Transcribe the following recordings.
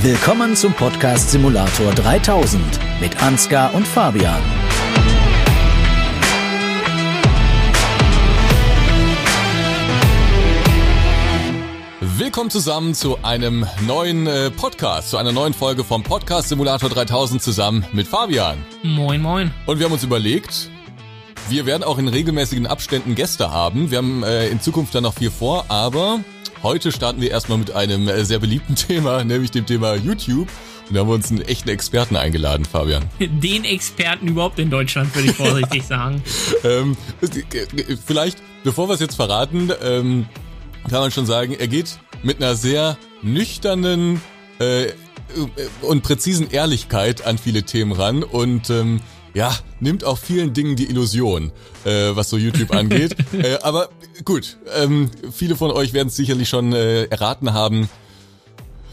Willkommen zum Podcast Simulator 3000 mit Ansgar und Fabian. Willkommen zusammen zu einem neuen äh, Podcast, zu einer neuen Folge vom Podcast Simulator 3000 zusammen mit Fabian. Moin, moin. Und wir haben uns überlegt, wir werden auch in regelmäßigen Abständen Gäste haben. Wir haben äh, in Zukunft dann noch viel vor, aber heute starten wir erstmal mit einem äh, sehr beliebten Thema, nämlich dem Thema YouTube. Und da haben wir uns einen echten Experten eingeladen, Fabian. Den Experten überhaupt in Deutschland, würde ich vorsichtig sagen. ähm, vielleicht, bevor wir es jetzt verraten, ähm, kann man schon sagen, er geht mit einer sehr nüchternen äh, und präzisen Ehrlichkeit an viele Themen ran und ähm, ja, nimmt auch vielen Dingen die Illusion, äh, was so YouTube angeht. äh, aber gut, ähm, viele von euch werden es sicherlich schon äh, erraten haben.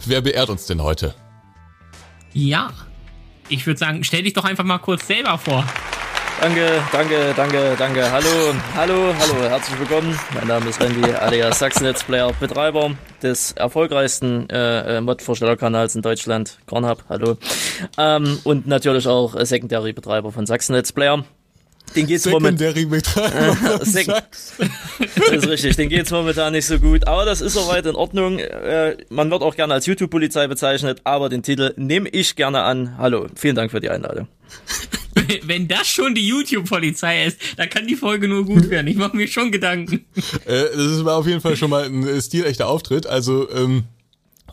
Wer beehrt uns denn heute? Ja, ich würde sagen, stell dich doch einfach mal kurz selber vor. Danke, danke, danke, danke. Hallo, hallo, hallo, herzlich willkommen. Mein Name ist Randy, alias Sachsen Let's Player, Betreiber des erfolgreichsten äh, äh Mod-Vorstellerkanals in Deutschland, Cornhub, hallo. Ähm, und natürlich auch Secondary-Betreiber von Sachsen Let's Player. Den geht's Secondary. Äh, Sek das ist richtig, den geht's momentan nicht so gut. Aber das ist soweit in Ordnung. Äh, man wird auch gerne als YouTube-Polizei bezeichnet, aber den Titel nehme ich gerne an. Hallo, vielen Dank für die Einladung. Wenn das schon die YouTube-Polizei ist, dann kann die Folge nur gut werden. Ich mache mir schon Gedanken. Äh, das war auf jeden Fall schon mal ein stilechter Auftritt. Also, ähm,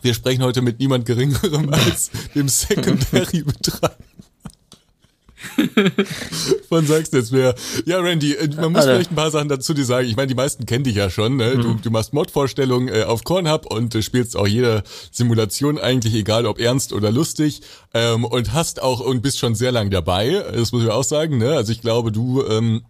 wir sprechen heute mit niemand Geringerem als dem Secondary-Betreiber. von Sachsnetzwerk. Ja, Randy, äh, man muss Alter. vielleicht ein paar Sachen dazu dir sagen. Ich meine, die meisten kennen dich ja schon. Ne? Du, mhm. du machst Mod-Vorstellungen äh, auf Kornhub und äh, spielst auch jede Simulation eigentlich, egal ob ernst oder lustig. Ähm, und hast auch und bist schon sehr lang dabei. Das muss ich auch sagen. Ne? Also ich glaube, du ähm,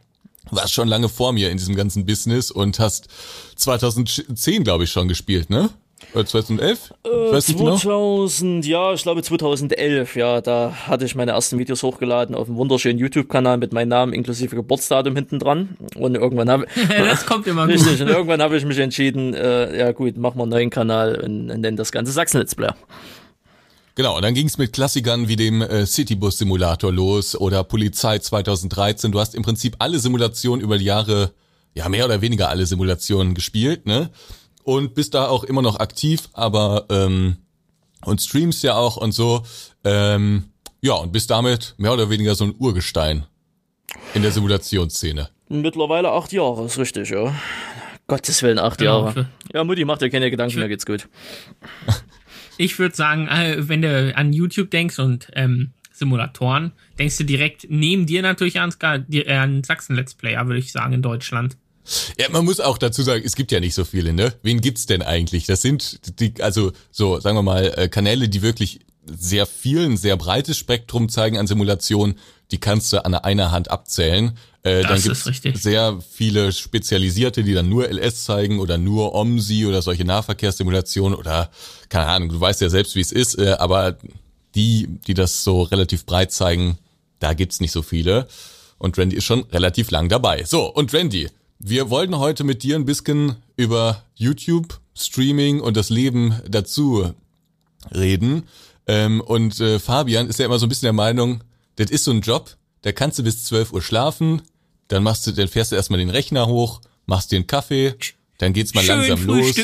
warst schon lange vor mir in diesem ganzen Business und hast 2010, glaube ich, schon gespielt, ne? 2011? Äh, weiß 2000, genau. ja, ich glaube 2011, ja, da hatte ich meine ersten Videos hochgeladen auf einem wunderschönen YouTube-Kanal mit meinem Namen inklusive Geburtsdatum hinten dran. Und irgendwann habe das kommt immer richtig, gut. und irgendwann habe ich mich entschieden, äh, ja gut, machen wir einen neuen Kanal und, und nennen das Ganze Sachsen Let's Player. Genau, und dann ging es mit Klassikern wie dem äh, Citybus Simulator los oder Polizei 2013. Du hast im Prinzip alle Simulationen über die Jahre, ja mehr oder weniger alle Simulationen gespielt, ne? Und bist da auch immer noch aktiv, aber ähm, und streamst ja auch und so. Ähm, ja, und bist damit mehr oder weniger so ein Urgestein in der Simulationsszene. Mittlerweile acht Jahre, ist richtig, ja. Gottes Willen, acht genau. Jahre. Ja, Mutti, mach dir keine Gedanken, mir geht's gut. Ich würde sagen, äh, wenn du an YouTube denkst und ähm, Simulatoren, denkst du direkt neben dir natürlich an, äh, an Sachsen Let's Player, würde ich sagen, in Deutschland. Ja, man muss auch dazu sagen, es gibt ja nicht so viele, ne? Wen gibt's denn eigentlich? Das sind die, also so, sagen wir mal, äh, Kanäle, die wirklich sehr viel, ein sehr breites Spektrum zeigen an Simulationen, die kannst du an einer Hand abzählen. Äh, das dann gibt's sehr viele spezialisierte, die dann nur LS zeigen oder nur OMSI oder solche Nahverkehrssimulationen oder keine Ahnung, du weißt ja selbst, wie es ist, äh, aber die, die das so relativ breit zeigen, da gibt's nicht so viele. Und Randy ist schon relativ lang dabei. So, und Randy, wir wollten heute mit dir ein bisschen über YouTube, Streaming und das Leben dazu reden. Ähm, und äh, Fabian ist ja immer so ein bisschen der Meinung, das ist so ein Job, da kannst du bis 12 Uhr schlafen, dann machst du, dann fährst du erstmal den Rechner hoch, machst dir einen Kaffee, dann geht's mal Schön langsam los.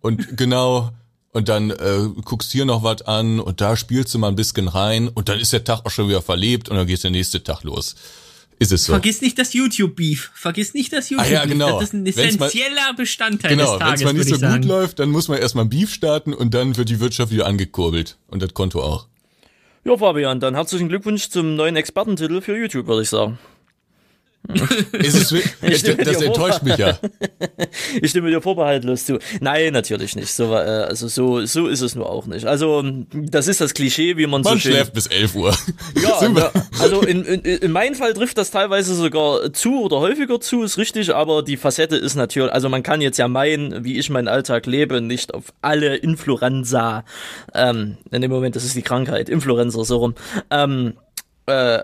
Und genau, und dann äh, guckst hier noch was an und da spielst du mal ein bisschen rein und dann ist der Tag auch schon wieder verlebt und dann geht der nächste Tag los. Ist es so. Vergiss nicht das YouTube-Beef. Vergiss nicht das YouTube-Beef. Ah, ja, genau. Das ist ein essentieller mal, Bestandteil genau, des Tages. Wenn es mal nicht so gut läuft, dann muss man erstmal ein Beef starten und dann wird die Wirtschaft wieder angekurbelt. Und das Konto auch. Ja, Fabian, dann herzlichen Glückwunsch zum neuen Expertentitel für YouTube, würde ich sagen es, das enttäuscht mich ja. ich stimme dir vorbehaltlos zu. Nein, natürlich nicht. So, äh, also so, so ist es nur auch nicht. Also das ist das Klischee, wie man, man so schön. Man schläft bis 11 Uhr. Ja, ja also in, in, in meinem Fall trifft das teilweise sogar zu oder häufiger zu, ist richtig. Aber die Facette ist natürlich, also man kann jetzt ja meinen, wie ich meinen Alltag lebe, nicht auf alle Influenza. Ähm, in dem Moment, das ist die Krankheit, Influenza so rum. Ähm, äh,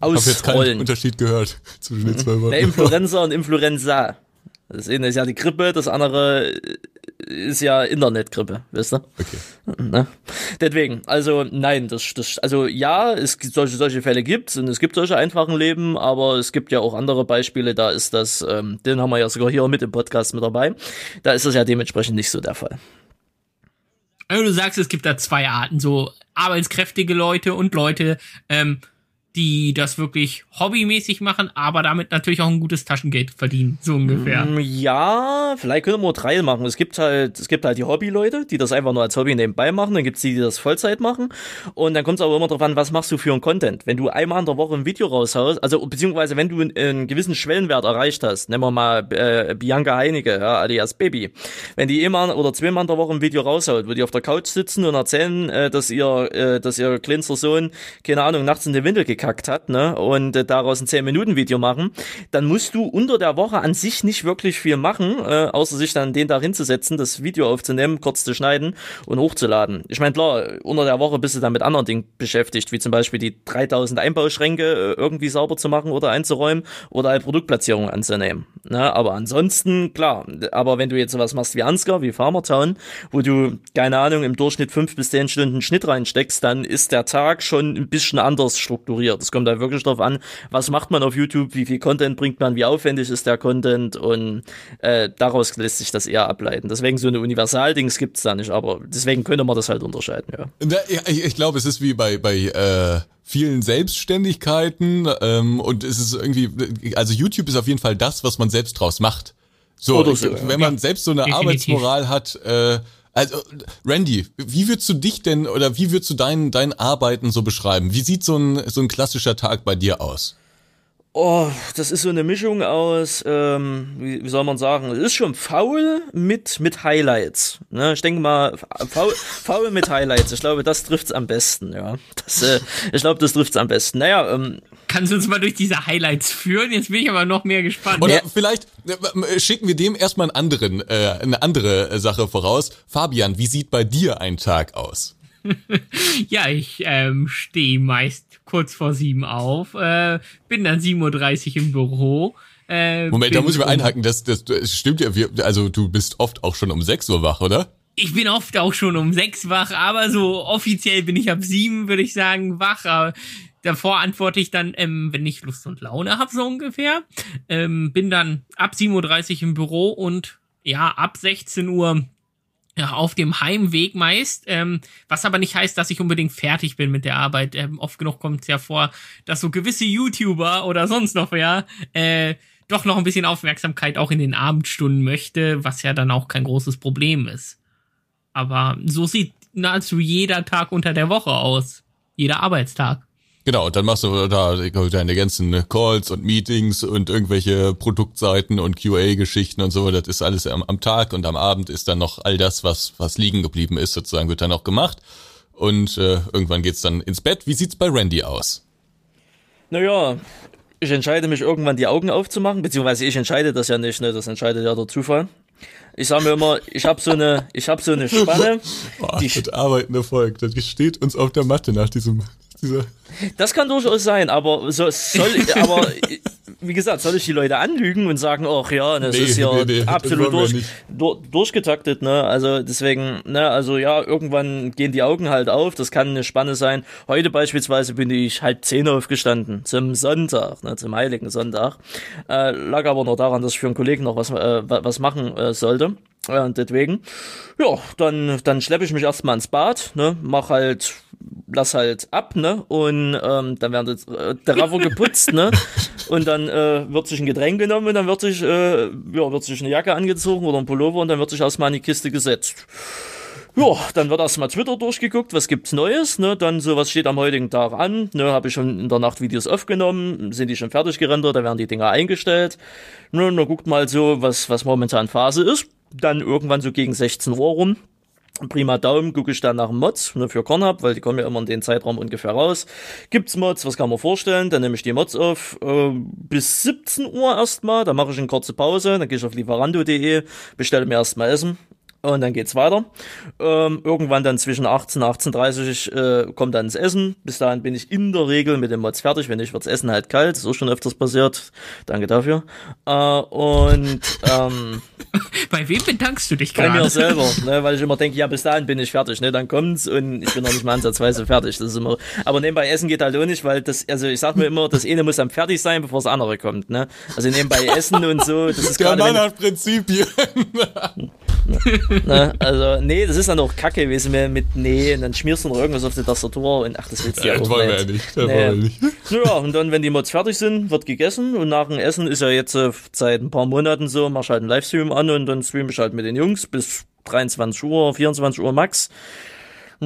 ausrollen. Ich habe jetzt keinen Unterschied gehört zwischen den zwei Worten. Der Influenza und Influenza. Das eine ist ja die Grippe, das andere ist ja Internetgrippe, weißt du? Okay. Ne? Deswegen, also nein, das, das, also ja, es gibt solche, solche Fälle gibt und es gibt solche einfachen Leben, aber es gibt ja auch andere Beispiele, da ist das, ähm, den haben wir ja sogar hier mit im Podcast mit dabei, da ist das ja dementsprechend nicht so der Fall. Also du sagst, es gibt da zwei Arten, so arbeitskräftige Leute und Leute, ähm, die das wirklich hobbymäßig machen, aber damit natürlich auch ein gutes Taschengeld verdienen, so ungefähr. Mm, ja, vielleicht können wir drei machen. Es gibt halt, es gibt halt die Hobbyleute, die das einfach nur als Hobby nebenbei machen, dann gibt's die, die das Vollzeit machen. Und dann kommt es aber immer darauf an, was machst du für einen Content. Wenn du einmal in der Woche ein Video raushaust, also beziehungsweise wenn du einen, einen gewissen Schwellenwert erreicht hast, nehmen wir mal äh, Bianca Heinecke, ja, alias Baby, wenn die immer oder zweimal in der Woche ein Video raushaut, wo die auf der Couch sitzen und erzählen, äh, dass ihr, äh, dass ihr kleinster Sohn, keine Ahnung, nachts in die Windel gekackt gekackt hat, ne, und äh, daraus ein 10-Minuten-Video machen, dann musst du unter der Woche an sich nicht wirklich viel machen, äh, außer sich dann den da hinzusetzen, das Video aufzunehmen, kurz zu schneiden und hochzuladen. Ich meine, klar, unter der Woche bist du dann mit anderen Dingen beschäftigt, wie zum Beispiel die 3000 Einbauschränke äh, irgendwie sauber zu machen oder einzuräumen oder halt Produktplatzierungen anzunehmen. Ne? Aber ansonsten, klar, aber wenn du jetzt sowas machst wie Ansgar, wie Farmertown, wo du, keine Ahnung, im Durchschnitt fünf bis zehn Stunden Schnitt reinsteckst, dann ist der Tag schon ein bisschen anders strukturiert strukturiert. Es kommt da wirklich drauf an, was macht man auf YouTube, wie viel Content bringt man, wie aufwendig ist der Content und äh, daraus lässt sich das eher ableiten. Deswegen so eine Universaldings gibt's da nicht, aber deswegen könnte man das halt unterscheiden, ja. Ich, ich glaube, es ist wie bei, bei äh, vielen Selbstständigkeiten ähm, und es ist irgendwie, also YouTube ist auf jeden Fall das, was man selbst draus macht. So, so ich, wenn man selbst so eine Definitiv. Arbeitsmoral hat, äh, also, Randy, wie würdest du dich denn oder wie würdest du dein, dein Arbeiten so beschreiben? Wie sieht so ein, so ein klassischer Tag bei dir aus? Oh, das ist so eine Mischung aus, ähm, wie, wie soll man sagen, es ist schon faul mit, mit Highlights. Ne? Ich denke mal, faul, faul mit Highlights. Ich glaube, das trifft's am besten, ja. Das, äh, ich glaube, das trifft's am besten. Naja, ähm, Kannst du uns mal durch diese Highlights führen? Jetzt bin ich aber noch mehr gespannt. Oder ja. vielleicht äh, schicken wir dem erstmal einen anderen, äh, eine andere Sache voraus. Fabian, wie sieht bei dir ein Tag aus? ja, ich ähm, stehe meist kurz vor sieben auf, äh, bin dann 7.30 Uhr im Büro. Äh, Moment, da muss ich mal einhaken, das, das, das stimmt ja, also du bist oft auch schon um 6 Uhr wach, oder? Ich bin oft auch schon um sechs wach, aber so offiziell bin ich ab sieben, würde ich sagen, wach. Aber davor antworte ich dann, ähm, wenn ich Lust und Laune habe, so ungefähr. Ähm, bin dann ab 7.30 Uhr im Büro und ja, ab 16 Uhr auf dem Heimweg meist, ähm, was aber nicht heißt, dass ich unbedingt fertig bin mit der Arbeit. Ähm, oft genug kommt es ja vor, dass so gewisse YouTuber oder sonst noch wer äh, doch noch ein bisschen Aufmerksamkeit auch in den Abendstunden möchte, was ja dann auch kein großes Problem ist. Aber so sieht nahezu jeder Tag unter der Woche aus. Jeder Arbeitstag. Genau, und dann machst du da deine ganzen Calls und Meetings und irgendwelche Produktseiten und QA-Geschichten und so. Das ist alles am, am, Tag und am Abend ist dann noch all das, was, was liegen geblieben ist, sozusagen, wird dann auch gemacht. Und äh, irgendwann geht's dann ins Bett. Wie sieht's bei Randy aus? Naja, ich entscheide mich irgendwann die Augen aufzumachen, beziehungsweise ich entscheide das ja nicht, ne? das entscheidet ja der Zufall. Ich sage mir immer, ich habe so eine, ich habe so eine Spanne. Boah, die das arbeitende Volk, das steht uns auf der Matte nach diesem dieser das kann durchaus sein, aber so, soll, aber wie gesagt, soll ich die Leute anlügen und sagen, ach ja, das nee, ist ja nee, nee, absolut durch, durch, durchgetaktet, ne? Also deswegen, ne, also ja, irgendwann gehen die Augen halt auf, das kann eine Spanne sein. Heute beispielsweise bin ich halb zehn aufgestanden, zum Sonntag, ne, zum Heiligen Sonntag. Äh, lag aber noch daran, dass ich für einen Kollegen noch was, äh, was machen äh, sollte. Und deswegen, ja, dann, dann schleppe ich mich erstmal ins Bad, ne, mach halt, lass halt ab, ne, und ähm, dann werden äh, der Raffer geputzt, ne, und dann äh, wird sich ein Getränk genommen und dann wird sich, äh, ja, wird sich eine Jacke angezogen oder ein Pullover und dann wird sich erstmal in die Kiste gesetzt. Ja, dann wird erstmal Twitter durchgeguckt, was gibt's Neues, ne? Dann so, was steht am heutigen Tag an, ne? Habe ich schon in der Nacht Videos aufgenommen, sind die schon fertig gerendert, da werden die Dinger eingestellt. Ne, dann guckt mal so, was, was momentan Phase ist dann irgendwann so gegen 16 Uhr rum. Prima Daumen, gucke ich dann nach Mods ne, für Cornhub, weil die kommen ja immer in den Zeitraum ungefähr raus. Gibt's Mods, was kann man vorstellen? Dann nehme ich die Mods auf äh, bis 17 Uhr erstmal, dann mache ich eine kurze Pause, dann gehe ich auf lieferando.de, bestelle mir erstmal Essen, Und dann geht's weiter. Ähm, irgendwann dann zwischen 18 und 18.30 äh, kommt dann das Essen. Bis dahin bin ich in der Regel mit dem Mods fertig. Wenn nicht, wird's Essen halt kalt. ist auch schon öfters passiert. Danke dafür. Äh, und ähm, Bei wem bedankst du dich bei mir gerade? selber, ne, weil ich immer denke, ja, bis dahin bin ich fertig, ne, dann kommt's und ich bin noch nicht mal ansatzweise fertig. Das ist immer, aber nebenbei essen geht halt auch nicht, weil das, also ich sag mir immer, das eine muss dann fertig sein, bevor das andere kommt, ne. Also nebenbei essen und so, das ist gerade, Prinzipien. ne, also, nee, das ist dann auch kacke, mir mit, nee, und dann schmierst du noch irgendwas auf die Tastatur und ach, das willst du ja das auch wollen wir nicht. ja nicht. Das Nee. wir nicht. Ja, und dann, wenn die Mods fertig sind, wird gegessen und nach dem Essen ist ja jetzt äh, seit ein paar Monaten so, mach halt einen Livestream an und dann stream ich halt mit den Jungs bis 23 Uhr, 24 Uhr max.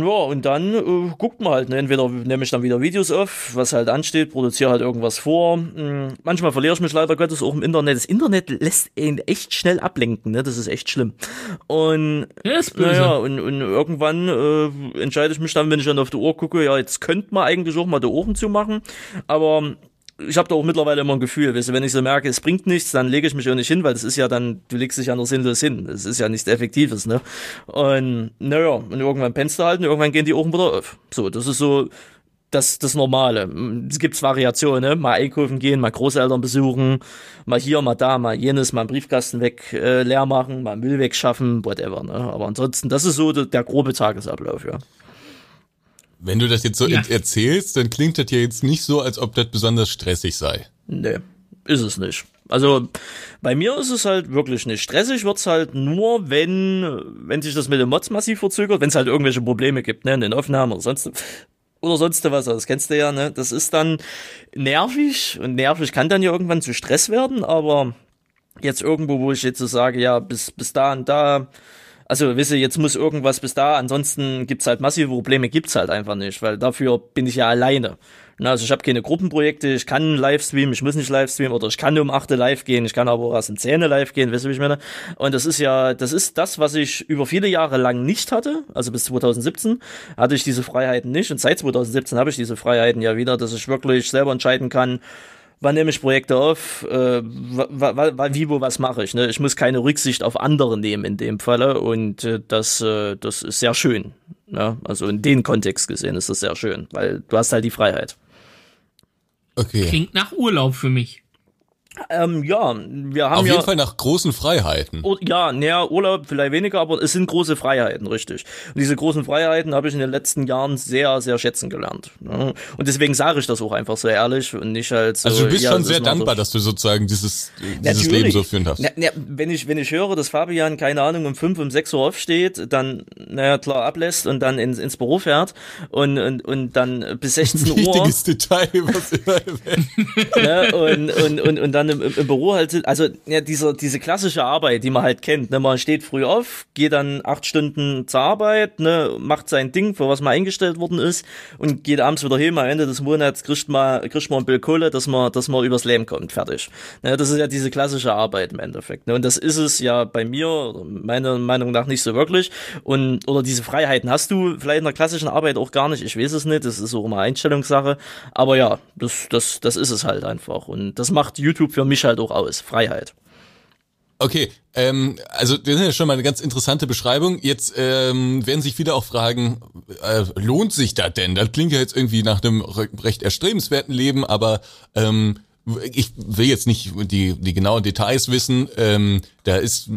Ja, und dann äh, guckt man halt, ne? entweder nehme ich dann wieder Videos auf, was halt ansteht, produziere halt irgendwas vor. Hm, manchmal verliere ich mich leider Gottes auch im Internet. Das Internet lässt ihn echt schnell ablenken, ne? das ist echt schlimm. Und Ja, naja, und, und irgendwann äh, entscheide ich mich dann, wenn ich dann auf die Uhr gucke, ja, jetzt könnte man eigentlich auch mal die Ohren zumachen, aber ich habe da auch mittlerweile immer ein Gefühl, weißt du, wenn ich so merke, es bringt nichts, dann lege ich mich auch nicht hin, weil das ist ja dann, du legst dich ja nur sinnlos hin. Das ist ja nichts Effektives, ne? Und naja, und irgendwann pennst du halt und irgendwann gehen die Ohren wieder auf. So, das ist so das, das Normale. Es gibt Variationen, ne? mal einkaufen gehen, mal Großeltern besuchen, mal hier, mal da, mal jenes, mal einen Briefkasten weg äh, leer machen, mal Müll wegschaffen, whatever. Ne? Aber ansonsten, das ist so der, der grobe Tagesablauf, ja. Wenn du das jetzt so Ja. erzählst, dann klingt das ja jetzt nicht so, als ob das besonders stressig sei. Nee, ist es nicht. Also bei mir ist es halt wirklich nicht. Stressig wird's halt nur, wenn, wenn sich das mit den Mods massiv verzögert, wenn es halt irgendwelche Probleme gibt, ne, in den Aufnahmen oder sonst oder sonst was, das kennst du ja, ne? Das ist dann nervig und nervig kann dann ja irgendwann zu Stress werden, aber jetzt irgendwo, wo ich jetzt so sage, ja, bis, bis da und da, also wisse, jetzt muss irgendwas bis da, ansonsten gibt's halt massive Probleme, gibt's halt einfach nicht, weil dafür bin ich ja alleine. Na, also ich habe keine Gruppenprojekte, ich kann live streamen, ich muss nicht live streamen oder ich kann um 8 live gehen, ich kann aber auch erst um 10 live gehen, weißt du, wie ich meine? Und das ist ja, das ist das, was ich über viele Jahre lang nicht hatte, also bis 2017 hatte ich diese Freiheiten nicht und seit 2017 habe ich diese Freiheiten ja wieder, dass ich wirklich selber entscheiden kann, wann nehme ich Projekte auf, äh, wa, wa, wa, wie, wo, was mache ich. Ne? Ich muss keine Rücksicht auf andere nehmen in dem Falle und äh, das, äh, das ist sehr schön. Ja? Also in den Kontext gesehen ist das sehr schön, weil du hast halt die Freiheit. Okay. Klingt nach Urlaub für mich. Ähm, ja, wir haben Auf ja... jeden Fall nach großen Freiheiten. Ur- Ja, naja, Urlaub vielleicht weniger, aber es sind große Freiheiten, richtig. Und diese großen Freiheiten habe ich in den letzten Jahren sehr, sehr schätzen gelernt. ne? Und deswegen sage ich das auch einfach so ehrlich und nicht als so, Also du bist ja, schon sehr noch so dankbar, dass du sozusagen dieses, dieses Natürlich. Leben so führen darfst. Na, na, wenn ich, wenn ich höre, dass Fabian, keine Ahnung, um fünf, um sechs Uhr aufsteht, dann, naja, klar ablässt und dann ins, ins Büro fährt und, und, und dann bis 16 Uhr, Wichtiges Detail, was immer ne, und, und, und, und dann im, im Büro halt, also, ja, diese, diese klassische Arbeit, die man halt kennt, ne, man steht früh auf, geht dann acht Stunden zur Arbeit, ne, macht sein Ding, für was man eingestellt worden ist und geht abends wieder hin, am Ende des Monats kriegt man, kriegt man ein Bild Kohle, dass man, dass man übers Leben kommt, fertig. Ne, das ist ja diese klassische Arbeit im Endeffekt, ne, und das ist es ja bei mir, meiner Meinung nach nicht so wirklich. Und, oder diese Freiheiten hast du vielleicht in der klassischen Arbeit auch gar nicht, ich weiß es nicht, das ist auch immer Einstellungssache, aber ja, das, das, das ist es halt einfach. Und das macht YouTube für mich halt auch aus, Freiheit. Okay, ähm, also das ist ja schon mal eine ganz interessante Beschreibung. Jetzt ähm, werden sich viele auch fragen, äh, lohnt sich das denn? Das klingt ja jetzt irgendwie nach einem re recht erstrebenswerten Leben, aber ähm, ich will jetzt nicht die, die genauen Details wissen. Ähm, da ist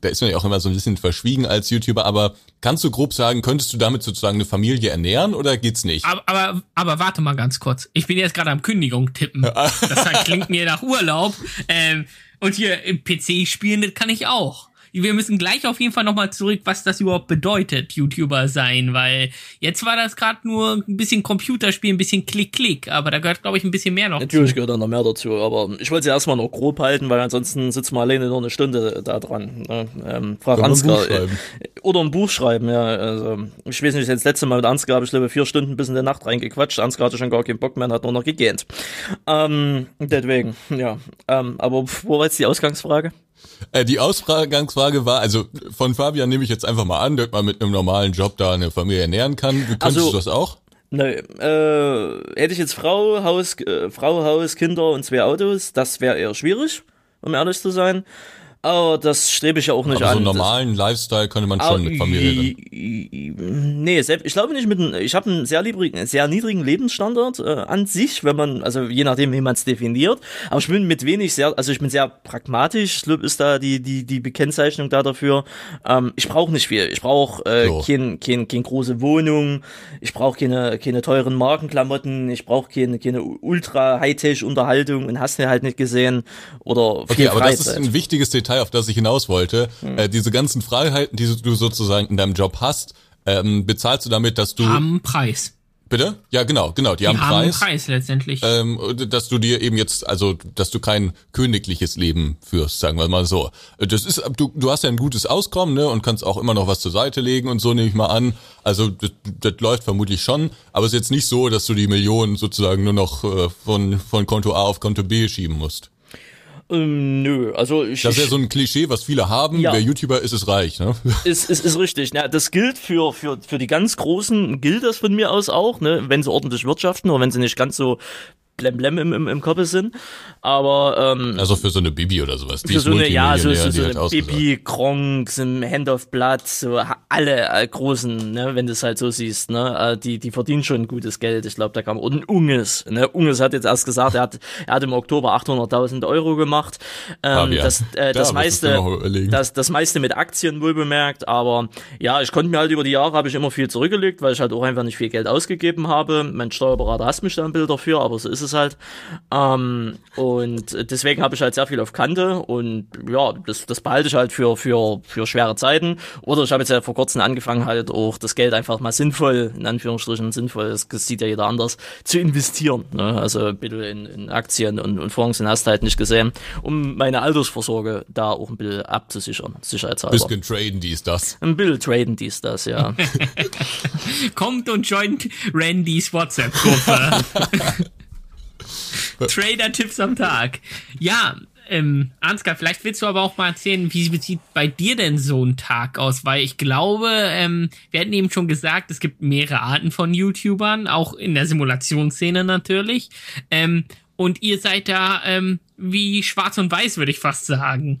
da ist man ja auch immer so ein bisschen verschwiegen als YouTuber, aber kannst du grob sagen, könntest du damit sozusagen eine Familie ernähren oder geht's nicht? Aber, aber, aber warte mal ganz kurz. Ich bin jetzt gerade am Kündigung tippen. Das klingt mir nach Urlaub. Ähm, und hier im PC spielen, das kann ich auch. Wir müssen gleich auf jeden Fall nochmal zurück, was das überhaupt bedeutet, YouTuber sein, weil jetzt war das gerade nur ein bisschen Computerspiel, ein bisschen Klick-Klick, aber da gehört, glaube ich, ein bisschen mehr noch Natürlich gehört da noch mehr dazu, aber ich wollte sie erstmal noch grob halten, weil ansonsten sitzen wir alleine nur eine Stunde da dran. Ne? Ähm, frag ein Ansgar. Buch schreiben? äh, Oder ein Buch schreiben, ja. Also, ich weiß nicht, das letzte Mal mit Ansgar habe ich glaube vier Stunden bis in der Nacht reingequatscht. Ansgar hatte schon gar keinen Bock mehr und hat nur noch gegähnt. Ähm, deswegen, ja. Ähm, aber wo war jetzt die Ausgangsfrage? Äh, die Ausgangsfrage war, also von Fabian nehme ich jetzt einfach mal an, dass man mit einem normalen Job da eine Familie ernähren kann. Könntest Also- du das auch? Nö, äh, hätte ich jetzt Frau, Haus, äh, Frau, Haus, Kinder und zwei Autos, das wäre eher schwierig, um ehrlich zu sein. Oh, das strebe ich ja auch nicht Aber so an. einen normalen Lifestyle könnte man schon mit Familie i- Nee, selbst, ich glaube nicht mit einem, ich habe einen sehr, niedrigen, sehr niedrigen Lebensstandard äh, an sich, wenn man, also je nachdem, wie man es definiert. Aber ich bin mit wenig sehr, also ich bin sehr pragmatisch, ich ist da die, die, die Bekennzeichnung da dafür. Ähm, ich brauche nicht viel. Ich brauche äh, So. kein, kein, kein große Wohnung, ich brauche keine, keine teuren Markenklamotten, ich brauche keine, keine ultra Hightech-Unterhaltung und hast du halt nicht gesehen. Oder viel Okay, aber das ist Freizeit. ein wichtiges Detail, auf das ich hinaus wollte. Hm. Äh, diese ganzen Freiheiten, die du sozusagen in deinem Job hast, ähm, bezahlst du damit, dass du Am Preis. bitte? Ja, genau, genau, die, Die haben haben Preis. Preis letztendlich. Ähm, dass du dir eben jetzt, also, dass du kein königliches Leben führst, sagen wir mal so. Das ist, du, du hast ja ein gutes Auskommen, ne, und kannst auch immer noch was zur Seite legen und so nehme ich mal an. Also, das, das läuft vermutlich schon, aber es ist jetzt nicht so, dass du die Millionen sozusagen nur noch äh, von, von Konto A auf Konto B schieben musst. Ähm, nö, also ich, Das ist ja so ein Klischee, was viele haben. Ja. Wer YouTuber ist, ist reich, ne? ist, ist, ist richtig. Ja, das gilt für, für, für die ganz Großen, gilt das von mir aus auch, ne, wenn sie ordentlich wirtschaften oder wenn sie nicht ganz so blemblem im, im, im Koppe sind. Aber ähm, Also für so eine Bibi oder sowas. Die für so eine, ja, so, so, so eine ausgesagt. Bibi, Kronk, Hand of Blood, so alle äh, großen, ne, wenn du es halt so siehst, ne, äh, die, die verdienen schon gutes Geld. Ich glaube, da kam und Unges, ne, Unges hat jetzt erst gesagt, er hat, er hat im Oktober 800.000 Euro gemacht. Ähm, Fabian, das, äh, da das du meiste, das, das meiste mit Aktien wohl bemerkt, aber ja, ich konnte mir halt über die Jahre habe ich immer viel zurückgelegt, weil ich halt auch einfach nicht viel Geld ausgegeben habe. Mein Steuerberater hasst mich da ein Bild dafür, aber so ist es halt. Ähm, und deswegen habe ich halt sehr viel auf Kante und ja, das, das behalte ich halt für, für, für schwere Zeiten. Oder ich habe jetzt ja vor kurzem angefangen, halt auch das Geld einfach mal sinnvoll, in Anführungsstrichen sinnvoll, das, das sieht ja jeder anders, zu investieren. Ne? Also ein bisschen in, in Aktien und, und Fonds, den hast du halt nicht gesehen, um meine Altersvorsorge da auch ein bisschen abzusichern, sicherheitshalber. Bisschen traden, die ist das. Ein bisschen traden dies, das, ja. Kommt und joint Randys WhatsApp-Gruppe. Trader-Tipps am Tag. Ja, ähm, Ansgar, vielleicht willst du aber auch mal erzählen, wie sieht bei dir denn so ein Tag aus? Weil ich glaube, ähm, wir hatten eben schon gesagt, es gibt mehrere Arten von YouTubern, auch in der Simulationsszene natürlich. Ähm, und ihr seid da ähm, wie schwarz und weiß, würde ich fast sagen.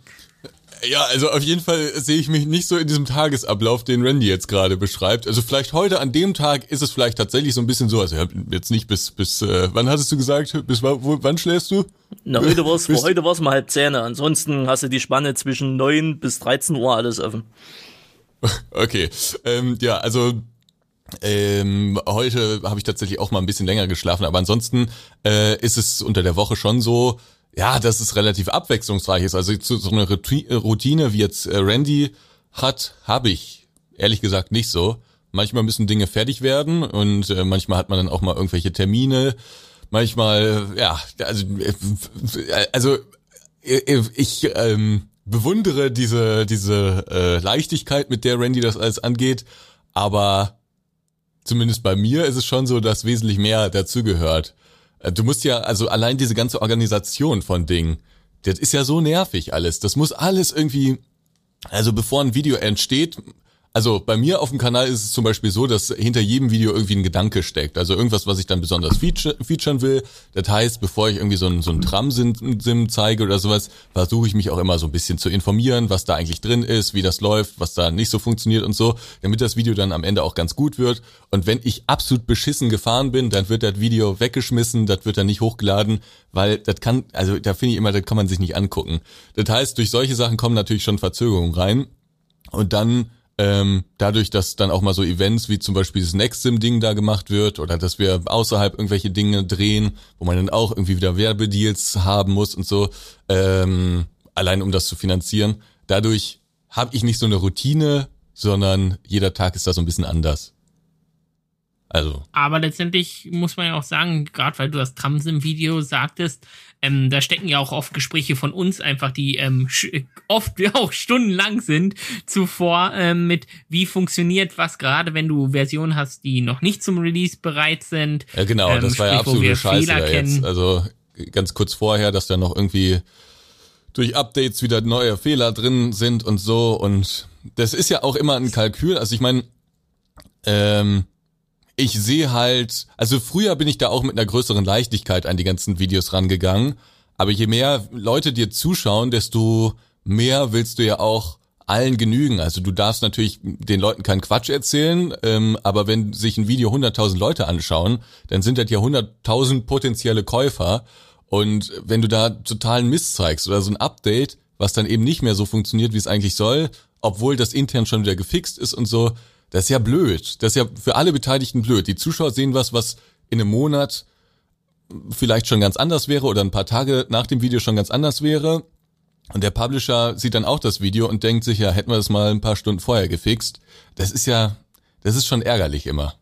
Ja, also auf jeden Fall sehe ich mich nicht so in diesem Tagesablauf, den Randy jetzt gerade beschreibt. Also vielleicht heute an dem Tag ist es vielleicht tatsächlich so ein bisschen so, also jetzt nicht bis bis äh, wann hattest du gesagt? Bis wo, wann schläfst du? Na, heute war's, Bist- heute war's mal halb Zähne. Ansonsten hast du die Spanne zwischen 9 bis 13 Uhr alles offen. Okay. Ähm, ja, also ähm, heute habe ich tatsächlich auch mal ein bisschen länger geschlafen, aber ansonsten äh, ist es unter der Woche schon so, ja, dass es relativ abwechslungsreich ist. Also so eine Routine wie jetzt äh, Randy hat, habe ich ehrlich gesagt nicht so. Manchmal müssen Dinge fertig werden und äh, manchmal hat man dann auch mal irgendwelche Termine. Manchmal, ja, also, äh, also ich ähm, bewundere diese diese äh, Leichtigkeit, mit der Randy das alles angeht, aber zumindest bei mir ist es schon so, dass wesentlich mehr dazugehört. Äh, Du musst ja, also allein diese ganze Organisation von Dingen, das ist ja so nervig alles. Das muss alles irgendwie, also bevor ein Video entsteht, also bei mir auf dem Kanal ist es zum Beispiel so, dass hinter jedem Video irgendwie ein Gedanke steckt. Also irgendwas, was ich dann besonders feature, featuren will. Das heißt, bevor ich irgendwie so ein, so ein Tram-Sim zeige oder sowas, versuche ich mich auch immer so ein bisschen zu informieren, was da eigentlich drin ist, wie das läuft, was da nicht so funktioniert und so, damit das Video dann am Ende auch ganz gut wird. Und wenn ich absolut beschissen gefahren bin, dann wird das Video weggeschmissen, das wird dann nicht hochgeladen, weil das kann, also da finde ich immer, das kann man sich nicht angucken. Das heißt, durch solche Sachen kommen natürlich schon Verzögerungen rein. Und dann ähm, dadurch, dass dann auch mal so Events wie zum Beispiel das Nextsim-Ding da gemacht wird oder dass wir außerhalb irgendwelche Dinge drehen, wo man dann auch irgendwie wieder Werbedeals haben muss und so, ähm, allein um das zu finanzieren. Dadurch habe ich nicht so eine Routine, sondern jeder Tag ist da so ein bisschen anders. Also, Aber letztendlich muss man ja auch sagen, gerade weil du das Tramsim-Video sagtest, ähm, da stecken ja auch oft Gespräche von uns einfach, die ähm, oft ja auch stundenlang sind zuvor ähm, mit, wie funktioniert was, gerade wenn du Versionen hast, die noch nicht zum Release bereit sind. ja genau, Ähm, das war ja absolute Scheiße Fehler da jetzt. Also ganz kurz vorher, dass da noch irgendwie durch Updates wieder neue Fehler drin sind und so. Und das ist ja auch immer ein Kalkül. Also ich meine, ähm, ich sehe halt, also früher bin ich da auch mit einer größeren Leichtigkeit an die ganzen Videos rangegangen. Aber je mehr Leute dir zuschauen, desto mehr willst du ja auch allen genügen. Also du darfst natürlich den Leuten keinen Quatsch erzählen, ähm, aber wenn sich ein Video 100.000 Leute anschauen, dann sind das ja 100.000 potenzielle Käufer. Und wenn du da totalen Mist zeigst oder so ein Update, was dann eben nicht mehr so funktioniert, wie es eigentlich soll, obwohl das intern schon wieder gefixt ist und so, das ist ja blöd. Das ist ja für alle Beteiligten blöd. Die Zuschauer sehen was, was in einem Monat vielleicht schon ganz anders wäre oder ein paar Tage nach dem Video schon ganz anders wäre. Und der Publisher sieht dann auch das Video und denkt sich, ja, hätten wir das mal ein paar Stunden vorher gefixt. Das ist ja, das ist schon ärgerlich immer.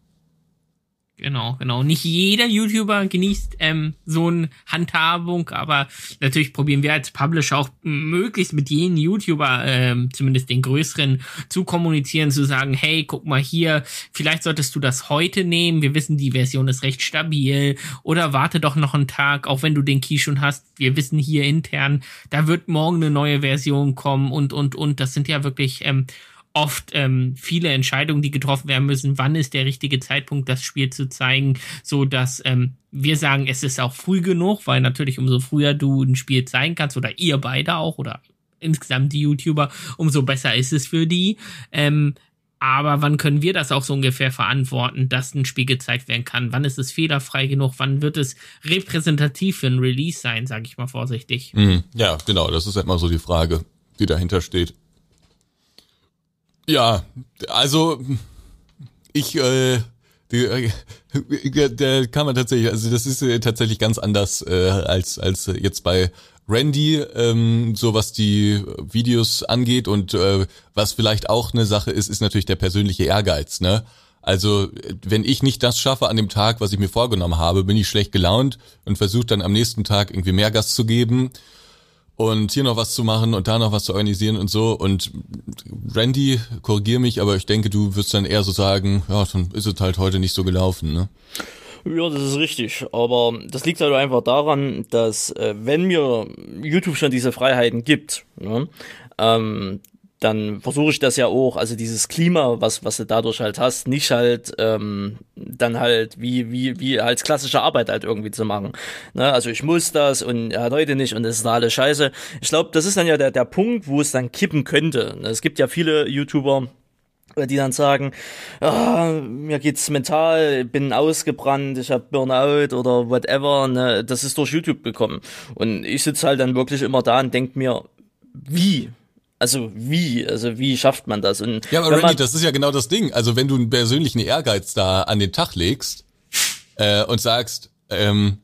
Genau, genau. Nicht jeder YouTuber genießt ähm, so eine Handhabung, aber natürlich probieren wir als Publisher auch möglichst mit jedem YouTuber, ähm, zumindest den größeren, zu kommunizieren, zu sagen, hey, guck mal hier, vielleicht solltest du das heute nehmen. Wir wissen, die Version ist recht stabil. Oder warte doch noch einen Tag, auch wenn du den Key schon hast. Wir wissen hier intern, da wird morgen eine neue Version kommen und, und, und. Das sind ja wirklich ähm, oft ähm, viele Entscheidungen, die getroffen werden müssen. Wann ist der richtige Zeitpunkt, das Spiel zu zeigen, so dass ähm, wir sagen, es ist auch früh genug, weil natürlich umso früher du ein Spiel zeigen kannst oder ihr beide auch oder insgesamt die YouTuber, umso besser ist es für die. Ähm, aber wann können wir das auch so ungefähr verantworten, dass ein Spiel gezeigt werden kann? Wann ist es fehlerfrei genug? Wann wird es repräsentativ für ein Release sein, sage ich mal vorsichtig? Mhm. Ja, genau, das ist immer so die Frage, die dahinter steht. Ja, also ich, äh, die, äh, der kann man tatsächlich, also das ist äh, tatsächlich ganz anders äh, als als jetzt bei Randy, ähm, so was die Videos angeht und äh, was vielleicht auch eine Sache ist, ist natürlich der persönliche Ehrgeiz, ne? Also wenn ich nicht das schaffe an dem Tag, was ich mir vorgenommen habe, bin ich schlecht gelaunt und versuche dann am nächsten Tag irgendwie mehr Gas zu geben und hier noch was zu machen und da noch was zu organisieren und so. Und Randy, korrigier mich, aber ich denke, du wirst dann eher so sagen, ja, dann ist es halt heute nicht so gelaufen, ne? Ja, das ist richtig. Aber das liegt halt einfach daran, dass äh, wenn mir YouTube schon diese Freiheiten gibt, ne, ähm, dann versuche ich das ja auch, also dieses Klima, was, was du dadurch halt hast, nicht halt ähm, dann halt wie, wie, wie als klassische Arbeit halt irgendwie zu machen. Ne? Also ich muss das und hat heute nicht und es ist da alles scheiße. Ich glaube, das ist dann ja der, der Punkt, wo es dann kippen könnte. Es gibt ja viele YouTuber, die dann sagen, ah, mir geht's mental, bin ausgebrannt, ich habe Burnout oder whatever, ne, das ist durch YouTube gekommen. Und ich sitze halt dann wirklich immer da und denk mir, wie? Also wie? Also wie schafft man das? Und ja, aber Randy, das ist ja genau das Ding. Also wenn du einen persönlichen Ehrgeiz da an den Tag legst äh, und sagst, ähm,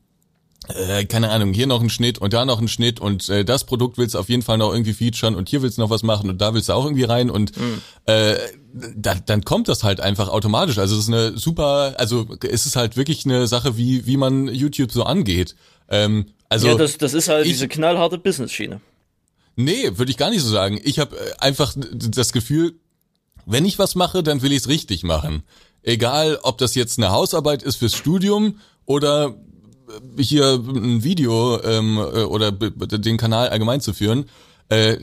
äh, keine Ahnung, hier noch ein Schnitt und da noch ein Schnitt und äh, das Produkt willst du auf jeden Fall noch irgendwie featuren und hier willst du noch was machen und da willst du auch irgendwie rein und mhm. äh, da, dann kommt das halt einfach automatisch. Also es ist eine super, also es ist halt wirklich eine Sache, wie wie man YouTube so angeht. Ähm, also ja, das, das ist halt ich, diese knallharte Business-Schiene. Nee, würde ich gar nicht so sagen. Ich habe äh, einfach das Gefühl, wenn ich was mache, dann will ich es richtig machen. Egal, ob das jetzt eine Hausarbeit ist fürs Studium oder äh, hier ein Video ähm, äh, oder den Kanal allgemein zu führen. Äh,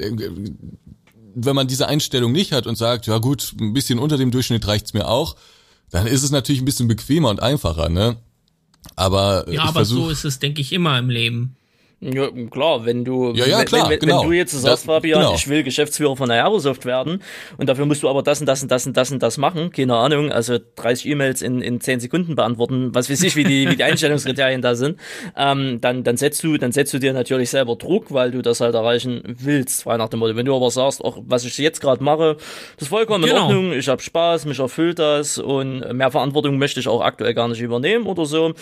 wenn man diese Einstellung nicht hat und sagt, ja gut, ein bisschen unter dem Durchschnitt reicht's mir auch, dann ist es natürlich ein bisschen bequemer und einfacher, ne? Aber ja, aber versuch, so ist es, denke ich, immer im Leben. Ja, klar, wenn du, ja, ja, klar, wenn, wenn, genau. wenn du jetzt sagst, Fabian, genau. ich will Geschäftsführer von Aerosoft werden und dafür musst du aber das und das und das und das und das machen, keine Ahnung, also 30 E-Mails in, in 10 Sekunden beantworten, was weiß ich, wie die, wie die Einstellungskriterien da sind, ähm, dann, dann setzt du, dann setzt du dir natürlich selber Druck, weil du das halt erreichen willst, frei nach dem Motto. Wenn du aber sagst, auch was ich jetzt gerade mache, das ist vollkommen genau. in Ordnung, ich habe Spaß, mich erfüllt das und mehr Verantwortung möchte ich auch aktuell gar nicht übernehmen oder so,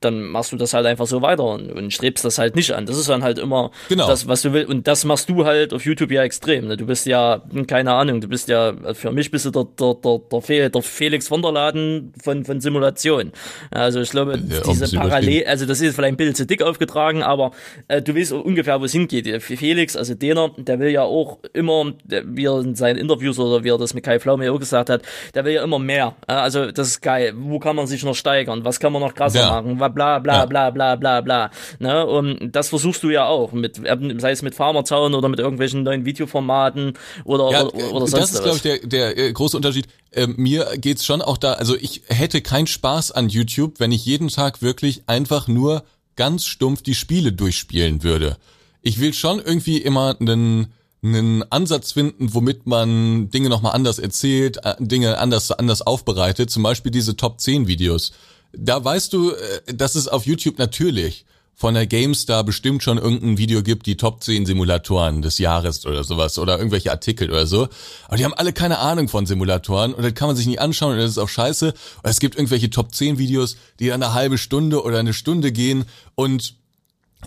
dann machst du das halt einfach so weiter und, und strebst das halt nicht an. Das ist dann halt immer genau. das, was du willst. Und das machst du halt auf YouTube ja extrem. Ne? Du bist ja, keine Ahnung, du bist ja, für mich bist du der, der, der, der, Fe der Felix von der Laden von, von Simulation. Also ich glaube, ja, diese Parallel, also das ist vielleicht ein bisschen zu dick aufgetragen, aber äh, du weißt ungefähr, wo es hingeht. Felix, also Dener, der will ja auch immer, wie er in seinen Interviews oder wie er das mit Kai Pflaume auch gesagt hat, der will ja immer mehr. Also das ist geil. Wo kann man sich noch steigern? Was kann man noch krasser ja. machen? Bla bla bla bla bla bla. Ne? Und das versuchst du ja auch, mit, sei es mit Farmerzaun oder mit irgendwelchen neuen Videoformaten oder, ja, oder, oder sonst Das ist, glaube ich, der, der äh, große Unterschied. Äh, mir geht's schon auch da, also ich hätte keinen Spaß an YouTube, wenn ich jeden Tag wirklich einfach nur ganz stumpf die Spiele durchspielen würde. Ich will schon irgendwie immer einen einen Ansatz finden, womit man Dinge nochmal anders erzählt, äh, Dinge anders, anders aufbereitet, zum Beispiel diese Top 10 Videos. Da weißt du, äh, das ist auf YouTube natürlich von der GameStar bestimmt schon irgendein Video gibt, die Top 10 Simulatoren des Jahres oder sowas oder irgendwelche Artikel oder so. Aber die haben alle keine Ahnung von Simulatoren und das kann man sich nicht anschauen und das ist auch scheiße. Und es gibt irgendwelche Top 10 Videos, die dann eine halbe Stunde oder eine Stunde gehen und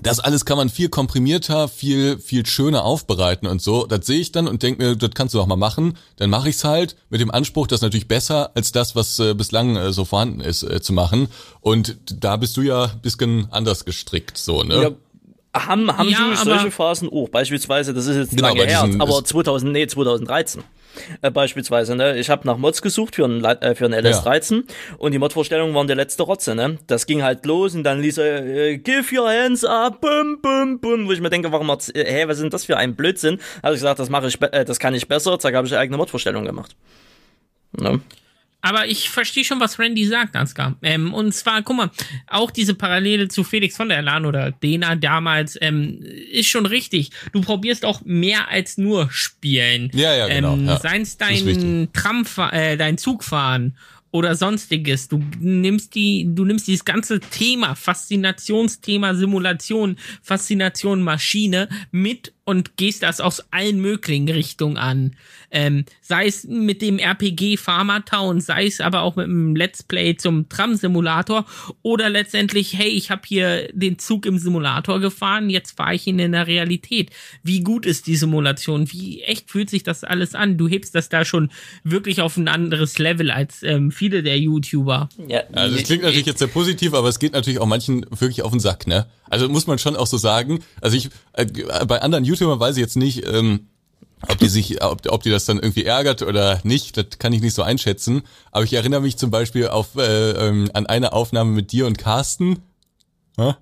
das alles kann man viel komprimierter, viel viel schöner aufbereiten und so. Das sehe ich dann und denke mir, das kannst du doch mal machen. Dann mache ich's halt mit dem Anspruch, das natürlich besser als das, was äh, bislang äh, so vorhanden ist, äh, zu machen. Und da bist du ja bisschen anders gestrickt, so ne? Ja. Haben, haben Ja, Sie solche Phasen auch? Beispielsweise, das ist jetzt Genau, lange aber her, aber das- 2000, nee, 2013. Äh, beispielsweise, ne? Ich habe nach Mods gesucht für einen, äh, für einen LS13 und die Mod-Vorstellungen waren der letzte Rotze, ne? Das ging halt los und dann ließ er, äh, give your hands up, bum, bum, bum, wo ich mir denke, warum hat's, äh, hä, was ist denn das für ein Blödsinn? Habe ich gesagt, das mache ich, äh, das kann ich besser, zack, habe ich eine eigene Mod-Vorstellung gemacht. Ne? Aber ich verstehe schon, was Randy sagt, Ansgar. Ähm, und zwar, guck mal, auch diese Parallele zu Felix von der Lahn oder Dena damals ähm, ist schon richtig. Du probierst auch mehr als nur spielen. Ja, ja, genau, Ähm, ja. Ist dein Tram, äh, dein Zugfahren oder sonstiges. Du nimmst die, du nimmst dieses ganze Thema, Faszinationsthema Simulation, Faszination Maschine mit und gehst das aus allen möglichen Richtungen an. Ähm, sei es mit dem RPG Pharma Town, sei es aber auch mit dem Let's Play zum Tram-Simulator oder letztendlich, hey, ich habe hier den Zug im Simulator gefahren, jetzt fahre ich ihn in der Realität. Wie gut ist die Simulation? Wie echt fühlt sich das alles an? Du hebst das da schon wirklich auf ein anderes Level als ähm, viele der YouTuber. Ja, Also das klingt natürlich jetzt sehr positiv, aber es geht natürlich auch manchen wirklich auf den Sack, ne? Also muss man schon auch so sagen. Also ich äh, bei anderen YouTubern weiß ich jetzt nicht, ähm, ob die sich, ob, ob die das dann irgendwie ärgert oder nicht, das kann ich nicht so einschätzen. Aber ich erinnere mich zum Beispiel auf äh, ähm, an eine Aufnahme mit dir und Carsten. Ja?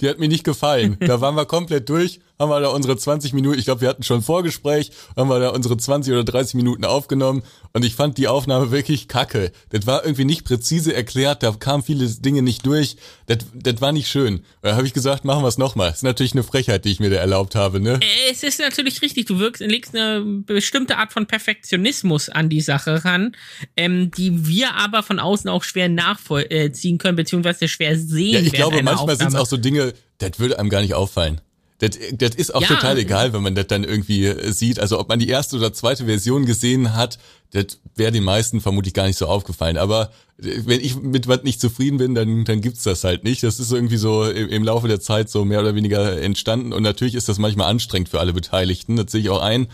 Die hat mir nicht gefallen. Da waren wir komplett durch, haben wir da unsere 20 Minuten, ich glaube, wir hatten schon ein Vorgespräch, haben wir da unsere 20 oder 30 Minuten aufgenommen und ich fand die Aufnahme wirklich kacke. Das war irgendwie nicht präzise erklärt, da kamen viele Dinge nicht durch. Das, das war nicht schön. Da habe ich gesagt, machen wir es nochmal. Das ist natürlich eine Frechheit, die ich mir da erlaubt habe, ne? Es ist natürlich richtig, du wirkst, legst eine bestimmte Art von Perfektionismus an die Sache ran, ähm, die wir aber von außen auch schwer nachvollziehen können, beziehungsweise schwer sehen Ja, ich glaube, manchmal sind es auch so Dinge, das würde einem gar nicht auffallen. Das, das ist auch Ja. total egal, wenn man das dann irgendwie äh, sieht. Also ob man die erste oder zweite Version gesehen hat, das wäre den meisten vermutlich gar nicht so aufgefallen. Aber äh, wenn ich mit was nicht zufrieden bin, dann, dann gibt's das halt nicht. Das ist irgendwie so im, im Laufe der Zeit so mehr oder weniger entstanden. Und natürlich ist das manchmal anstrengend für alle Beteiligten. Das sehe ich auch ein.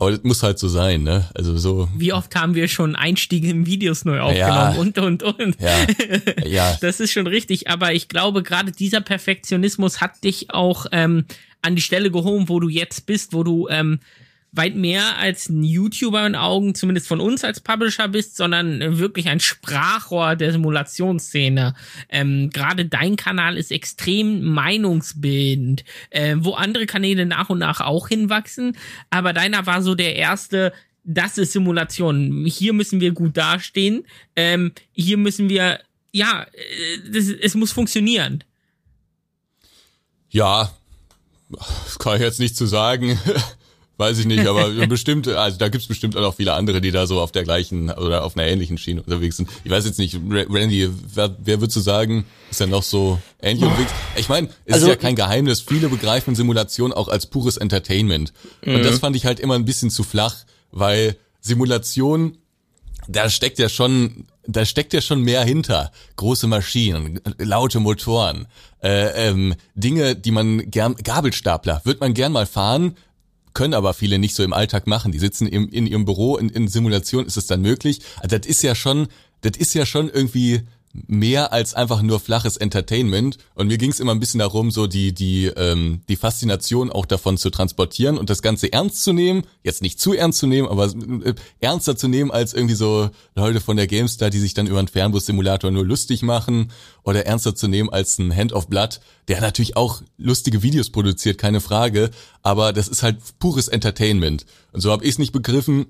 Aber das muss halt so sein, ne? Also so, Wie oft haben wir schon Einstiege in Videos neu aufgenommen und, und, und. ja, ja. Das ist schon richtig, aber ich glaube, gerade dieser Perfektionismus hat dich auch ähm, an die Stelle gehoben, wo du jetzt bist, wo du ähm, weit mehr als ein YouTuber in Augen, zumindest von uns als Publisher bist, sondern wirklich ein Sprachrohr der Simulationsszene. Ähm, Gerade dein Kanal ist extrem meinungsbildend, äh, wo andere Kanäle nach und nach auch hinwachsen, aber deiner war so der erste, das ist Simulation. Hier müssen wir gut dastehen. Ähm, hier müssen wir, ja, äh, das, es muss funktionieren. Ja, das kann ich jetzt nicht zu sagen. Weiß ich nicht, aber bestimmt, also da gibt's bestimmt auch noch viele andere, die da so auf der gleichen oder auf einer ähnlichen Schiene unterwegs sind. Ich weiß jetzt nicht, Ra- Randy, wer, wer würdest du sagen, ist ja noch so ähnlich unterwegs? Ich meine, es Also- ist ja kein Geheimnis, viele begreifen Simulation auch als pures Entertainment. Und das fand ich halt immer ein bisschen zu flach, weil Simulation da steckt ja schon, da steckt ja schon mehr hinter. Große Maschinen, laute Motoren, äh, ähm, Dinge, die man gern, Gabelstapler, wird man gern mal fahren, können aber viele nicht so im Alltag machen. Die sitzen im, in ihrem Büro, in, in Simulation ist es dann möglich. Also das ist ja schon, das ist ja schon irgendwie mehr als einfach nur flaches Entertainment. Und mir ging es immer ein bisschen darum, so die, die, ähm, die Faszination auch davon zu transportieren und das Ganze ernst zu nehmen. Jetzt nicht zu ernst zu nehmen, aber äh, ernster zu nehmen als irgendwie so Leute von der GameStar, die sich dann über einen Fernbus-Simulator nur lustig machen. Oder ernster zu nehmen als ein Hand of Blood, der natürlich auch lustige Videos produziert, keine Frage. Aber das ist halt pures Entertainment. Und so habe ich es nicht begriffen.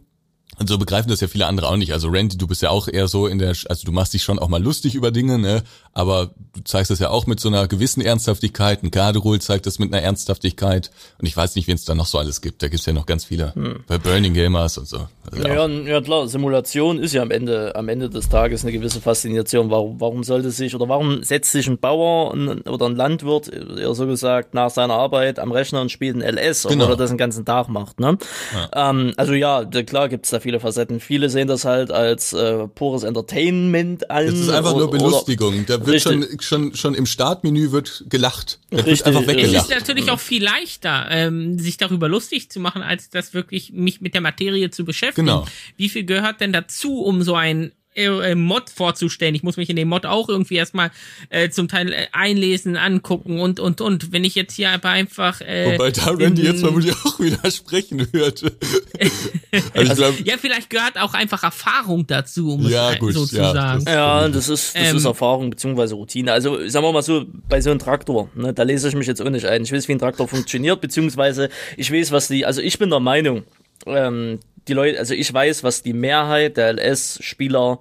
Und so begreifen das ja viele andere auch nicht. Also Randy, du bist ja auch eher so in der, also du machst dich schon auch mal lustig über Dinge, ne? Aber du zeigst das ja auch mit so einer gewissen Ernsthaftigkeit. Ein Garderol zeigt das mit einer Ernsthaftigkeit. Und ich weiß nicht, wen es da noch so alles gibt. Da gibt's ja noch ganz viele. Hm. Bei Burning Gamers und so. Also ja, ja, klar, Simulation ist ja am Ende, am Ende des Tages eine gewisse Faszination. Warum, warum sollte sich oder warum setzt sich ein Bauer oder ein Landwirt, eher so gesagt, nach seiner Arbeit am Rechner und spielt ein LS, genau. obwohl er das den ganzen Tag macht, ne? Ja. Ähm, also ja, klar gibt's da viele Facetten. Viele sehen das halt als äh, pures Entertainment an. Das ist einfach nur Belustigung. Da wird schon, schon, schon im Startmenü wird gelacht. Da wird einfach weggelacht. Es ist natürlich auch viel leichter, ähm, sich darüber lustig zu machen, als das wirklich mich mit der Materie zu beschäftigen. Genau. Wie viel gehört denn dazu, um so ein äh, äh, Mod vorzustellen. Ich muss mich in den Mod auch irgendwie erstmal äh, zum Teil äh, einlesen, angucken und und und. Wenn ich jetzt hier aber einfach äh, wobei da Randy jetzt vermutlich auch widersprechen hört. also glaub, ja, vielleicht gehört auch einfach Erfahrung dazu, um ja, es gut, so zu ja, sagen. Das ja, das ist das ähm, ist Erfahrung beziehungsweise Routine. Also sagen wir mal so bei so einem Traktor, ne, da lese ich mich jetzt auch nicht ein. Ich weiß, wie ein Traktor funktioniert, beziehungsweise ich weiß, was die. Also ich bin der Meinung, ähm, die Leute, also ich weiß, was die Mehrheit der LS-Spieler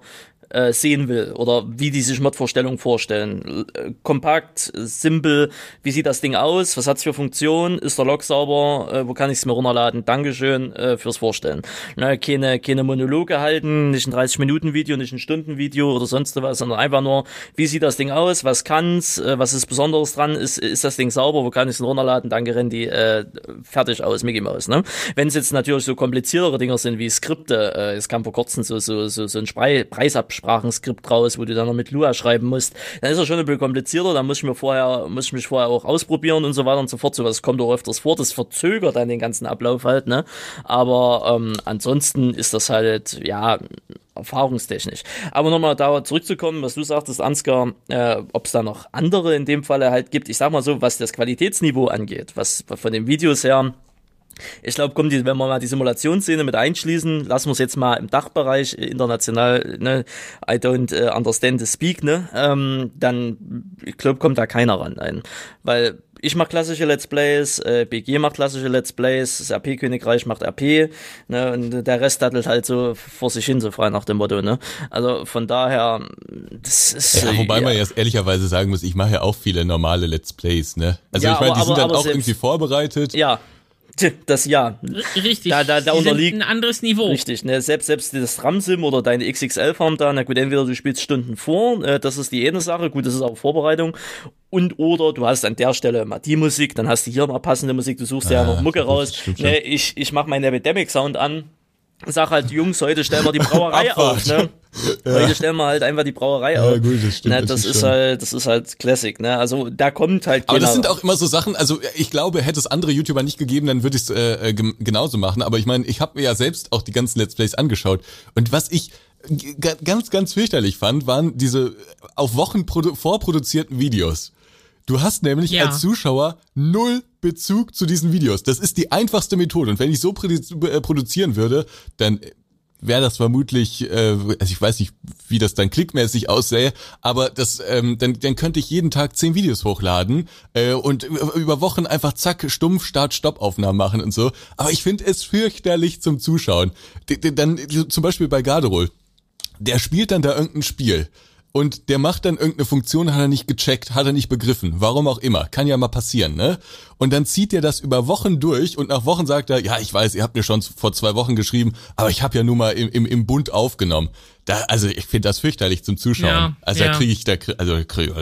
äh, sehen will oder wie die sich Mod-Vorstellungen vorstellen. Äh, kompakt, simpel, wie sieht das Ding aus, was hat's für Funktionen, ist der Log sauber, äh, wo kann ich es mir runterladen, Dankeschön äh, fürs Vorstellen. Ne, keine, keine Monologe halten, nicht ein 30-Minuten-Video, nicht ein Stunden-Video oder sonst was, sondern einfach nur, wie sieht das Ding aus, was kann's, äh, was ist Besonderes dran, ist, ist das Ding sauber, wo kann ich es runterladen, danke Randy, äh, fertig aus, Mickey Mouse. Ne? Wenn es jetzt natürlich so kompliziertere Dinger sind wie Skripte, äh, es kam vor kurzem so, so, so, so ein Preisabschluss Sprachenskript raus, wo du dann noch mit Lua schreiben musst, dann ist er schon ein bisschen komplizierter, da muss ich mir vorher, muss ich mich vorher auch ausprobieren und so weiter und so fort. So was kommt auch öfters vor, das verzögert dann den ganzen Ablauf halt, ne? Aber ähm, ansonsten ist das halt, ja, erfahrungstechnisch. Aber nochmal da zurückzukommen, was du sagtest, Ansgar, äh, ob es da noch andere in dem Falle halt gibt. Ich sag mal so, was das Qualitätsniveau angeht, was von den Videos her ich glaube, kommt die, wenn wir mal die Simulationsszene mit einschließen, lassen wir es jetzt mal im Dachbereich äh, international, ne, I don't uh, understand the speak, ne, ähm, dann, ich glaube, kommt da keiner ran ein. Weil ich mache klassische Let's Plays, äh, BG macht klassische Let's Plays, das RP-Königreich macht RP, ne, und der Rest dattelt halt so vor sich hin, so frei nach dem Motto, ne. Also von daher, das ist. Ja, wobei ja. man jetzt ehrlicherweise sagen muss, ich mache ja auch viele normale Let's Plays, ne. Also ja, ich meine, die aber, sind dann auch selbst, irgendwie vorbereitet. Ja, das ja. Richtig. Da, da, da unterliegt ein anderes Niveau. Richtig, ne? Selbst, selbst das RAM-Sim oder deine XXL-Farm da, na gut, entweder du spielst Stunden vor, äh, das ist die eine Sache, gut, das ist auch Vorbereitung. Und oder du hast an der Stelle mal die Musik, dann hast du hier mal passende Musik, du suchst ah, ja noch Mucke raus. Ne, ich, ich mach meinen Epidemic Sound an, sag halt, Jungs, heute stellen wir die Brauerei auf, ne? Ja. Heute stellen wir halt einfach die Brauerei ja, auf. Gut, das stimmt. Ne, das ist halt, das ist halt Classic, ne? Also da kommt halt. Aber das sind auch immer so Sachen. Also ich glaube, hätte es andere YouTuber nicht gegeben, dann würde ich es äh, äh genauso machen. Aber ich meine, ich habe mir ja selbst auch die ganzen Let's Plays angeschaut und was ich ganz, ganz fürchterlich fand, waren diese auf Wochen vorproduzierten Videos. Du hast nämlich ja. als Zuschauer null Bezug zu diesen Videos. Das ist die einfachste Methode. Und wenn ich so äh, produzieren würde, dann wäre das vermutlich, äh, also ich weiß nicht, wie das dann klickmäßig aussähe, aber das, ähm, dann, dann könnte ich jeden Tag zehn Videos hochladen äh, und über Wochen einfach zack, stumpf, Start, Stopp Aufnahmen machen und so. Aber ich finde es fürchterlich zum Zuschauen. D dann zum Beispiel bei Garderol. Der spielt dann da irgendein Spiel und der macht dann irgendeine Funktion, hat er nicht gecheckt, hat er nicht begriffen, warum auch immer, kann ja mal passieren, ne? Und dann zieht er das über Wochen durch und nach Wochen sagt er, ja, ich weiß, ihr habt mir schon vor zwei Wochen geschrieben, aber ich habe ja nun mal im, im, im Bund aufgenommen. Da, also ich finde das fürchterlich zum Zuschauen. Ja, also ja. da kriege ich da, also krieg,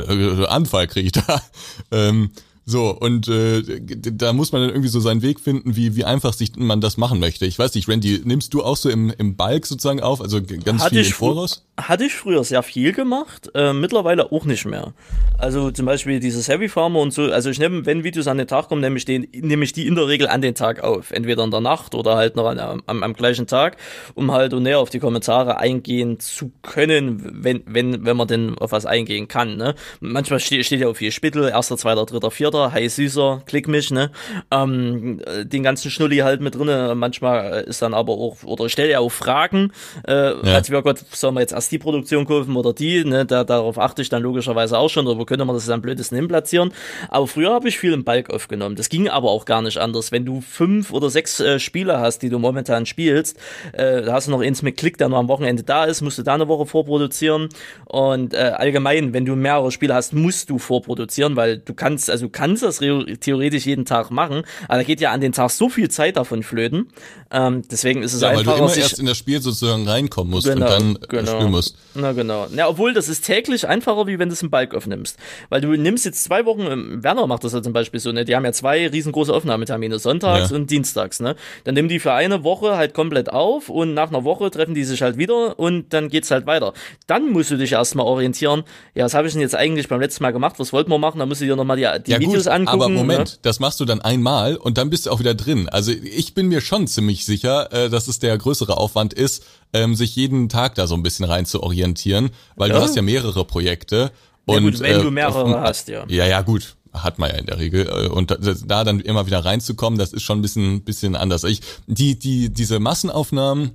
Anfall kriege ich da. Ähm, so, und äh, da muss man dann irgendwie so seinen Weg finden, wie, wie einfach sich man das machen möchte. Ich weiß nicht, Randy, nimmst du auch so im, im Balk sozusagen auf, also ganz hatte viel im Voraus? Hatte ich früher sehr viel gemacht, äh, mittlerweile auch nicht mehr. Also zum Beispiel dieses Heavy Farmer und so, also ich nehme, wenn Videos an den Tag kommen, nehme ich, den, nehme ich die in der Regel an den Tag auf. Entweder in der Nacht oder halt noch an, am, am gleichen Tag, um halt und näher auf die Kommentare eingehen zu können, wenn, wenn, wenn man denn auf was eingehen kann. Ne? Manchmal steht, steht ja auf vier Spittel, erster, zweiter, dritter, vierter, heiß süßer, klick mich, ne? Ähm, den ganzen Schnulli halt mit drinne. Manchmal ist dann aber auch, oder stell ja auch Fragen, äh, ja. als wir Gott, sollen wir jetzt erst kannst die Produktion kaufen oder die, ne, da, darauf achte ich dann logischerweise auch schon, oder wo könnte man das am blödesten hinplatzieren. Aber früher habe ich viel im Bulk aufgenommen. Das ging aber auch gar nicht anders. Wenn du fünf oder sechs äh, Spiele hast, die du momentan spielst, äh, da hast du noch eins mit Klick, der noch am Wochenende da ist, musst du da eine Woche vorproduzieren. Und äh, allgemein, wenn du mehrere Spiele hast, musst du vorproduzieren, weil du kannst, also du kannst das theoretisch jeden Tag machen, aber da geht ja an den Tag so viel Zeit davon flöten. Ähm, deswegen ist es ja, einfach. Weil du immer erst in das Spiel sozusagen reinkommen musst genau, und dann genau. spielen musst. Na genau. Ja, obwohl das ist täglich einfacher, wie wenn du es im Bulk aufnimmst. Weil du nimmst jetzt zwei Wochen, ähm, Werner macht das ja zum Beispiel so, ne? Die haben ja zwei riesengroße Aufnahmetermine, sonntags ja. und dienstags, ne? Dann nehmen die für eine Woche halt komplett auf und nach einer Woche treffen die sich halt wieder und dann geht's halt weiter. Dann musst du dich erstmal orientieren, ja, was habe ich denn jetzt eigentlich beim letzten Mal gemacht, was wollten wir machen? Dann musst du dir nochmal die, die ja, Videos gut, angucken. Aber Moment, ne? das machst du dann einmal und dann bist du auch wieder drin. Also ich bin mir schon ziemlich sicher, äh, dass es der größere Aufwand ist, ähm, sich jeden Tag da so ein bisschen rein zu orientieren, weil ja. du hast ja mehrere Projekte. Und, ja gut, wenn äh, du mehrere äh, hast, ja. Ja, ja, gut hat man ja in der Regel äh, und da dann immer wieder reinzukommen, das ist schon ein bisschen bisschen anders. Ich die die diese Massenaufnahmen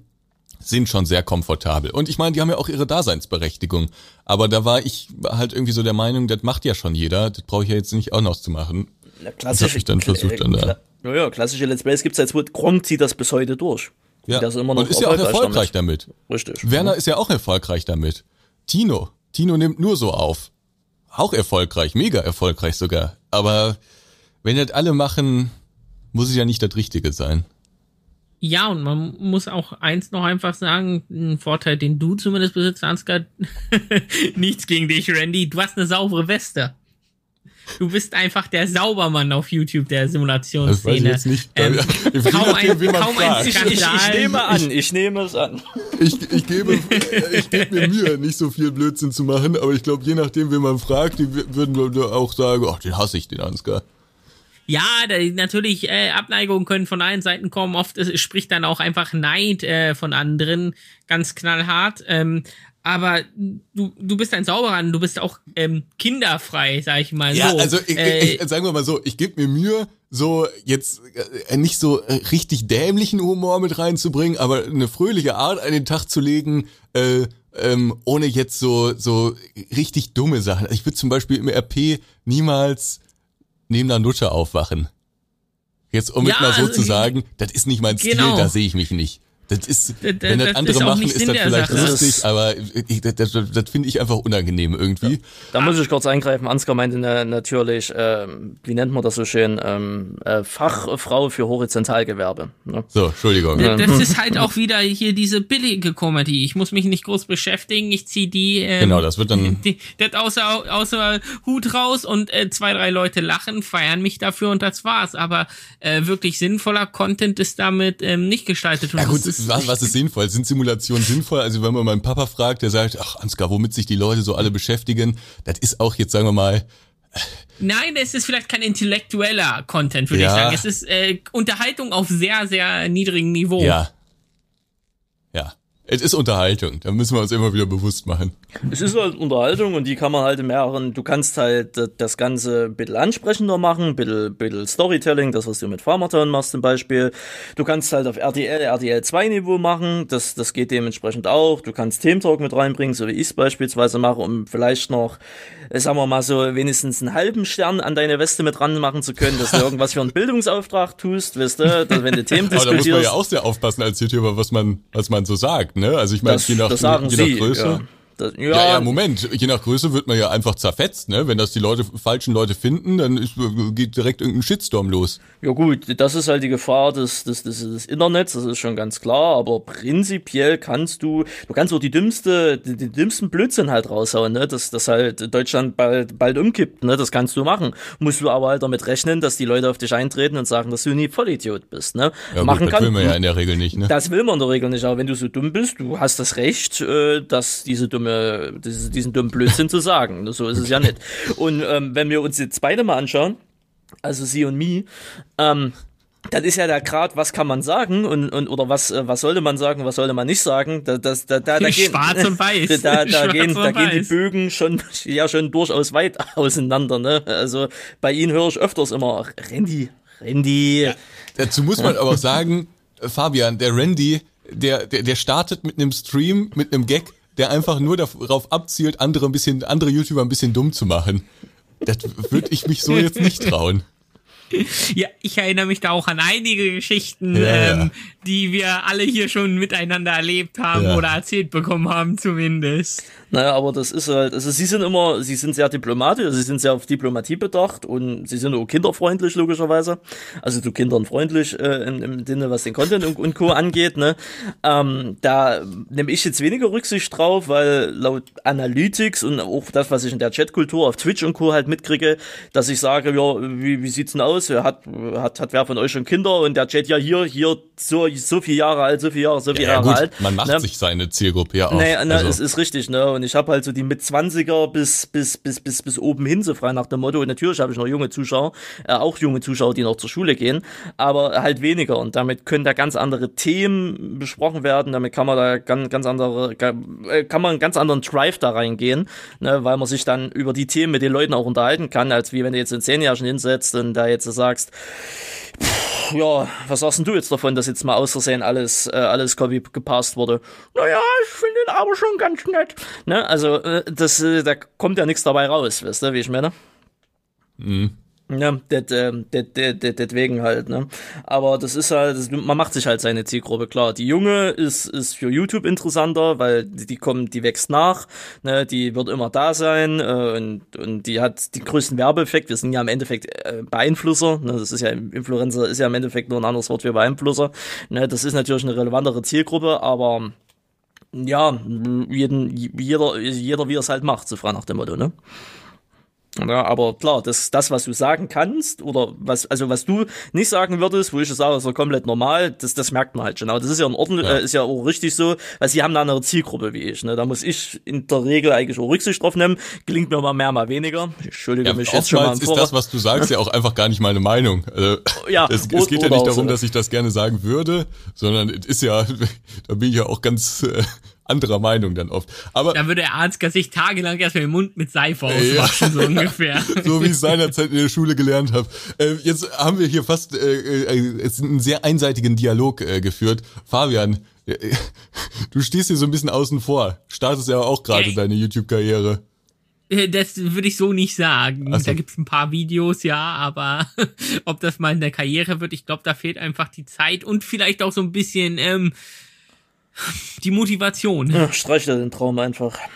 sind schon sehr komfortabel und ich meine, die haben ja auch ihre Daseinsberechtigung, aber da war ich halt irgendwie so der Meinung, das macht ja schon jeder, das brauche ich ja jetzt nicht auch noch zu machen. Na, klassisch, ich dann versucht dann da. Ja, klassische Let's Plays gibt's jetzt, wo Gronk zieht das bis heute durch. Ja. Das immer noch und ist ja auch erfolgreich damit. damit. Richtig. Werner ja. ist ja auch erfolgreich damit. Tino. Tino nimmt nur so auf. Auch erfolgreich, mega erfolgreich sogar. Aber wenn das alle machen, muss es ja nicht das Richtige sein. Ja, und man muss auch eins noch einfach sagen, ein Vorteil, den du zumindest besitzt, Ansgar, nichts gegen dich, Randy, du hast eine saubere Weste. Du bist einfach der Saubermann auf YouTube der Simulationsszene. Das weiß ich jetzt nicht. Ähm, kaum ein, kaum ein Skandal. Ich, ich, nehme an, ich nehme es an. Ich, ich, gebe, ich gebe mir Mühe, nicht so viel Blödsinn zu machen, aber ich glaube, je nachdem, wen man fragt, die würden auch sagen, ach, den hasse ich, den Ansgar. Ja, da, natürlich, äh, Abneigungen können von allen Seiten kommen. Oft ist, spricht dann auch einfach Neid äh, von anderen ganz knallhart. Ähm, aber du, du bist ein Sauberer, du bist auch ähm, kinderfrei, sag ich mal ja, so. also ich, äh, ich, sagen wir mal so, ich gebe mir Mühe, so jetzt äh, nicht so richtig dämlichen Humor mit reinzubringen, aber eine fröhliche Art an den Tag zu legen, äh, ähm, ohne jetzt so so richtig dumme Sachen. Ich würde zum Beispiel im RP niemals neben der Nutte aufwachen. Jetzt um ja, es mal so also, zu sagen, das ist nicht mein Stil, genau. da sehe ich mich nicht. Das ist, wenn das, das andere machen, ist das vielleicht Sache. lustig, aber ich, das, das, das finde ich einfach unangenehm irgendwie. Ja. Da muss ich kurz eingreifen. Ansgar meinte natürlich, äh, wie nennt man das so schön, ähm, äh, Fachfrau für Horizontalgewerbe. Ne? So, Entschuldigung. Das ist halt auch wieder hier diese billige Comedy. Ich muss mich nicht groß beschäftigen, ich ziehe die, ähm, genau, das wird dann die, das außer, außer Hut raus und äh, zwei, drei Leute lachen, feiern mich dafür und das war's. Aber äh, wirklich sinnvoller Content ist damit ähm, nicht gestaltet. Und ja gut, was, was ist sinnvoll? Sind Simulationen sinnvoll? Also wenn man meinen Papa fragt, der sagt, ach Ansgar, womit sich die Leute so alle beschäftigen, das ist auch jetzt, sagen wir mal, Nein, es ist vielleicht kein intellektueller Content, würde ja. ich sagen. Es ist äh, Unterhaltung auf sehr, sehr niedrigem Niveau. Ja. Es ist Unterhaltung, da müssen wir uns immer wieder bewusst machen. Es ist halt Unterhaltung und die kann man halt in mehreren, du kannst halt das Ganze ein bisschen ansprechender machen, ein bisschen, bisschen Storytelling, das was du mit Farmertown machst zum Beispiel. Du kannst halt auf RTL, RTL 2 Niveau machen, das, das geht dementsprechend auch. Du kannst Thementalk mit reinbringen, so wie ich es beispielsweise mache, um vielleicht noch, äh, sagen wir mal so, wenigstens einen halben Stern an deine Weste mit ranmachen zu können, dass du irgendwas für einen Bildungsauftrag tust, weißt du, dass, wenn du Themen diskutierst. Aber da muss man ja auch sehr aufpassen als YouTuber, was man, was man so sagt, ne? Also ich meine, je nach, je nach Größe. Ja. Das, ja. ja, ja, Moment. Je nach Größe wird man ja einfach zerfetzt, ne? Wenn das die Leute, falschen Leute finden, dann ist, geht direkt irgendein Shitstorm los. Ja gut, das ist halt die Gefahr des, des, des, des Internets, das ist schon ganz klar, aber prinzipiell kannst du, du kannst auch die dümmste, die, die dümmsten Blödsinn halt raushauen, ne? Dass, dass halt Deutschland bald, bald umkippt, ne? Das kannst du machen. Musst du aber halt damit rechnen, dass die Leute auf dich eintreten und sagen, dass du nie Vollidiot bist, ne? Ja, machen gut, das kann, will man ja in der Regel nicht, ne? Das will man in der Regel nicht, aber wenn du so dumm bist, du hast das Recht, äh, dass diese dumme dumme, diesen dummen Blödsinn zu sagen. So ist es ja nicht. Und ähm, wenn wir uns jetzt beide mal anschauen, also sie und me, ähm, dann ist ja der Grad, was kann man sagen und, und oder was äh, was sollte man sagen, was sollte man nicht sagen. Da, das, da, da, da gehen, Schwarz und weiß. Da, da, gehen, da gehen die Bögen schon ja schon durchaus weit auseinander. Ne? Also bei Ihnen höre ich öfters immer Randy, Randy. Ja, dazu muss man aber auch sagen, Fabian, der Randy, der, der, der startet mit einem Stream, mit einem Gag, der einfach nur darauf abzielt, andere ein bisschen, andere YouTuber ein bisschen dumm zu machen. Das würde ich mich so jetzt nicht trauen. Ja, ich erinnere mich da auch an einige Geschichten, Ja, ähm, ja. die wir alle hier schon miteinander erlebt haben Ja. oder erzählt bekommen haben zumindest. Naja, aber das ist halt, also sie sind immer, sie sind sehr diplomatisch, also sie sind sehr auf Diplomatie bedacht und sie sind auch kinderfreundlich, logischerweise. Also zu Kindern freundlich äh, im, im Sinne, was den Content und, und Co. angeht, ne? Ähm, da nehme ich jetzt weniger Rücksicht drauf, weil laut Analytics und auch das, was ich in der Chatkultur auf Twitch und Co. halt mitkriege, dass ich sage, ja, wie, wie sieht's denn aus? Hat, hat, hat wer von euch schon Kinder? Und der Chat, ja, hier, hier, so, so viele Jahre alt, so viele Jahre, so viele Ja, Jahre gut, alt. man macht ne? sich seine Zielgruppe ja auch. Nee, ne, also, es ist richtig, ne? Und ich habe halt so die mit 20er bis bis bis bis bis oben hin so frei nach dem Motto. Und natürlich habe ich noch junge Zuschauer, äh, auch junge Zuschauer, die noch zur Schule gehen, aber halt weniger. Und damit können da ganz andere Themen besprochen werden. Damit kann man da ganz ganz andere kann äh, kann man einen ganz anderen Drive da reingehen, ne? Weil man sich dann über die Themen mit den Leuten auch unterhalten kann, als wie wenn du jetzt in zehn Jahren hinsetzt und da jetzt sagst ja, was sagst denn du jetzt davon, dass jetzt mal aus Versehen alles, äh, alles Copy gepasst wurde? Naja, ich finde ihn aber schon ganz nett. Ne, also, äh, das, äh, da kommt ja nichts dabei raus, weißt du, wie ich meine? Mhm. Ja, ähm, det, det, det, deswegen halt, ne? Aber das ist halt, das, man macht sich halt seine Zielgruppe klar. Die Junge ist, ist für YouTube interessanter, weil die, die kommt, die wächst nach, ne? Die wird immer da sein äh, und, und die hat den größten Werbeeffekt. Wir sind ja im Endeffekt äh, Beeinflusser, ne? Das ist ja, Influencer ist ja im Endeffekt nur ein anderes Wort für Beeinflusser. Ne? Das ist natürlich eine relevantere Zielgruppe, aber ja, jeden, jeder, jeder wie er es halt macht, so frei nach dem Motto, ne? Ja, aber klar, das, das, was du sagen kannst, oder was, also was du nicht sagen würdest, wo ich sage, das ist komplett normal, das, das merkt man halt schon. Aber das ist ja in Ordnung, Ja. Äh, ist ja auch richtig so, weil sie haben da eine Zielgruppe wie ich, ne? Da muss ich in der Regel eigentlich auch Rücksicht drauf nehmen. Gelingt mir mal mehr, mal weniger. Ich entschuldige ja, mich jetzt schon mal ist Voraus. das, was du sagst, ja auch einfach gar nicht meine Meinung. Also, Ja, es, es geht ja nicht darum, so. dass ich das gerne sagen würde, sondern es ist ja, da bin ich ja auch ganz äh, anderer Meinung dann oft. Aber Da würde der Arzt sich tagelang erstmal den Mund mit Seife auswaschen, so ungefähr. so wie ich es seinerzeit in der Schule gelernt habe. Äh, jetzt haben wir hier fast äh, äh, jetzt einen sehr einseitigen Dialog äh, geführt. Fabian, äh, du stehst hier so ein bisschen außen vor. Startest ja auch gerade Ey. deine YouTube-Karriere. Äh, Das würde ich so nicht sagen. So. Da gibt's ein paar Videos, ja, aber ob das mal in der Karriere wird, ich glaube, da fehlt einfach die Zeit und vielleicht auch so ein bisschen ähm, die Motivation. Ja, streich dir den Traum einfach.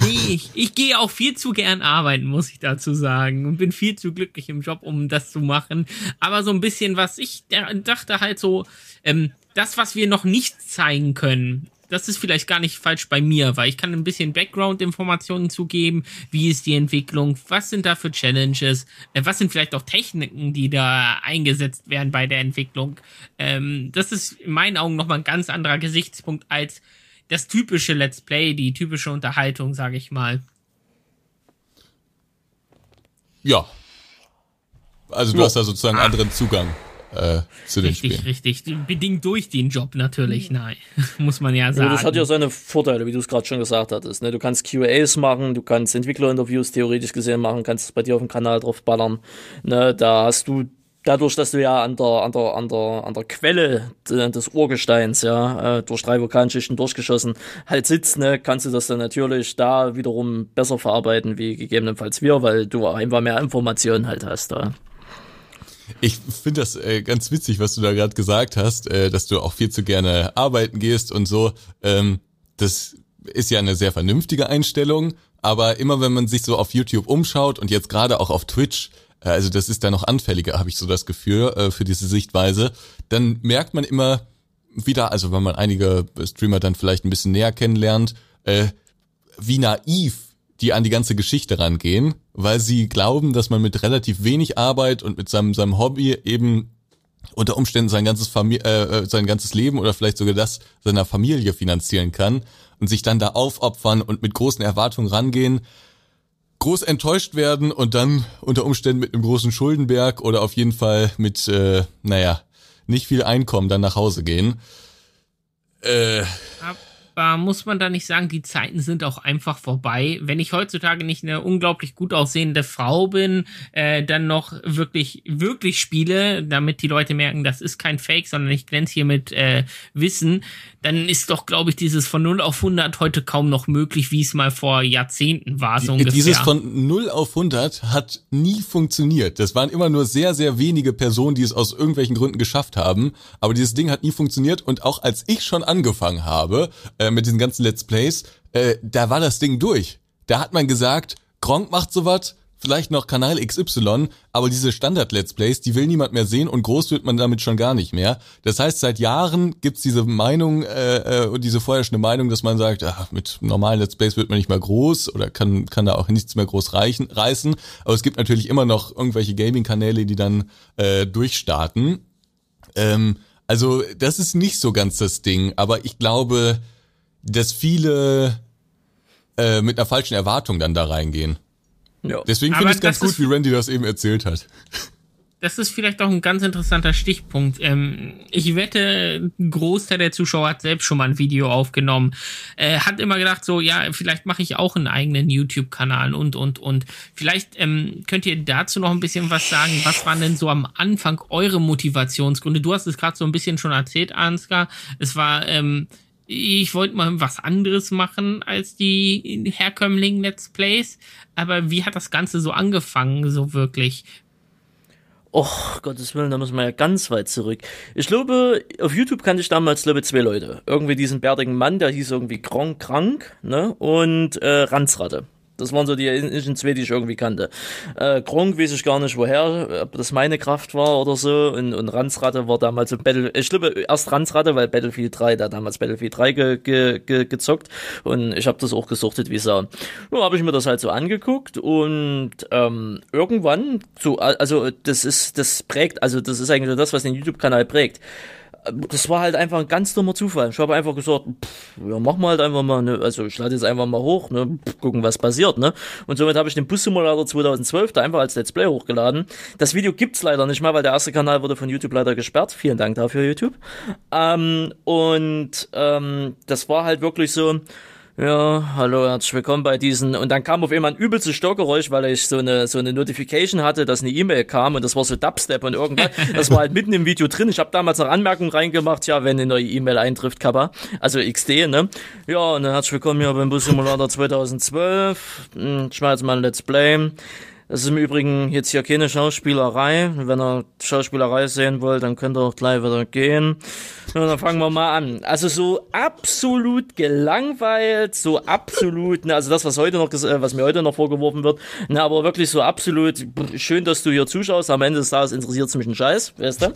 Nee, ich, ich gehe auch viel zu gern arbeiten, muss ich dazu sagen. Und bin viel zu glücklich im Job, um das zu machen. Aber so ein bisschen, was ich da- dachte halt so, ähm, das, was wir noch nicht zeigen können, das ist vielleicht gar nicht falsch bei mir, weil ich kann ein bisschen Background-Informationen zugeben. Wie ist die Entwicklung? Was sind da für Challenges? Äh, was sind vielleicht auch Techniken, die da eingesetzt werden bei der Entwicklung? Ähm, das ist in meinen Augen nochmal ein ganz anderer Gesichtspunkt als das typische Let's Play, die typische Unterhaltung, sage ich mal. Ja. Also du Ja. hast da sozusagen anderen Zugang äh, zu den Richtig, Spielen. richtig. Bedingt durch den Job natürlich, nein. Muss man ja Ja, sagen. das hat ja seine Vorteile, wie du es gerade schon gesagt hattest. Ne? Du kannst QAs machen, du kannst Entwicklerinterviews theoretisch gesehen machen, kannst es bei dir auf dem Kanal drauf ballern. Ne? Da hast du dadurch, dass du ja an der, an der, an der, an der Quelle de- des Urgesteins, ja, äh, durch drei Vulkanschichten durchgeschossen, halt sitzt, ne, kannst du das dann natürlich da wiederum besser verarbeiten, wie gegebenenfalls wir, weil du einfach mehr Informationen halt hast da. Ich finde das äh, ganz witzig, was du da gerade gesagt hast, äh, dass du auch viel zu gerne arbeiten gehst und so. Ähm, das ist ja eine sehr vernünftige Einstellung, aber immer wenn man sich so auf YouTube umschaut und jetzt gerade auch auf Twitch, äh, also das ist da noch anfälliger, habe ich so das Gefühl äh, für diese Sichtweise, dann merkt man immer wieder, also wenn man einige Streamer dann vielleicht ein bisschen näher kennenlernt, äh, wie naiv die an die ganze Geschichte rangehen, weil sie glauben, dass man mit relativ wenig Arbeit und mit seinem, seinem Hobby eben unter Umständen sein ganzes Famili äh, äh, sein ganzes Leben oder vielleicht sogar das seiner Familie finanzieren kann und sich dann da aufopfern und mit großen Erwartungen rangehen, groß enttäuscht werden und dann unter Umständen mit einem großen Schuldenberg oder auf jeden Fall mit, äh, naja, nicht viel Einkommen dann nach Hause gehen. Äh, aber muss man da nicht sagen, die Zeiten sind auch einfach vorbei? Wenn ich heutzutage nicht eine unglaublich gut aussehende Frau bin, äh, dann noch wirklich, wirklich spiele, damit die Leute merken, das ist kein Fake, sondern ich glänze hier mit äh, Wissen, dann ist doch, glaube ich, dieses von 0 auf 100 heute kaum noch möglich, wie es mal vor Jahrzehnten war, so ungefähr. Dieses von 0 auf 100 hat nie funktioniert. Das waren immer nur sehr, sehr wenige Personen, die es aus irgendwelchen Gründen geschafft haben. Aber dieses Ding hat nie funktioniert. Und auch als ich schon angefangen habe äh, mit diesen ganzen Let's Plays, äh, da war das Ding durch. Da hat man gesagt, Gronk macht sowas, vielleicht noch Kanal XY, aber diese Standard-Let's Plays, die will niemand mehr sehen und groß wird man damit schon gar nicht mehr. Das heißt, seit Jahren gibt's diese Meinung äh, äh, und diese vorherrschende Meinung, dass man sagt, ach, mit normalen Let's Plays wird man nicht mehr groß oder kann, kann da auch nichts mehr groß reichen, reißen. Aber es gibt natürlich immer noch irgendwelche Gaming-Kanäle, die dann äh, durchstarten. Ähm, also das ist nicht so ganz das Ding, aber ich glaube, dass viele äh, mit einer falschen Erwartung dann da reingehen. Ja. Deswegen finde ich es ganz gut, wie Randy das eben erzählt hat. Das ist vielleicht auch ein ganz interessanter Stichpunkt. Ähm, ich wette, ein Großteil der Zuschauer hat selbst schon mal ein Video aufgenommen. Äh, hat immer gedacht, so, ja, vielleicht mache ich auch einen eigenen YouTube-Kanal und, und, und. Vielleicht ähm, könnt ihr dazu noch ein bisschen was sagen. Was waren denn so am Anfang eure Motivationsgründe? Du hast es gerade so ein bisschen schon erzählt, Ansgar. Es war, ähm, ich wollte mal was anderes machen als die herkömmlichen Let's Plays. Aber wie hat das Ganze so angefangen, so wirklich? Och, Gottes Willen, da muss man ja ganz weit zurück. Ich glaube, auf YouTube kannte ich damals, glaube ich, zwei Leute. Irgendwie diesen bärtigen Mann, der hieß irgendwie Kronk Krank, ne? Und äh, Ranzratte. Das waren so die indischen zwei, die ich irgendwie kannte. Äh, Gronk weiß ich gar nicht woher, ob das meine Kraft war oder so. Und, und Ransratte war damals so Battle, ich glaube erst Ransratte, weil Battlefield 3, da damals Battlefield 3 ge, ge, ge, gezockt. Und ich habe das auch gesuchtet wie Sau. Nun habe ich mir das halt so angeguckt und ähm, irgendwann, so, also das ist, das prägt, also das ist eigentlich so das, was den YouTube-Kanal prägt das war halt einfach ein ganz dummer Zufall. Ich habe einfach gesagt, pff, ja, machen wir halt einfach mal, ne? also ich lade jetzt einfach mal hoch, ne? Pff, gucken, was passiert, ne? Und somit habe ich den Bus-Simulator 2012 da einfach als Let's Play hochgeladen. Das Video gibt's leider nicht mal, weil der erste Kanal wurde von YouTube leider gesperrt. Vielen Dank dafür, YouTube. Ähm, und ähm, das war halt wirklich so, ja, hallo, herzlich willkommen bei diesen. Und dann kam auf einmal ein übelstes Störgeräusch, weil ich so eine so eine Notification hatte, dass eine E-Mail kam und das war so Dubstep und irgendwas. Das war halt mitten im Video drin. Ich habe damals noch Anmerkungen reingemacht, ja, wenn eine neue E-Mail eintrifft, Kappa, also XD, ne? Ja, und dann herzlich willkommen hier beim Bus Simulator 2012. Hm, ich mach jetzt mal ein Let's Play. Das ist im Übrigen jetzt hier keine Schauspielerei. Wenn ihr Schauspielerei sehen wollt, dann könnt ihr auch gleich wieder gehen. Und dann fangen wir mal an. Also so absolut gelangweilt, so absolut, ne, also das, was heute noch, äh, was mir heute noch vorgeworfen wird, ne, aber wirklich so absolut schön, dass du hier zuschaust. Am Ende des Tages interessiert es mich ein Scheiß, weißt du?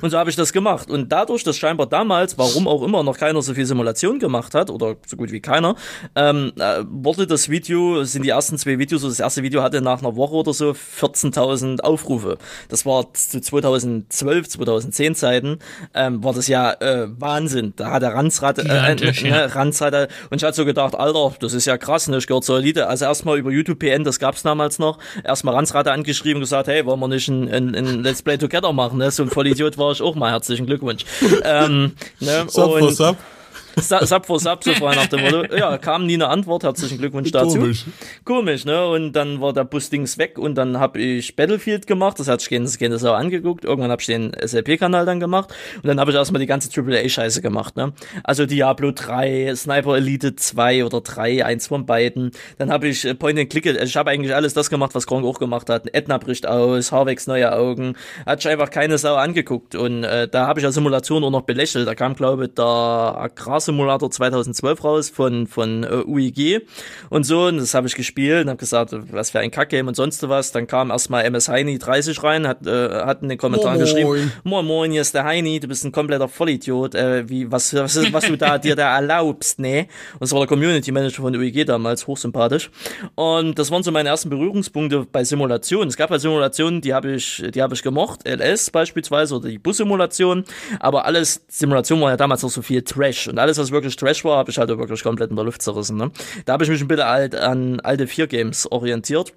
Und so habe ich das gemacht. Und dadurch, dass scheinbar damals, warum auch immer, noch keiner so viel Simulation gemacht hat, oder so gut wie keiner, ähm, äh, wurde das Video, sind die ersten zwei Videos, also das erste Video hatte nach einer Woche oder so 14.000 Aufrufe. Das war zu 2012, 2010 Zeiten, ähm, war das ja äh, Wahnsinn. Da hat der Ranzrad, äh, äh, ne, Ranzrad, äh, und ich hatte so gedacht, Alter, das ist ja krass, ne, ich gehört zur Elite. Also erstmal über YouTube PN, das gab's damals noch, erstmal Ranzrad angeschrieben und gesagt, hey, wollen wir nicht ein, ein, ein Let's Play Together machen, ne? So ein Vollidiot war ich auch mal, herzlichen Glückwunsch. ähm, ne? Sup, und, what's Sub for Sub, so frei nach dem Motto. Ja, kam nie eine Antwort, herzlichen Glückwunsch dazu. Komisch. Komisch, ne? Und dann war der Busdings weg und dann habe ich Battlefield gemacht, das hat sich keine, keine Sau angeguckt. Irgendwann habe ich den SLP-Kanal dann gemacht und dann habe ich erstmal die ganze AAA-Scheiße gemacht, ne? Also Diablo 3, Sniper Elite 2 oder 3, eins von beiden. Dann habe ich äh, Point and Click, also ich habe eigentlich alles das gemacht, was Gronk auch gemacht hat. Edna bricht aus, Harvex neue Augen. Hat sich einfach keine Sau angeguckt und äh, da habe ich ja Simulation auch noch belächelt. Da kam, glaube ich, der Agrar Simulator 2012 raus von, von uh, UIG und so. Und das habe ich gespielt und habe gesagt, was für ein Kackgame und sonst was. Dann kam erstmal MS Heini 30 rein, hat, äh, hat in den Kommentaren moin. geschrieben, moin moin, hier ist der Heini, du bist ein kompletter Vollidiot, äh, wie, was, was, was du da dir da erlaubst, ne? Und das war der Community Manager von UIG damals, hochsympathisch. Und das waren so meine ersten Berührungspunkte bei Simulationen. Es gab halt Simulationen, die habe ich, die habe ich gemocht, LS beispielsweise oder die Bus-Simulation, aber alles, Simulationen waren ja damals auch so viel Trash und alles, was wirklich Trash war, habe ich halt wirklich komplett in der Luft zerrissen. Ne? Da habe ich mich ein bisschen halt an alte 4 Games orientiert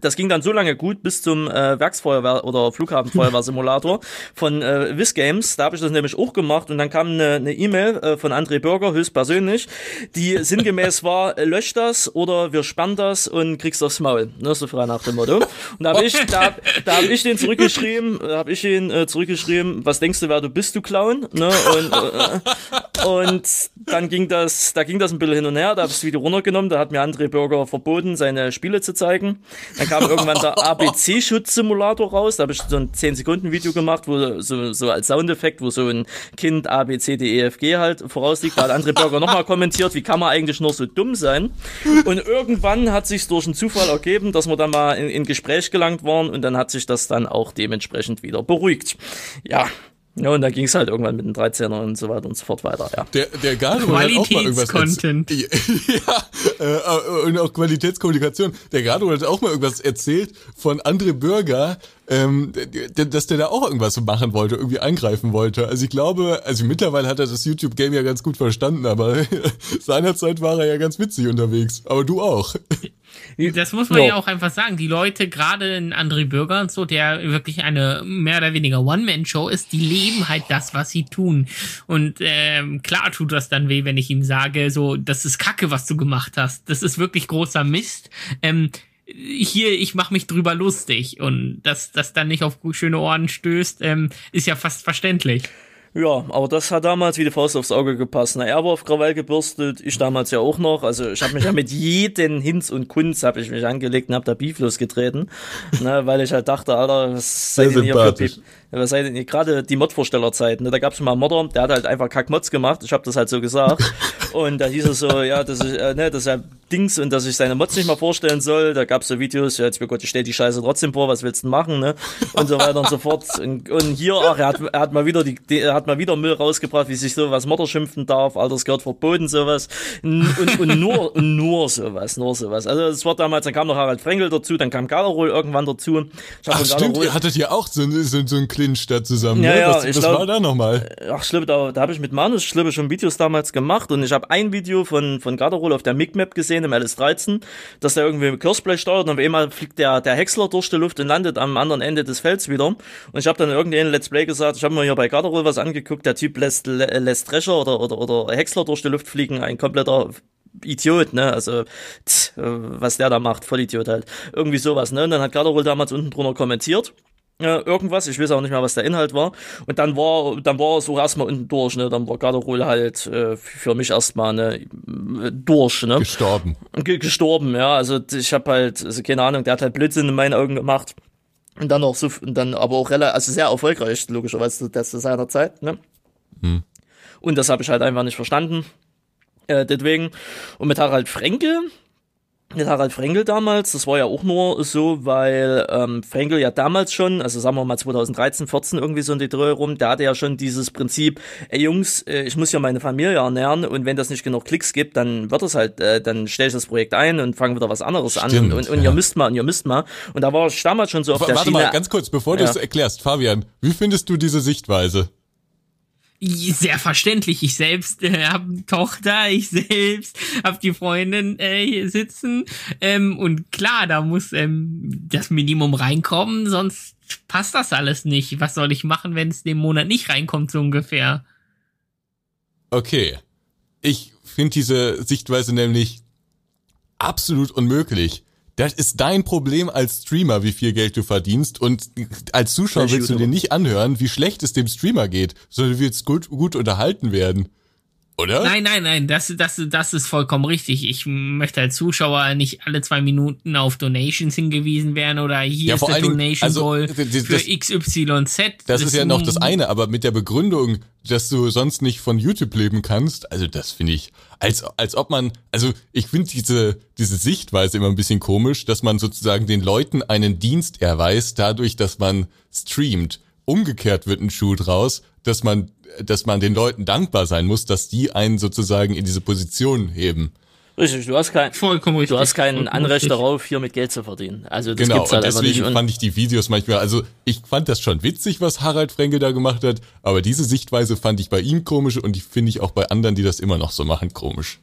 das ging dann so lange gut bis zum äh, Werksfeuerwehr oder Flughafenfeuerwehrsimulator von äh, Wiz Games. Da habe ich das nämlich auch gemacht und dann kam eine E-Mail e äh, von André Bürger höchstpersönlich, die sinngemäß war, lösch das oder wir sperren das und kriegst aufs Maul. Ne, so frei nach dem Motto. Und da habe ich, da, da hab ich den zurückgeschrieben, habe ich ihn äh, zurückgeschrieben, was denkst du, wer du bist, du Clown? Ne? Und, äh, und dann ging das, da ging das ein bisschen hin und her, da habe ich das Video runtergenommen, da hat mir André Bürger verboten, seine Spiele zu zeigen. Dann kam irgendwann der ABC-Schutz-Simulator raus. Da habe ich so ein 10-Sekunden-Video gemacht, wo so, so als Soundeffekt, wo so ein Kind A, E, halt vorausliegt. Da hat André Bürger nochmal kommentiert, wie kann man eigentlich nur so dumm sein? Und irgendwann hat sich durch einen Zufall ergeben, dass wir dann mal in, in Gespräch gelangt waren und dann hat sich das dann auch dementsprechend wieder beruhigt. Ja, ja, und da ging es halt irgendwann mit den 13er und so weiter und so fort weiter, ja. Der, der Garo hat auch mal irgendwas Content. ja, äh, und auch Qualitätskommunikation. Der Garo hat auch mal irgendwas erzählt von André Bürger, ähm, dass der da auch irgendwas machen wollte, irgendwie eingreifen wollte. Also ich glaube, also mittlerweile hat er das YouTube-Game ja ganz gut verstanden, aber seinerzeit war er ja ganz witzig unterwegs. Aber du auch. Das muss man ja. ja auch einfach sagen. Die Leute, gerade in André Bürger und so, der wirklich eine mehr oder weniger One-Man-Show ist, die leben halt das, was sie tun. Und ähm, klar tut das dann weh, wenn ich ihm sage, so, das ist Kacke, was du gemacht hast. Das ist wirklich großer Mist. Ähm, hier, ich mache mich drüber lustig und dass das dann nicht auf schöne Ohren stößt, ähm, ist ja fast verständlich. Ja, aber das hat damals wie die Faust aufs Auge gepasst. Na, er war auf Krawall gebürstet, ich damals ja auch noch. Also ich habe mich ja mit jedem Hinz und Kunz habe ich mich angelegt und habe da Beef losgetreten, ne, weil ich halt dachte, Alter, was seid ihr hier für Beef? Was seid ihr gerade die Mod-Vorstellerzeit, ne, da gab's schon mal einen Modder, der hat halt einfach Kack-Mods gemacht. Ich habe das halt so gesagt und da hieß es so, ja, das ist, äh, ne, das ist ja Dings und dass ich seine Mods nicht mal vorstellen soll. Da gab's so Videos, ja, jetzt, Gott, ich stell die Scheiße trotzdem vor, was willst du machen, ne? Und so weiter und so fort. Und, und hier, ach, er hat, er hat mal wieder die, er hat mal wieder Müll rausgebracht, wie sich sowas Modder schimpfen darf, Alter, das gehört verboten, sowas. Und, und nur, und nur sowas, nur sowas. Also, es war damals, dann kam noch Harald Frenkel dazu, dann kam Galerol irgendwann dazu. Ich ach, stimmt, ihr hattet ja auch so, so, so einen Clinch da zusammen, ja, ne? Ja, was, was glaub, war da nochmal? Ach, schlimm, da, da habe ich mit Manus Schlimme schon Videos damals gemacht und ich habe ein Video von, von Garderol auf der MIG-Map gesehen, im LS13, dass der irgendwie mit Kirschblech steuert und auf einmal fliegt der, der Häcksler durch die Luft und landet am anderen Ende des Felds wieder. Und ich habe dann irgendein Let's Play gesagt, ich habe mir hier bei Garderol was angeguckt, der Typ lässt, lässt Drescher oder, oder, oder Häcksler durch die Luft fliegen, ein kompletter Idiot, ne? Also, tz, was der da macht, voll Idiot halt. Irgendwie sowas, ne? Und dann hat Garderol damals unten drunter kommentiert äh, irgendwas, ich weiß auch nicht mehr, was der Inhalt war. Und dann war, dann war es auch erstmal unten durch, ne? Dann war Garderol halt äh, für mich erstmal ne, durch, ne? Gestorben. Ge gestorben, ja. Also ich habe halt, also keine Ahnung, der hat halt Blödsinn in meinen Augen gemacht. Und dann auch so, und dann aber auch relativ, also sehr erfolgreich, logischerweise, das zu seiner Zeit, ne? Hm. Und das habe ich halt einfach nicht verstanden. Äh, deswegen. Und mit Harald Frenkel, mit Harald Frenkel damals, das war ja auch nur so, weil ähm, Frenkel ja damals schon, also sagen wir mal 2013, 14 irgendwie so in die Dreh rum, da hatte ja schon dieses Prinzip, ey Jungs, äh, ich muss ja meine Familie ernähren und wenn das nicht genug Klicks gibt, dann wird es halt, äh, dann stelle ich das Projekt ein und fange wieder was anderes Stimmt, an und, und, und ja. ihr müsst mal und ihr müsst mal. Und da war ich damals schon so auf Warte der Schiene. Warte mal, ganz kurz, bevor ja. du es erklärst, Fabian, wie findest du diese Sichtweise? Sehr verständlich. Ich selbst äh, habe Tochter, ich selbst habe die Freundin äh, hier sitzen. Ähm, und klar, da muss ähm, das Minimum reinkommen, sonst passt das alles nicht. Was soll ich machen, wenn es dem Monat nicht reinkommt, so ungefähr? Okay. Ich finde diese Sichtweise nämlich absolut unmöglich. Das ist dein Problem als Streamer, wie viel Geld du verdienst. Und als Zuschauer willst du dir nicht anhören, wie schlecht es dem Streamer geht, sondern du willst gut, gut unterhalten werden. Oder? Nein, nein, nein, das, das, das ist vollkommen richtig. Ich möchte als Zuschauer nicht alle zwei Minuten auf Donations hingewiesen werden oder hier ja, ist der Donation also, für XYZ. Das, das ist ja noch das eine, aber mit der Begründung, dass du sonst nicht von YouTube leben kannst, also das finde ich, als, als ob man, also ich finde diese, diese Sichtweise immer ein bisschen komisch, dass man sozusagen den Leuten einen Dienst erweist, dadurch, dass man streamt. Umgekehrt wird ein Schuh draus, dass man, dass man den Leuten dankbar sein muss, dass die einen sozusagen in diese Position heben. Richtig, du hast kein, Vollkommen richtig. Du hast kein Anrecht richtig. darauf, hier mit Geld zu verdienen. Also das genau, gibt's halt und deswegen nicht. fand ich die Videos manchmal, also ich fand das schon witzig, was Harald Frenkel da gemacht hat, aber diese Sichtweise fand ich bei ihm komisch und die finde ich auch bei anderen, die das immer noch so machen, komisch.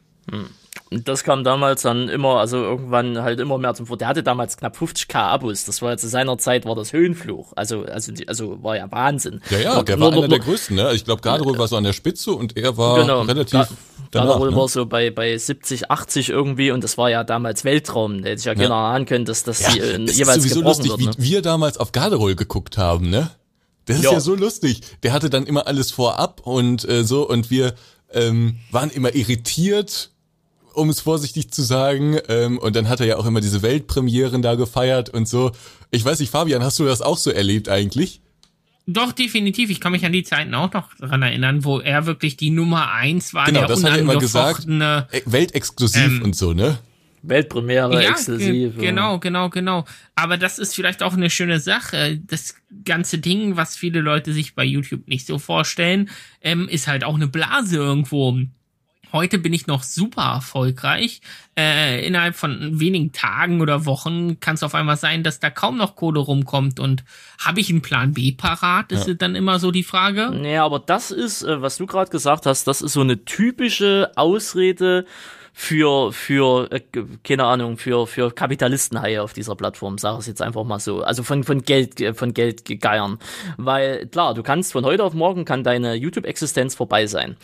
Und das kam damals dann immer, also irgendwann halt immer mehr zum Vor. Der hatte damals knapp 50k Abos. Das war ja zu seiner Zeit war das Höhenfluch. Also, also, also war ja Wahnsinn. Ja, ja, der war einer der größten, ne? Ich glaube, Garderol war so an der Spitze und er war genau, relativ. Garderol ne? war so bei, bei 70, 80 irgendwie und das war ja damals Weltraum. Da hätte ich ja, ja. keiner ahnen können, dass das ja, sie, äh, jeweils ist sowieso lustig, wird, ne? wie wir damals auf Garderol geguckt haben, ne? Das ist ja. ja so lustig. Der hatte dann immer alles vorab und äh, so und wir ähm, waren immer irritiert um es vorsichtig zu sagen. Ähm, und dann hat er ja auch immer diese Weltpremieren da gefeiert und so. Ich weiß nicht, Fabian, hast du das auch so erlebt eigentlich? Doch, definitiv. Ich kann mich an die Zeiten auch noch dran erinnern, wo er wirklich die Nummer eins war. Genau, das hat er immer gesagt. Äh, Weltexklusiv ähm, und so, ne? Weltpremiere ja, exklusiv. Genau, genau, genau. Aber das ist vielleicht auch eine schöne Sache. Das ganze Ding, was viele Leute sich bei YouTube nicht so vorstellen, ähm, ist halt auch eine Blase irgendwo. Heute bin ich noch super erfolgreich. Äh, innerhalb von wenigen Tagen oder Wochen kann es auf einmal sein, dass da kaum noch Kohle rumkommt. Und habe ich einen Plan B parat? Das ja. ist dann immer so die Frage. Naja, aber das ist, äh, was du gerade gesagt hast, das ist so eine typische Ausrede für, für, äh, keine Ahnung, für, für Kapitalistenhaie auf dieser Plattform, sag es jetzt einfach mal so. Also von, von Geld, äh, von Geld geiern. Weil, klar, du kannst von heute auf morgen kann deine YouTube-Existenz vorbei sein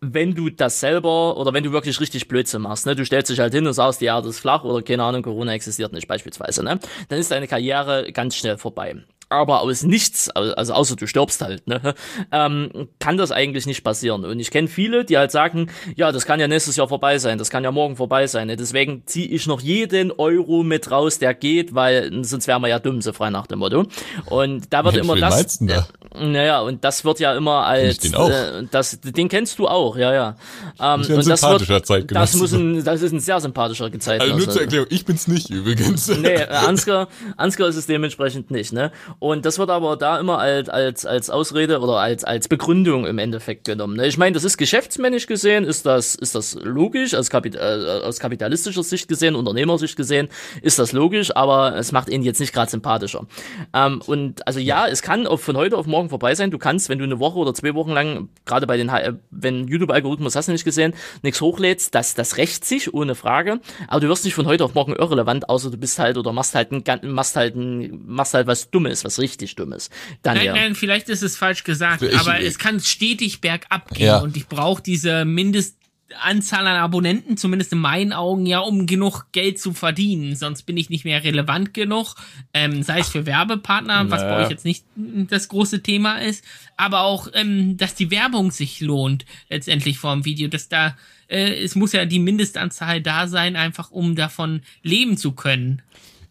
wenn du das selber oder wenn du wirklich richtig Blödsinn machst, ne, du stellst dich halt hin und sagst, die Erde ist flach oder keine Ahnung, Corona existiert nicht beispielsweise, ne, dann ist deine Karriere ganz schnell vorbei aber aus nichts, also außer du stirbst halt, ne, ähm, kann das eigentlich nicht passieren. Und ich kenne viele, die halt sagen, ja, das kann ja nächstes Jahr vorbei sein, das kann ja morgen vorbei sein. Ne? Deswegen ziehe ich noch jeden Euro mit raus, der geht, weil sonst wären wir ja dumm, so frei nach dem Motto. Und da wird ja, immer das. Da? Äh, naja, und das wird ja immer als den, auch. Äh, das, den kennst du auch, ja, ja. Ähm, das ist ein und das sympathischer wird, das muss ein, das ist ein sehr sympathischer Zeitgenosse. Also nur zur Erklärung, ich bin's nicht übrigens. Nee, Ansgar, Ansgar ist es dementsprechend nicht, ne? Und das wird aber da immer als, als, als Ausrede oder als, als Begründung im Endeffekt genommen. Ne? Ich meine, das ist geschäftsmännisch gesehen, ist das, ist das logisch, aus, Kapit äh, aus kapitalistischer Sicht gesehen, Unternehmersicht gesehen, ist das logisch, aber es macht ihn jetzt nicht gerade sympathischer. Ähm, und also ja, es kann auf, von heute auf morgen vorbei sein. Du kannst, wenn du eine Woche oder zwei Wochen lang, gerade bei den, äh, wenn YouTube-Algorithmus hast du nicht gesehen, nichts hochlädst, das, das rächt sich, ohne Frage. Aber du wirst nicht von heute auf morgen irrelevant, außer du bist halt oder machst halt ein, machst halt ein, machst halt was Dummes, was richtig Dummes. Dann nein, ja. nein, vielleicht ist es falsch gesagt, ich, aber ich, es kann stetig bergab gehen ja. und ich brauche diese Mindestanzahl an Abonnenten, zumindest in meinen Augen, ja, um genug Geld zu verdienen. Sonst bin ich nicht mehr relevant genug. Ähm, sei es für Werbepartner, naja. was bei euch jetzt nicht das große Thema ist, aber auch, ähm, dass die Werbung sich lohnt, letztendlich vor dem Video, dass da, äh, es muss ja die Mindestanzahl da sein, einfach um davon leben zu können.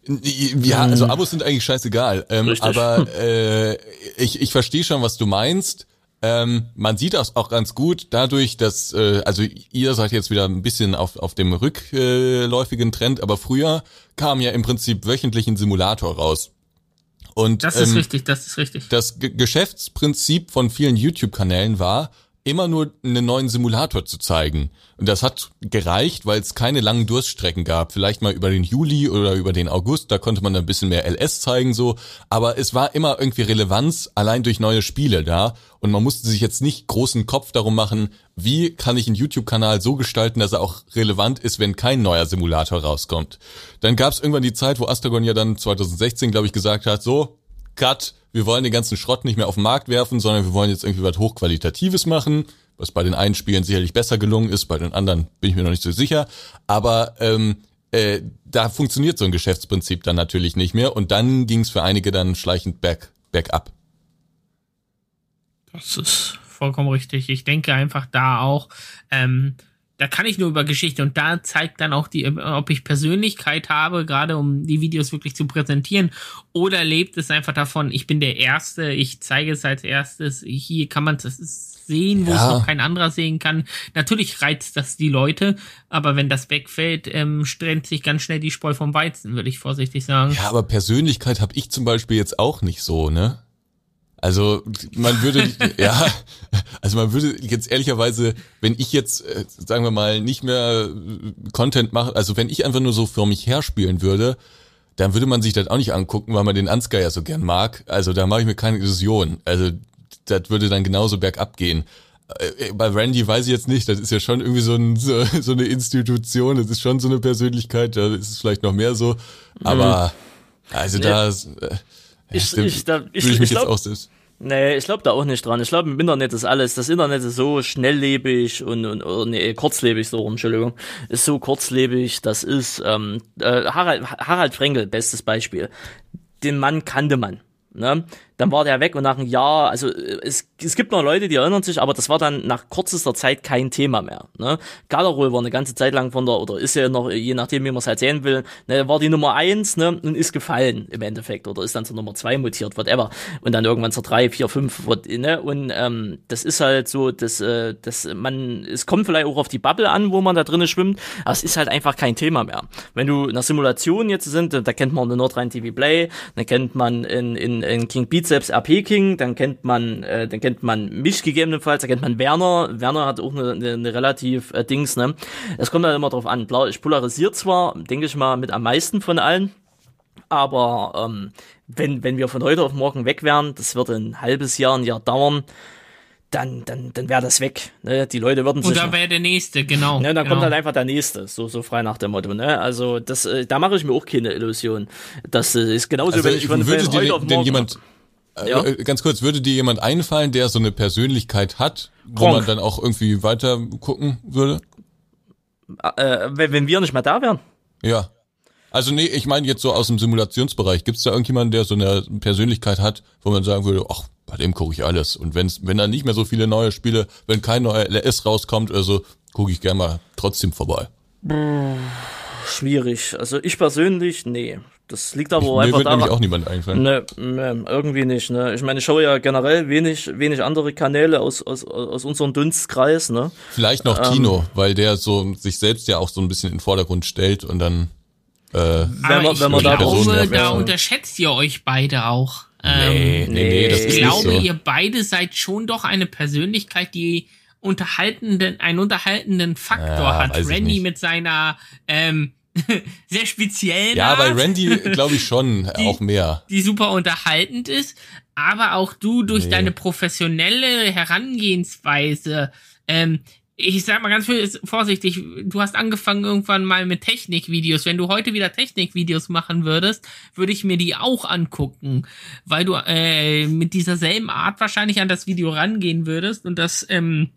Ja, also hm. Abos sind eigentlich scheißegal. Ähm, aber äh, ich, ich verstehe schon, was du meinst. Ähm, man sieht das auch ganz gut dadurch, dass, äh, also ihr seid jetzt wieder ein bisschen auf, auf dem rückläufigen Trend, aber früher kam ja im Prinzip wöchentlich ein Simulator raus. Und, das ist ähm, richtig, das ist richtig. Das G Geschäftsprinzip von vielen YouTube-Kanälen war, immer nur einen neuen Simulator zu zeigen. Und das hat gereicht, weil es keine langen Durststrecken gab. Vielleicht mal über den Juli oder über den August, da konnte man ein bisschen mehr LS zeigen so. Aber es war immer irgendwie Relevanz allein durch neue Spiele da. Und man musste sich jetzt nicht großen Kopf darum machen, wie kann ich einen YouTube-Kanal so gestalten, dass er auch relevant ist, wenn kein neuer Simulator rauskommt. Dann gab es irgendwann die Zeit, wo Astragon ja dann 2016, glaube ich, gesagt hat, so, Cut, wir wollen den ganzen Schrott nicht mehr auf den Markt werfen, sondern wir wollen jetzt irgendwie was Hochqualitatives machen, was bei den einen Spielen sicherlich besser gelungen ist, bei den anderen bin ich mir noch nicht so sicher. Aber ähm, äh, da funktioniert so ein Geschäftsprinzip dann natürlich nicht mehr und dann ging es für einige dann schleichend back, back up. Das ist vollkommen richtig. Ich denke einfach da auch, ähm, da kann ich nur über Geschichte und da zeigt dann auch die, ob ich Persönlichkeit habe, gerade um die Videos wirklich zu präsentieren, oder lebt es einfach davon, ich bin der Erste, ich zeige es als erstes, hier kann man es sehen, wo ja. es noch kein anderer sehen kann. Natürlich reizt das die Leute, aber wenn das wegfällt, ähm, trennt sich ganz schnell die Spreu vom Weizen, würde ich vorsichtig sagen. Ja, aber Persönlichkeit habe ich zum Beispiel jetzt auch nicht so, ne? Also man würde, ja, also man würde jetzt ehrlicherweise, wenn ich jetzt, äh, sagen wir mal, nicht mehr äh, Content mache, also wenn ich einfach nur so für mich herspielen würde, dann würde man sich das auch nicht angucken, weil man den Ansgar ja so gern mag. Also da mache ich mir keine Illusion. Also das würde dann genauso bergab gehen. äh, bei Randy weiß ich jetzt nicht, das ist ja schon irgendwie so, ein, so, so eine Institution, das ist schon so eine Persönlichkeit, da ist es vielleicht noch mehr so, aber also Nee. da Ich- stimmt, ich- da- ich- ich ich glaub- selbst. Nee, ich glaube da auch nicht dran. Ich glaube, im Internet ist alles, das Internet ist so schnelllebig und, und oder nee, kurzlebig, so rum, Entschuldigung, ist so kurzlebig, das ist, ähm, äh, Harald, Harald Frenkel, bestes Beispiel. Den Mann kannte man. Ne? Dann war der weg und nach einem Jahr, also äh, es, es gibt noch Leute, die erinnern sich, aber das war dann nach kürzester Zeit kein Thema mehr. Ne? Galerol war eine ganze Zeit lang von der, oder ist ja noch, je nachdem, wie man es halt sehen will, ne, war die Nummer eins ne, und ist gefallen im Endeffekt oder ist dann zur Nummer zwei mutiert, whatever. Und dann irgendwann zur drei, vier, fünf, what, ne? Und ähm, das ist halt so, dass, äh, dass man, es kommt vielleicht auch auf die Bubble an, wo man da drinnen schwimmt, aber es ist halt einfach kein Thema mehr. Wenn du in einer Simulation jetzt sind, da kennt man den Nordrhein TV Play, dann kennt man in, in, in King Bizeps RP King, dann kennt man, äh, dann kennt man mich gegebenenfalls, dann kennt man Werner. Werner hat auch eine, eine, eine relativ äh, Dings, ne? Es kommt halt immer drauf an. Klar, ich polarisiere zwar, denke ich mal, mit am meisten von allen, aber ähm, wenn, wenn wir von heute auf morgen weg wären, das wird ein halbes Jahr, ein Jahr dauern, dann, dann, dann wäre das weg. Ne? Die Leute würden sich Und da wäre der nächste, genau. ja, dann genau. kommt halt einfach der nächste, so, so frei nach dem Motto, ne? Also, das, äh, da mache ich mir auch keine Illusion. Das äh, ist genauso, Also wenn ich von, würde von heute auf denn, denn morgen. jemand, Ja? äh, ganz kurz, würde dir jemand einfallen, der so eine Persönlichkeit hat, wo man dann auch irgendwie weiter gucken würde? äh, wenn, wenn wir nicht mehr da wären. Ja. Also nee, ich meine jetzt so aus dem Simulationsbereich. Gibt es da irgendjemanden, der so eine Persönlichkeit hat, wo man sagen würde, ach, bei dem gucke ich alles. Und wenn's, wenn dann nicht mehr so viele neue Spiele, wenn kein neuer LS rauskommt oder so, gucke ich gerne mal trotzdem vorbei. Schwierig. Also ich persönlich, nee. Das liegt aber Ich, mir einfach wird nämlich daran. auch niemand einfallen. Ne, ne, irgendwie nicht, ne. Ich meine, ich schaue ja generell wenig, wenig andere Kanäle aus, aus, aus unserem Dunstkreis, ne. Vielleicht noch Ähm. Tino, weil der so sich selbst ja auch so ein bisschen in den Vordergrund stellt und dann äh, Wenn man- wenn man da glaube, da ja. unterschätzt ihr euch beide auch. nee, Ähm, nee, nee, das nee. ist ich nicht glaube, so. ihr beide seid schon doch eine Persönlichkeit, die unterhaltenden, einen unterhaltenden Faktor Ja, hat. Randy nicht. mit seiner ähm, sehr speziellen Ja, bei Randy glaube ich schon auch mehr. die super unterhaltend ist, aber auch du durch Nee. deine professionelle Herangehensweise, ähm, ich sag mal ganz vorsichtig, du hast angefangen irgendwann mal mit Technikvideos. Wenn du heute wieder Technikvideos machen würdest, würde ich mir die auch angucken, weil du äh, mit dieser selben Art wahrscheinlich an das Video rangehen würdest und das ähm,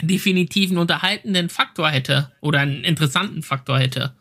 definitiv einen unterhaltenden Faktor hätte oder einen interessanten Faktor hätte.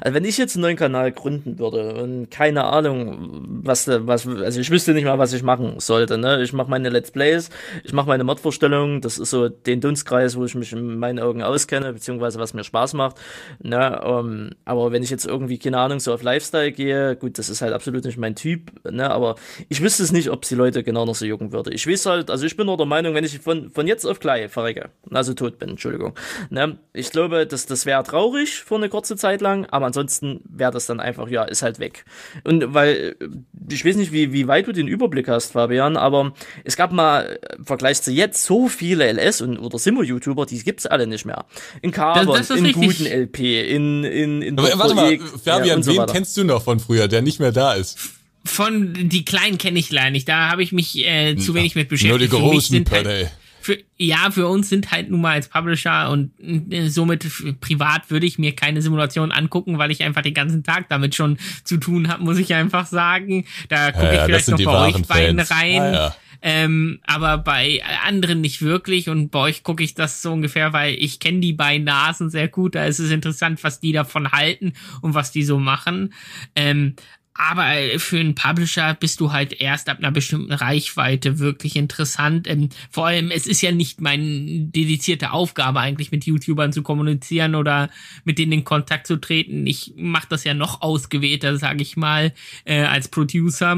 Also wenn ich jetzt einen neuen Kanal gründen würde und keine Ahnung, was, was, also ich wüsste nicht mal, was ich machen sollte, ne? Ich mache meine Let's Plays, ich mache meine Mod-Vorstellungen, das ist so den Dunstkreis, wo ich mich in meinen Augen auskenne, beziehungsweise was mir Spaß macht, ne? Ähm, aber wenn ich jetzt irgendwie, keine Ahnung, so auf Lifestyle gehe, gut, das ist halt absolut nicht mein Typ, ne? Aber ich wüsste es nicht, ob es die Leute genau noch so jucken würde. Ich weiß halt, also ich bin nur der Meinung, wenn ich von, von jetzt auf gleich verrecke, also tot bin, Entschuldigung, ne? Ich glaube, das, das wäre traurig für eine kurze Zeit lang, aber ansonsten wäre das dann einfach, ja, ist halt weg. Und weil, äh, ich weiß nicht, wie, wie weit du den Überblick hast, Fabian, aber es gab mal, äh, im Vergleich zu jetzt, so viele LS und, oder Simo-YouTuber, die gibt's alle nicht mehr. In Carbon, Das- das in richtig. guten LP, in, in, in Aber warte mal, ja, Fabian, so wen weiter. kennst du noch von früher, der nicht mehr da ist? Von die Kleinen kenne ich leider nicht. Da habe ich mich äh, zu wenig mit Nur die beschäftigt. Für mich großen halt. Für, ja, für uns sind halt nun mal als Publisher und äh, somit privat würde ich mir keine Simulation angucken, weil ich einfach den ganzen Tag damit schon zu tun habe, muss ich einfach sagen. Da gucke Ja, ich vielleicht noch bei euch beiden Fans. rein. Ah, ja. Ähm, aber bei anderen nicht wirklich und bei euch gucke ich das so ungefähr, weil ich kenne die beiden Nasen sehr gut. Da ist es interessant, was die davon halten und was die so machen. Ähm, aber äh, für einen Publisher bist du halt erst ab einer bestimmten Reichweite wirklich interessant. Ähm, vor allem, es ist ja nicht meine dedizierte Aufgabe eigentlich mit YouTubern zu kommunizieren oder mit denen in Kontakt zu treten. Ich mache das ja noch ausgewählter, sage ich mal, äh, als Producer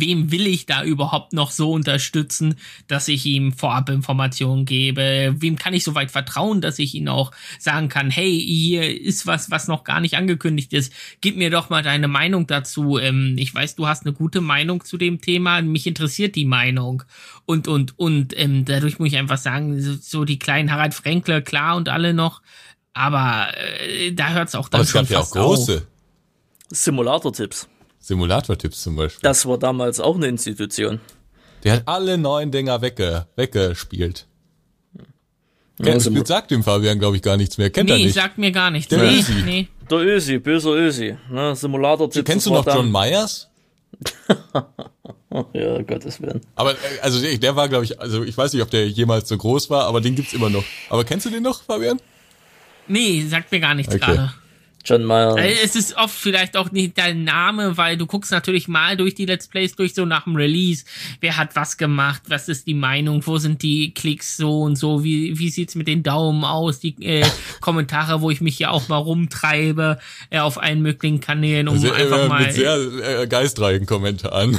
wem will ich da überhaupt noch so unterstützen, dass ich ihm vorab Informationen gebe? Wem kann ich so weit vertrauen, dass ich ihn auch sagen kann, hey, hier ist was, was noch gar nicht angekündigt ist. Gib mir doch mal deine Meinung dazu. Ähm, ich weiß, du hast eine gute Meinung zu dem Thema. Mich interessiert die Meinung. Und, und, und ähm, dadurch muss ich einfach sagen, so, so die kleinen Harald Fränkle, klar und alle noch. Aber äh, da hört's auch dann Aber es schon gab ja auch große Simulator-Tipps. Simulator-Tipps zum Beispiel. Das war damals auch eine Institution. Der hat alle neuen Dinger wegge weggespielt. Kennt, Also- das sagt dem Fabian, glaube ich, gar nichts mehr. Kennt er Nee, nicht. sagt mir gar nichts. Der nee, Ösi. nee. Der Ösi, böser Ösi, ne, Simulator-Tipps. Kennst du noch John Myers? Ja, Gottes Willen. Aber äh, also der, der war, glaube ich, also ich weiß nicht, ob der jemals so groß war, aber den gibt's immer noch. Aber kennst du den noch, Fabian? Nee, sagt mir gar nichts Okay. gerade. John Mayer. Also es ist oft vielleicht auch nicht dein Name, weil du guckst natürlich mal durch die Let's Plays durch so nach dem Release. Wer hat was gemacht? Was ist die Meinung? Wo sind die Klicks so und so? Wie, wie sieht's mit den Daumen aus? Die äh, Kommentare, wo ich mich ja auch mal rumtreibe äh, auf allen möglichen Kanälen, um sehr, einfach äh, mal. mit sehr äh, geistreichen Kommentaren.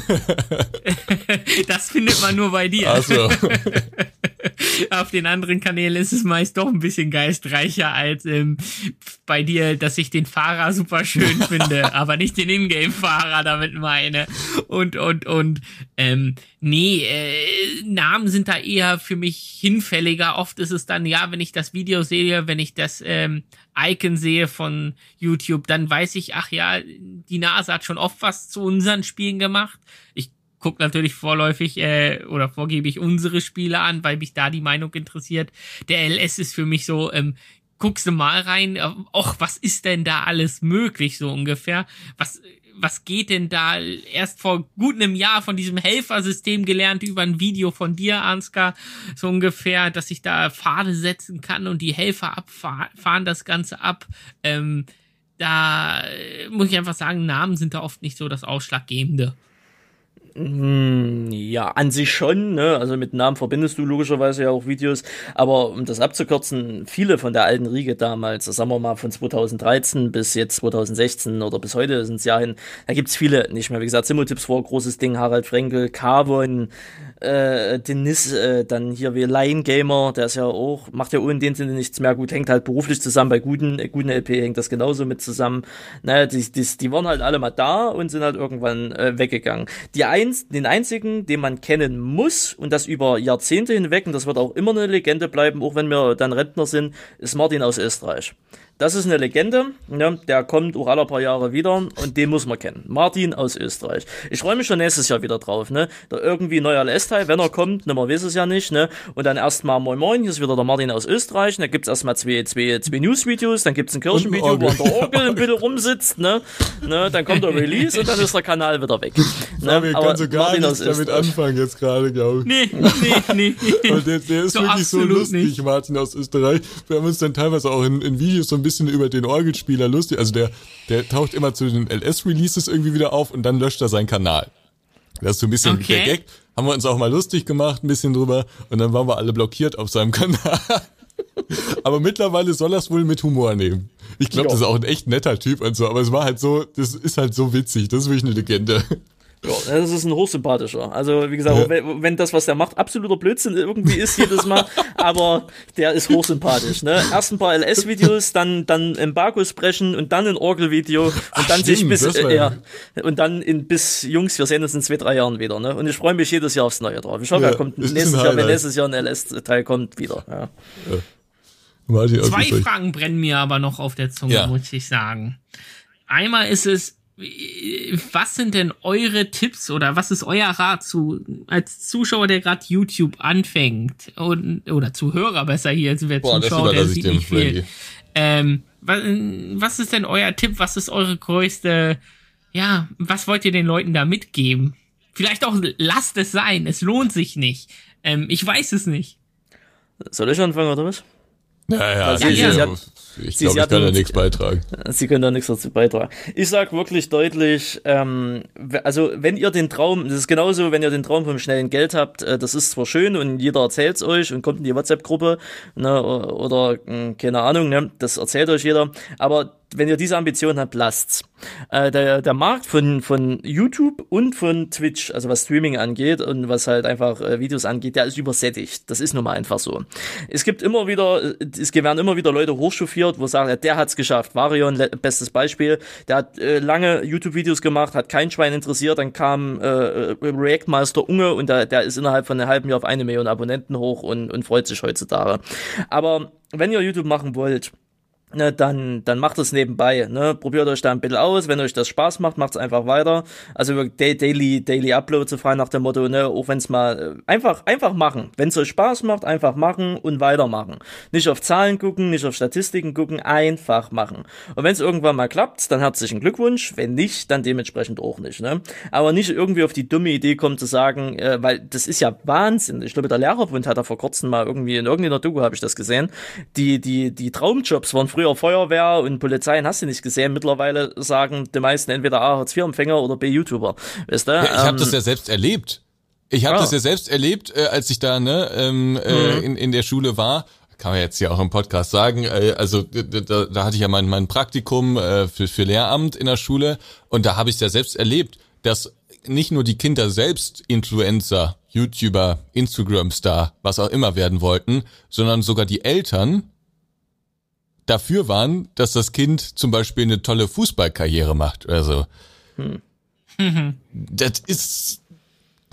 das findet man nur bei dir. also, Auf den anderen Kanälen ist es meist doch ein bisschen geistreicher als ähm, bei dir, dass ich den Fahrer super schön finde, aber nicht den Ingame-Fahrer damit meine. Und, und, und, ähm, nee, äh, Namen sind da eher für mich hinfälliger. Oft ist es dann, ja, wenn ich das Video sehe, wenn ich das ähm, Icon sehe von YouTube, dann weiß ich, ach ja, die Nase hat schon oft was zu unseren Spielen gemacht. Ich guck natürlich vorläufig äh, oder vorgebig unsere Spiele an, weil mich da die Meinung interessiert. Der LS ist für mich so, ähm, guckst du mal rein, äh, och, was ist denn da alles möglich, so ungefähr? Was, was geht denn da? Erst vor gut einem Jahr von diesem Helfersystem gelernt über ein Video von dir, Ansgar, so ungefähr, dass ich da Pfade setzen kann und die Helfer abfahren das Ganze ab. Ähm, da äh, muss ich einfach sagen, Namen sind da oft nicht so das Ausschlaggebende. Hm, ja, an sich schon, ne? Also mit Namen verbindest du logischerweise ja auch Videos. Aber um das abzukürzen, viele von der alten Riege damals, sagen wir mal von 2013 bis jetzt 2016 oder bis heute sind es ja hin, da gibt's viele nicht mehr. Wie gesagt, Simultips war großes Ding, Harald Frenkel, Carbon, äh, Denis, äh, dann hier wie Line Gamer, der ist ja auch, macht ja ohne den Sinne nichts mehr gut, hängt halt beruflich zusammen, bei guten, äh, guten LP hängt das genauso mit zusammen. Naja, die, die, die waren halt alle mal da und sind halt irgendwann äh, weggegangen. Die eins, den einzigen, den man kennen muss und das über Jahrzehnte hinweg, und das wird auch immer eine Legende bleiben, auch wenn wir dann Rentner sind, ist Martin aus Österreich. Das ist eine Legende, ne? der kommt auch alle paar Jahre wieder und den muss man kennen. Martin aus Österreich. Ich freue mich schon nächstes Jahr wieder drauf, ne? Da irgendwie neuer LS-Teil, wenn er kommt, ne, man weiß es ja nicht, ne? Und dann erstmal Moin Moin, hier ist wieder der Martin aus Österreich, und da gibt's erstmal zwei, zwei, zwei News-Videos, dann gibt's ein Kirchenvideo, wo der Orgel ein bisschen rumsitzt, ne? ne? Dann kommt der Release und dann ist der Kanal wieder weg. Ne? Fabian Aber so gar Martin aus damit Österreich. anfangen jetzt gerade, glaube ich. Nee, nee, nee. Und der, der ist So wirklich so lustig, nicht. Martin aus Österreich. Wir haben uns dann teilweise auch in, in Videos so ein bisschen über den Orgelspieler lustig. Also der, der taucht immer zu den LS-Releases irgendwie wieder auf und dann löscht er seinen Kanal. Das ist so ein bisschen Okay. der Gag. Haben wir uns auch mal lustig gemacht, ein bisschen drüber. Und dann waren wir alle blockiert auf seinem Kanal. Aber mittlerweile soll er es wohl mit Humor nehmen. Ich glaube, das ist auch ein echt netter Typ und so. Aber es war halt so, das ist halt so witzig. Das ist wirklich eine Legende. Ja, das ist ein hochsympathischer. Also, wie gesagt, Ja. wenn, wenn das, was der macht, absoluter Blödsinn irgendwie ist jedes Mal, aber der ist hochsympathisch, ne? Erst ein paar LS-Videos, dann, dann Embargos brechen und dann ein Orgel-Video und Ach, dann sich stimmt, bis, das war äh, ja- ja, und dann in, bis, Jungs, wir sehen uns in zwei, drei Jahren wieder, ne? Und ich freue mich jedes Jahr aufs Neue drauf. Ich hoffe, Ja, er kommt nächstes Jahr, wenn nächstes Jahr ein LS-Teil kommt, wieder, ja. Martin aus Zwei. Fragen brennen mir aber noch auf der Zunge, Ja. muss ich sagen. Einmal ist es, was sind denn eure Tipps oder was ist euer Rat zu als Zuschauer, der gerade YouTube anfängt und oder Zuhörer besser hier, als wer Boah, das Zuschauer, der ich sieht nicht viel. Ähm, was, was ist denn euer Tipp? Was ist eure größte, ja, was wollt ihr den Leuten da mitgeben? Vielleicht auch lasst es sein, es lohnt sich nicht. Ähm, ich weiß es nicht. Soll ich anfangen, oder was? Ja, ja, Sie- ich sie glaube, hat- ich, sie- glaub, sie ich kann da nichts beitragen. Sie können da nichts dazu beitragen. Ich sag wirklich deutlich, ähm, also wenn ihr den Traum, das ist genauso, wenn ihr den Traum vom schnellen Geld habt, äh, das ist zwar schön und jeder erzählt's euch und kommt in die WhatsApp-Gruppe ne, oder mh, keine Ahnung, ne, das erzählt euch jeder, aber wenn ihr diese Ambition habt, lasst's. Äh, der, der Markt von, von YouTube und von Twitch, also was Streaming angeht und was halt einfach äh, Videos angeht, der ist übersättigt. Das ist nun mal einfach so. Es gibt immer wieder, äh, es werden immer wieder Leute hochchauffiert, wo sagen, der hat's geschafft. Varion, bestes Beispiel. Der hat äh, lange YouTube-Videos gemacht, hat kein Schwein interessiert, dann kam äh, äh, React Master Unge und der, der ist innerhalb von einem halben Jahr auf eine Million Abonnenten hoch und, und freut sich heutzutage. Aber wenn ihr YouTube machen wollt, ne, dann, dann macht es nebenbei. Ne? Probiert euch da ein bisschen aus. Wenn euch das Spaß macht, macht es einfach weiter. Also Daily, Daily Upload so frei nach dem Motto, ne, auch wenn es mal äh, einfach, einfach machen. Wenn es euch Spaß macht, einfach machen und weitermachen. Nicht auf Zahlen gucken, nicht auf Statistiken gucken, einfach machen. Und wenn es irgendwann mal klappt, dann herzlichen Glückwunsch. Wenn nicht, dann dementsprechend auch nicht. Ne? Aber nicht irgendwie auf die dumme Idee kommen zu sagen, äh, weil das ist ja Wahnsinn. Ich glaube, der Lehrerbund hat da vor kurzem mal irgendwie in irgendeiner Doku habe ich das gesehen. Die, die, die Traumjobs waren früher Feuerwehr und Polizei, hast du nicht gesehen. Mittlerweile sagen die meisten entweder A, Hartz-IV-Empfänger oder B, YouTuber. Weißt du? Ja, ich habe Ähm, das ja selbst erlebt. Ich habe Ah. das ja selbst erlebt, äh, als ich da ne, ähm, äh, in, in der Schule war. Kann man jetzt ja auch im Podcast sagen. Äh, also da, da hatte ich ja mein, mein Praktikum äh, für, für Lehramt in der Schule und da habe ich ja selbst erlebt, dass nicht nur die Kinder selbst Influencer, YouTuber, Instagram-Star, was auch immer werden wollten, sondern sogar die Eltern dafür waren, dass das Kind zum Beispiel eine tolle Fußballkarriere macht. Also das ist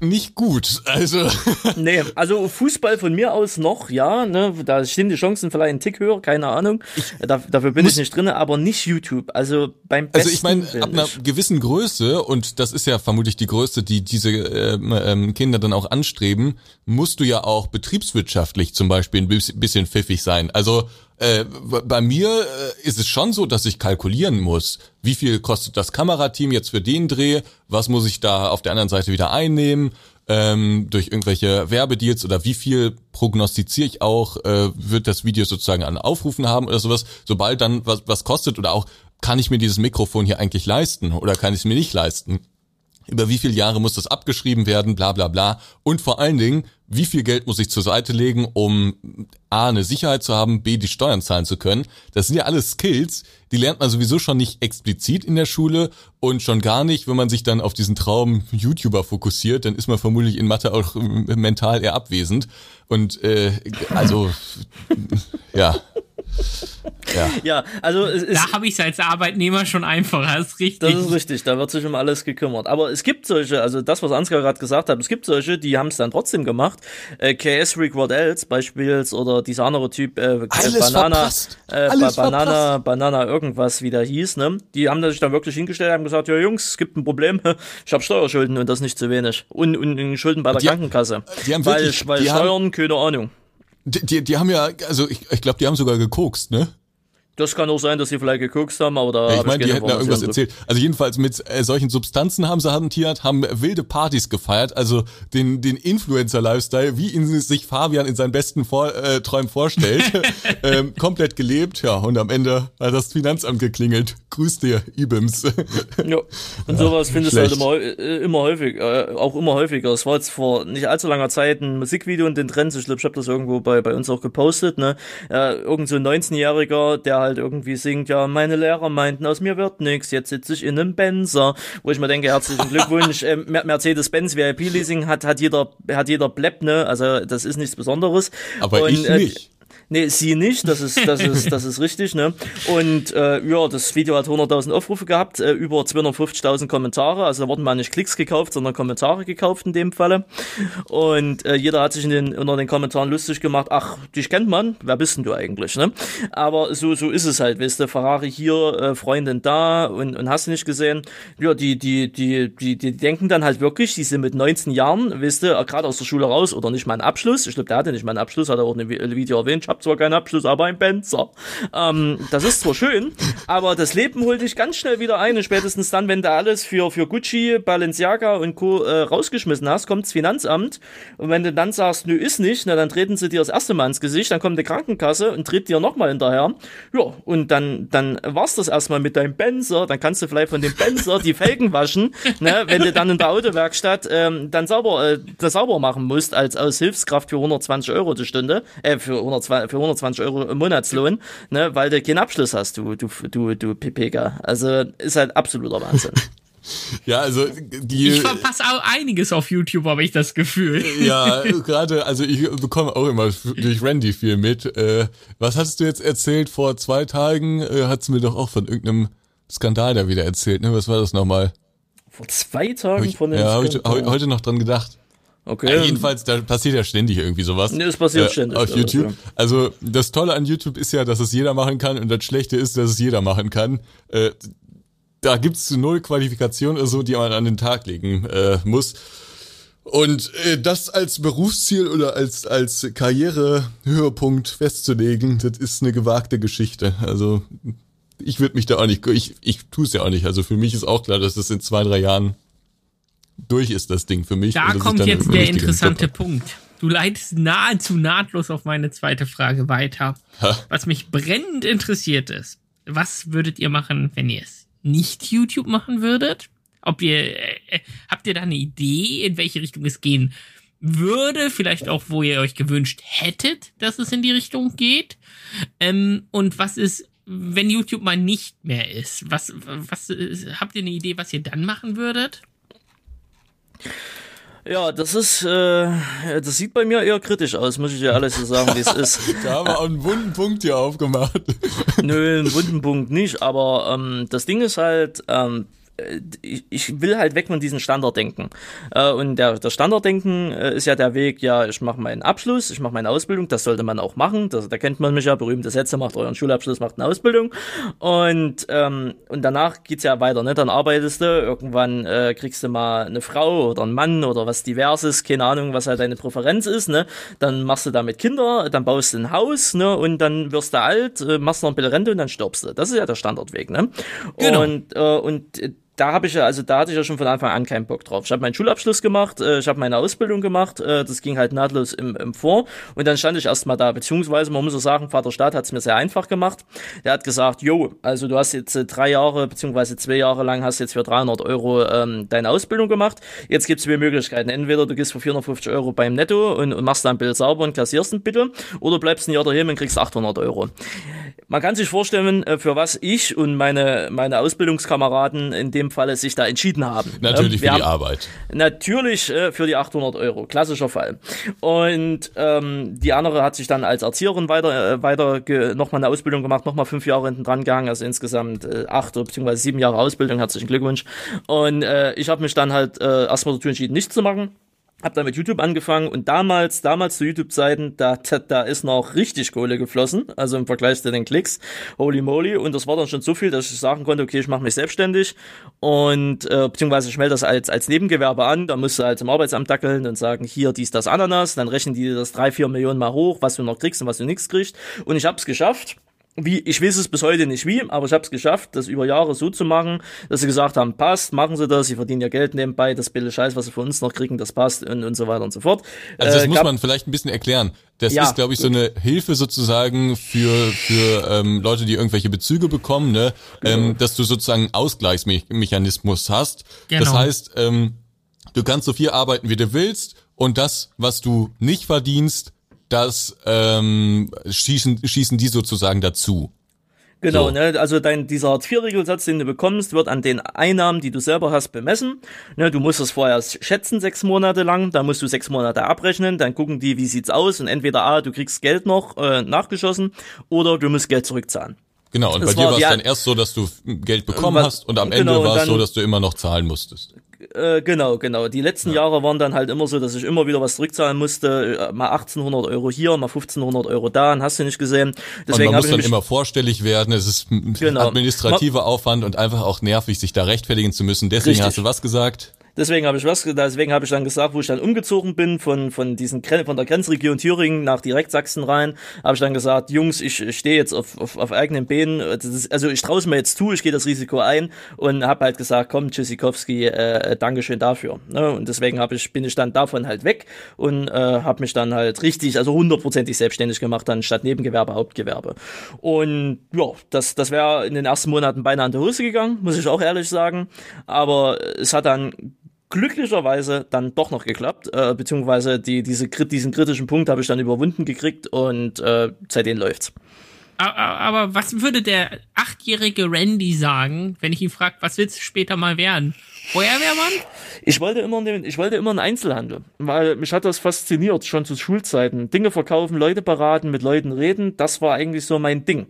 nicht gut. Also Nee, also Fußball von mir aus noch, ja, ne, da stehen die Chancen vielleicht einen Tick höher, keine Ahnung. Da, dafür bin ich nicht drin, aber nicht YouTube. Also beim besten Also ich meine, ab einer gewissen Größe, und das ist ja vermutlich die Größe, die diese ähm, ähm, Kinder dann auch anstreben, musst du ja auch betriebswirtschaftlich zum Beispiel ein bis- bisschen pfiffig sein. Also äh, bei mir äh, ist es schon so, dass ich kalkulieren muss, wie viel kostet das Kamerateam jetzt für den Dreh, was muss ich da auf der anderen Seite wieder einnehmen, ähm, durch irgendwelche Werbedeals oder wie viel prognostiziere ich auch, äh, wird das Video sozusagen an Aufrufen haben oder sowas, sobald dann was, was kostet oder auch, kann ich mir dieses Mikrofon hier eigentlich leisten oder kann ich es mir nicht leisten? Über wie viele Jahre muss das abgeschrieben werden, bla bla bla. Und vor allen Dingen, wie viel Geld muss ich zur Seite legen, um A, eine Sicherheit zu haben, B, die Steuern zahlen zu können. Das sind ja alles Skills, die lernt man sowieso schon nicht explizit in der Schule und schon gar nicht, wenn man sich dann auf diesen Traum YouTuber fokussiert, dann ist man vermutlich in Mathe auch ähm, mental eher abwesend. Und äh, also, ja. Ja. Ja, also es ist, Da habe ich es als Arbeitnehmer schon einfacher, das ist richtig. Das ist richtig, da wird sich um alles gekümmert. Aber es gibt solche, also das, was Ansgar gerade gesagt hat, es gibt solche, die haben es dann trotzdem gemacht. Äh, KS Record Els beispielsweise oder dieser andere Typ, äh, Alles Banana, verpasst. äh, Alles Ba- Banana, verpasst. Banana irgendwas, wie der hieß, ne? Die haben sich dann wirklich hingestellt, haben gesagt, ja Jungs, es gibt ein Problem, ich habe Steuerschulden und das nicht zu wenig. Und, und, und Schulden bei der Die- Krankenkasse. die haben weil, wirklich- weil die haben- Steuern, keine Ahnung. Die, die, die haben ja, also ich, ich glaube, die haben sogar gekokst, ne? Das kann auch sein, dass sie vielleicht gekokst haben, aber da Ja, ich meine, die hätten da irgendwas erzählt. Also jedenfalls mit äh, solchen Substanzen haben sie hantiert, haben wilde Partys gefeiert, also den, den Influencer-Lifestyle, wie ihn sich Fabian in seinen besten Vor äh, Träumen vorstellt, ähm, komplett gelebt. Ja, und am Ende hat das Finanzamt geklingelt. Grüß dir, Ibims. Ja, und sowas findest du halt immer, äh, immer häufig, äh, auch immer häufiger. Es war jetzt vor nicht allzu langer Zeit ein Musikvideo und den Trends, ich glaube, ich habe das irgendwo bei, bei uns auch gepostet, ne? Äh, irgend so ein 19-Jähriger, der halt irgendwie singt, ja, meine Lehrer meinten, aus mir wird nix, jetzt sitze ich in einem Benzer, wo ich mir denke, herzlichen Glückwunsch, äh, Mer- Mercedes-Benz VIP-Leasing hat, hat jeder, hat jeder Blepp, ne? Also, das ist nichts Besonderes. Aber Und, ich äh, nicht. Nee, sie nicht, das ist, das ist, das ist richtig, ne? Und äh, ja, das Video hat 100.000 Aufrufe gehabt, äh, über 250.000 Kommentare, also da wurden mal nicht Klicks gekauft, sondern Kommentare gekauft in dem Falle. Und äh, jeder hat sich in den, unter den Kommentaren lustig gemacht, ach, dich kennt man, wer bist denn du eigentlich, ne? Aber so, so ist es halt, weißt du, Ferrari hier, äh, Freundin da und, und hast du nicht gesehen, ja, die, die, die, die, die denken dann halt wirklich, die sind mit 19 Jahren, weißt du, äh, gerade aus der Schule raus oder nicht mal einen Abschluss, ich glaube, der hatte nicht mal einen Abschluss, hat er auch in dem Video erwähnt, habe zwar keinen Abschluss, aber ein Benzer. Ähm, das ist zwar schön, aber das Leben holt dich ganz schnell wieder ein und spätestens dann, wenn du alles für, für Gucci, Balenciaga und Co. Äh, rausgeschmissen hast, kommt's Finanzamt und wenn du dann sagst, nö, ist nicht, na, dann treten sie dir das erste Mal ins Gesicht, dann kommt die Krankenkasse und tritt dir nochmal hinterher. Ja, und dann, dann war's das erstmal mit deinem Benzer, dann kannst du vielleicht von dem Benzer die Felgen waschen, ne, wenn du dann in der Autowerkstatt ähm, dann sauber, äh, das sauber machen musst als als Hilfskraft für 120 Euro die Stunde, äh, für 120, für 120 Euro im Monatslohn, ne, weil du keinen Abschluss hast, du, du, du, du PPK. Also ist halt absoluter Wahnsinn. Ja, also die. ich verpasse auch einiges auf YouTube, habe ich das Gefühl. Ja, gerade, also ich bekomme auch immer durch Randy viel mit. Äh, was hast du jetzt erzählt? Vor zwei Tagen äh, hat's mir doch auch von irgendeinem Skandal da wieder erzählt, ne? Was war das nochmal? Vor zwei Tagen ich, von den ja, habe ich Skandal. heu- heute noch dran gedacht. Okay. Ja, jedenfalls, da passiert ja ständig irgendwie sowas. Nee, es passiert ständig, Auf ja, YouTube. das, Also das Tolle an YouTube ist ja, dass es jeder machen kann und das Schlechte ist, dass es jeder machen kann. Äh, da gibt's null Qualifikation oder so, die man an den Tag legen äh, muss. Und äh, das als Berufsziel oder als, als Karrierehöhepunkt festzulegen, das ist eine gewagte Geschichte. Also ich würde mich da auch nicht, ich, ich tue es ja auch nicht. Also für mich ist auch klar, dass das in zwei, drei Jahren durch ist, das Ding für mich. Da kommt jetzt der interessante Punkt. Du leitest nahezu nahtlos auf meine zweite Frage weiter. Ha. Was mich brennend interessiert ist, was würdet ihr machen, wenn ihr es nicht YouTube machen würdet? Ob ihr, äh, habt ihr da eine Idee, in welche Richtung es gehen würde? Vielleicht auch, wo ihr euch gewünscht hättet, dass es in die Richtung geht? Ähm, und was ist, wenn YouTube mal nicht mehr ist? Was, was, äh, habt ihr eine Idee, was ihr dann machen würdet? Ja, das ist, äh, das sieht bei mir eher kritisch aus, muss ich dir alles so sagen, wie es ist. Da haben wir auch einen wunden Punkt hier aufgemacht. Nö, einen wunden Punkt nicht, aber ähm, das Ding ist halt, ähm, äh, ich, ich will halt weg von diesem Standarddenken. Äh, und der, der Standarddenken äh, ist ja der Weg, ja, ich mache meinen Abschluss, ich mache meine Ausbildung, das sollte man auch machen. Das, da kennt man mich ja, berühmte Sätze, macht euren Schulabschluss, macht eine Ausbildung. Und, ähm, und danach geht's ja weiter, ne? Dann arbeitest du, irgendwann äh, kriegst du mal eine Frau oder einen Mann oder was diverses, keine Ahnung, was halt deine Präferenz ist, ne? Dann machst du damit Kinder, dann baust du ein Haus, ne? Und dann wirst du alt, äh, machst noch ein bisschen Rente und dann stirbst du. Das ist ja der Standardweg, ne? Genau. Und, äh, und äh, da habe ich ja, also da hatte ich ja schon von Anfang an keinen Bock drauf. Ich habe meinen Schulabschluss gemacht, äh, ich habe meine Ausbildung gemacht, äh, das ging halt nahtlos im, im Vor und dann stand ich erstmal da, beziehungsweise man muss auch sagen, Vater Staat hat es mir sehr einfach gemacht. Der hat gesagt, jo, also du hast jetzt äh, drei Jahre, beziehungsweise zwei Jahre lang hast jetzt für 300 Euro ähm, deine Ausbildung gemacht. Jetzt gibt's zwei Möglichkeiten. Entweder du gehst für 450 Euro beim Netto und, und machst dein Bild sauber und kassierst ein bitte, oder bleibst ein Jahr daheim und kriegst 800 Euro. Man kann sich vorstellen, äh, für was ich und meine, meine Ausbildungskameraden in dem Falle sich da entschieden haben. Natürlich Ähm, für die Arbeit. Natürlich äh, für die 800 Euro, klassischer Fall. Und ähm, die andere hat sich dann als Erzieherin weiter, äh, weiter nochmal eine Ausbildung gemacht, nochmal fünf Jahre hinten dran gehangen, also insgesamt äh, acht oder beziehungsweise sieben Jahre Ausbildung, herzlichen Glückwunsch. Und äh, ich habe mich dann halt äh, erstmal dazu entschieden, nichts zu machen. Hab dann mit YouTube angefangen und damals, damals zu YouTube-Zeiten, da, da, da ist noch richtig Kohle geflossen, also im Vergleich zu den Klicks, holy moly, und das war dann schon so viel, dass ich sagen konnte, okay, ich mache mich selbstständig. Und äh, beziehungsweise ich melde das als, als Nebengewerbe an, da musst du halt im Arbeitsamt dackeln und sagen, hier, dies, das, Ananas, dann rechnen die das drei, vier Millionen mal hoch, was du noch kriegst und was du nichts kriegst. Und ich hab's geschafft wie, ich weiß es bis heute nicht wie, aber ich habe es geschafft, das über Jahre so zu machen, dass sie gesagt haben, passt, machen sie das, sie verdienen ja Geld nebenbei, das billige Scheiß, was sie von uns noch kriegen, das passt und, und so weiter und so fort. Also das Äh, muss man vielleicht ein bisschen erklären. Das Ja. ist, glaube ich, so eine Hilfe sozusagen für für ähm, Leute, die irgendwelche Bezüge bekommen, ne? Ähm, dass du sozusagen einen Ausgleichsmechanismus hast. Das Genau. heißt, ähm, du kannst so viel arbeiten, wie du willst, und das, was du nicht verdienst, das ähm, schießen schießen die sozusagen dazu. Genau, So. ne, also dein, dieser Hartz-IV-Regelsatz, den du bekommst, wird an den Einnahmen, die du selber hast, bemessen. Ne, du musst es vorher schätzen, sechs Monate lang, dann musst du sechs Monate abrechnen, dann gucken die, wie sieht's aus, und entweder A, du kriegst Geld noch äh, nachgeschossen, oder du musst Geld zurückzahlen. Genau, und Das bei dir war es dann erst so, dass du Geld bekommen Was- hast und am genau, Ende war es so, dass du immer noch zahlen musstest. Äh, genau, genau. Die letzten Jahre waren dann halt immer so, dass ich immer wieder was zurückzahlen musste. Äh, Mal 1800 Euro hier, mal 1500 Euro da, und hast du nicht gesehen. Und Deswegen man habe muss dann immer vorstellig werden, es ist ein Genau. administrativer Aufwand und einfach auch nervig, sich da rechtfertigen zu müssen. Deswegen Richtig. hast du was gesagt? Deswegen habe ich was, deswegen habe ich dann gesagt, wo ich dann umgezogen bin von von diesen von der Grenzregion Thüringen nach direkt Sachsen rein, habe ich dann gesagt, Jungs, ich, ich stehe jetzt auf, auf, auf eigenen Beinen, also ich traue es mir jetzt zu, ich gehe das Risiko ein und habe halt gesagt, komm, Tschüssikowski, äh, Dankeschön dafür. Ne? Und deswegen habe ich bin ich dann davon halt weg und äh, habe mich dann halt richtig, also hundertprozentig selbstständig gemacht, dann statt Nebengewerbe Hauptgewerbe. Und ja, das das wäre in den ersten Monaten beinahe an die Hose gegangen, muss ich auch ehrlich sagen, aber es hat dann glücklicherweise dann doch noch geklappt, äh, beziehungsweise die, diese, diesen kritischen Punkt habe ich dann überwunden gekriegt und äh, seitdem läuft's. Aber was würde der achtjährige Randy sagen, wenn ich ihn frage, was willst du später mal werden? Feuerwehrmann? Ich wollte immer, in den- ich wollte immer einen Einzelhandel, weil mich hat das fasziniert, schon zu Schulzeiten. Dinge verkaufen, Leute beraten, mit Leuten reden, das war eigentlich so mein Ding.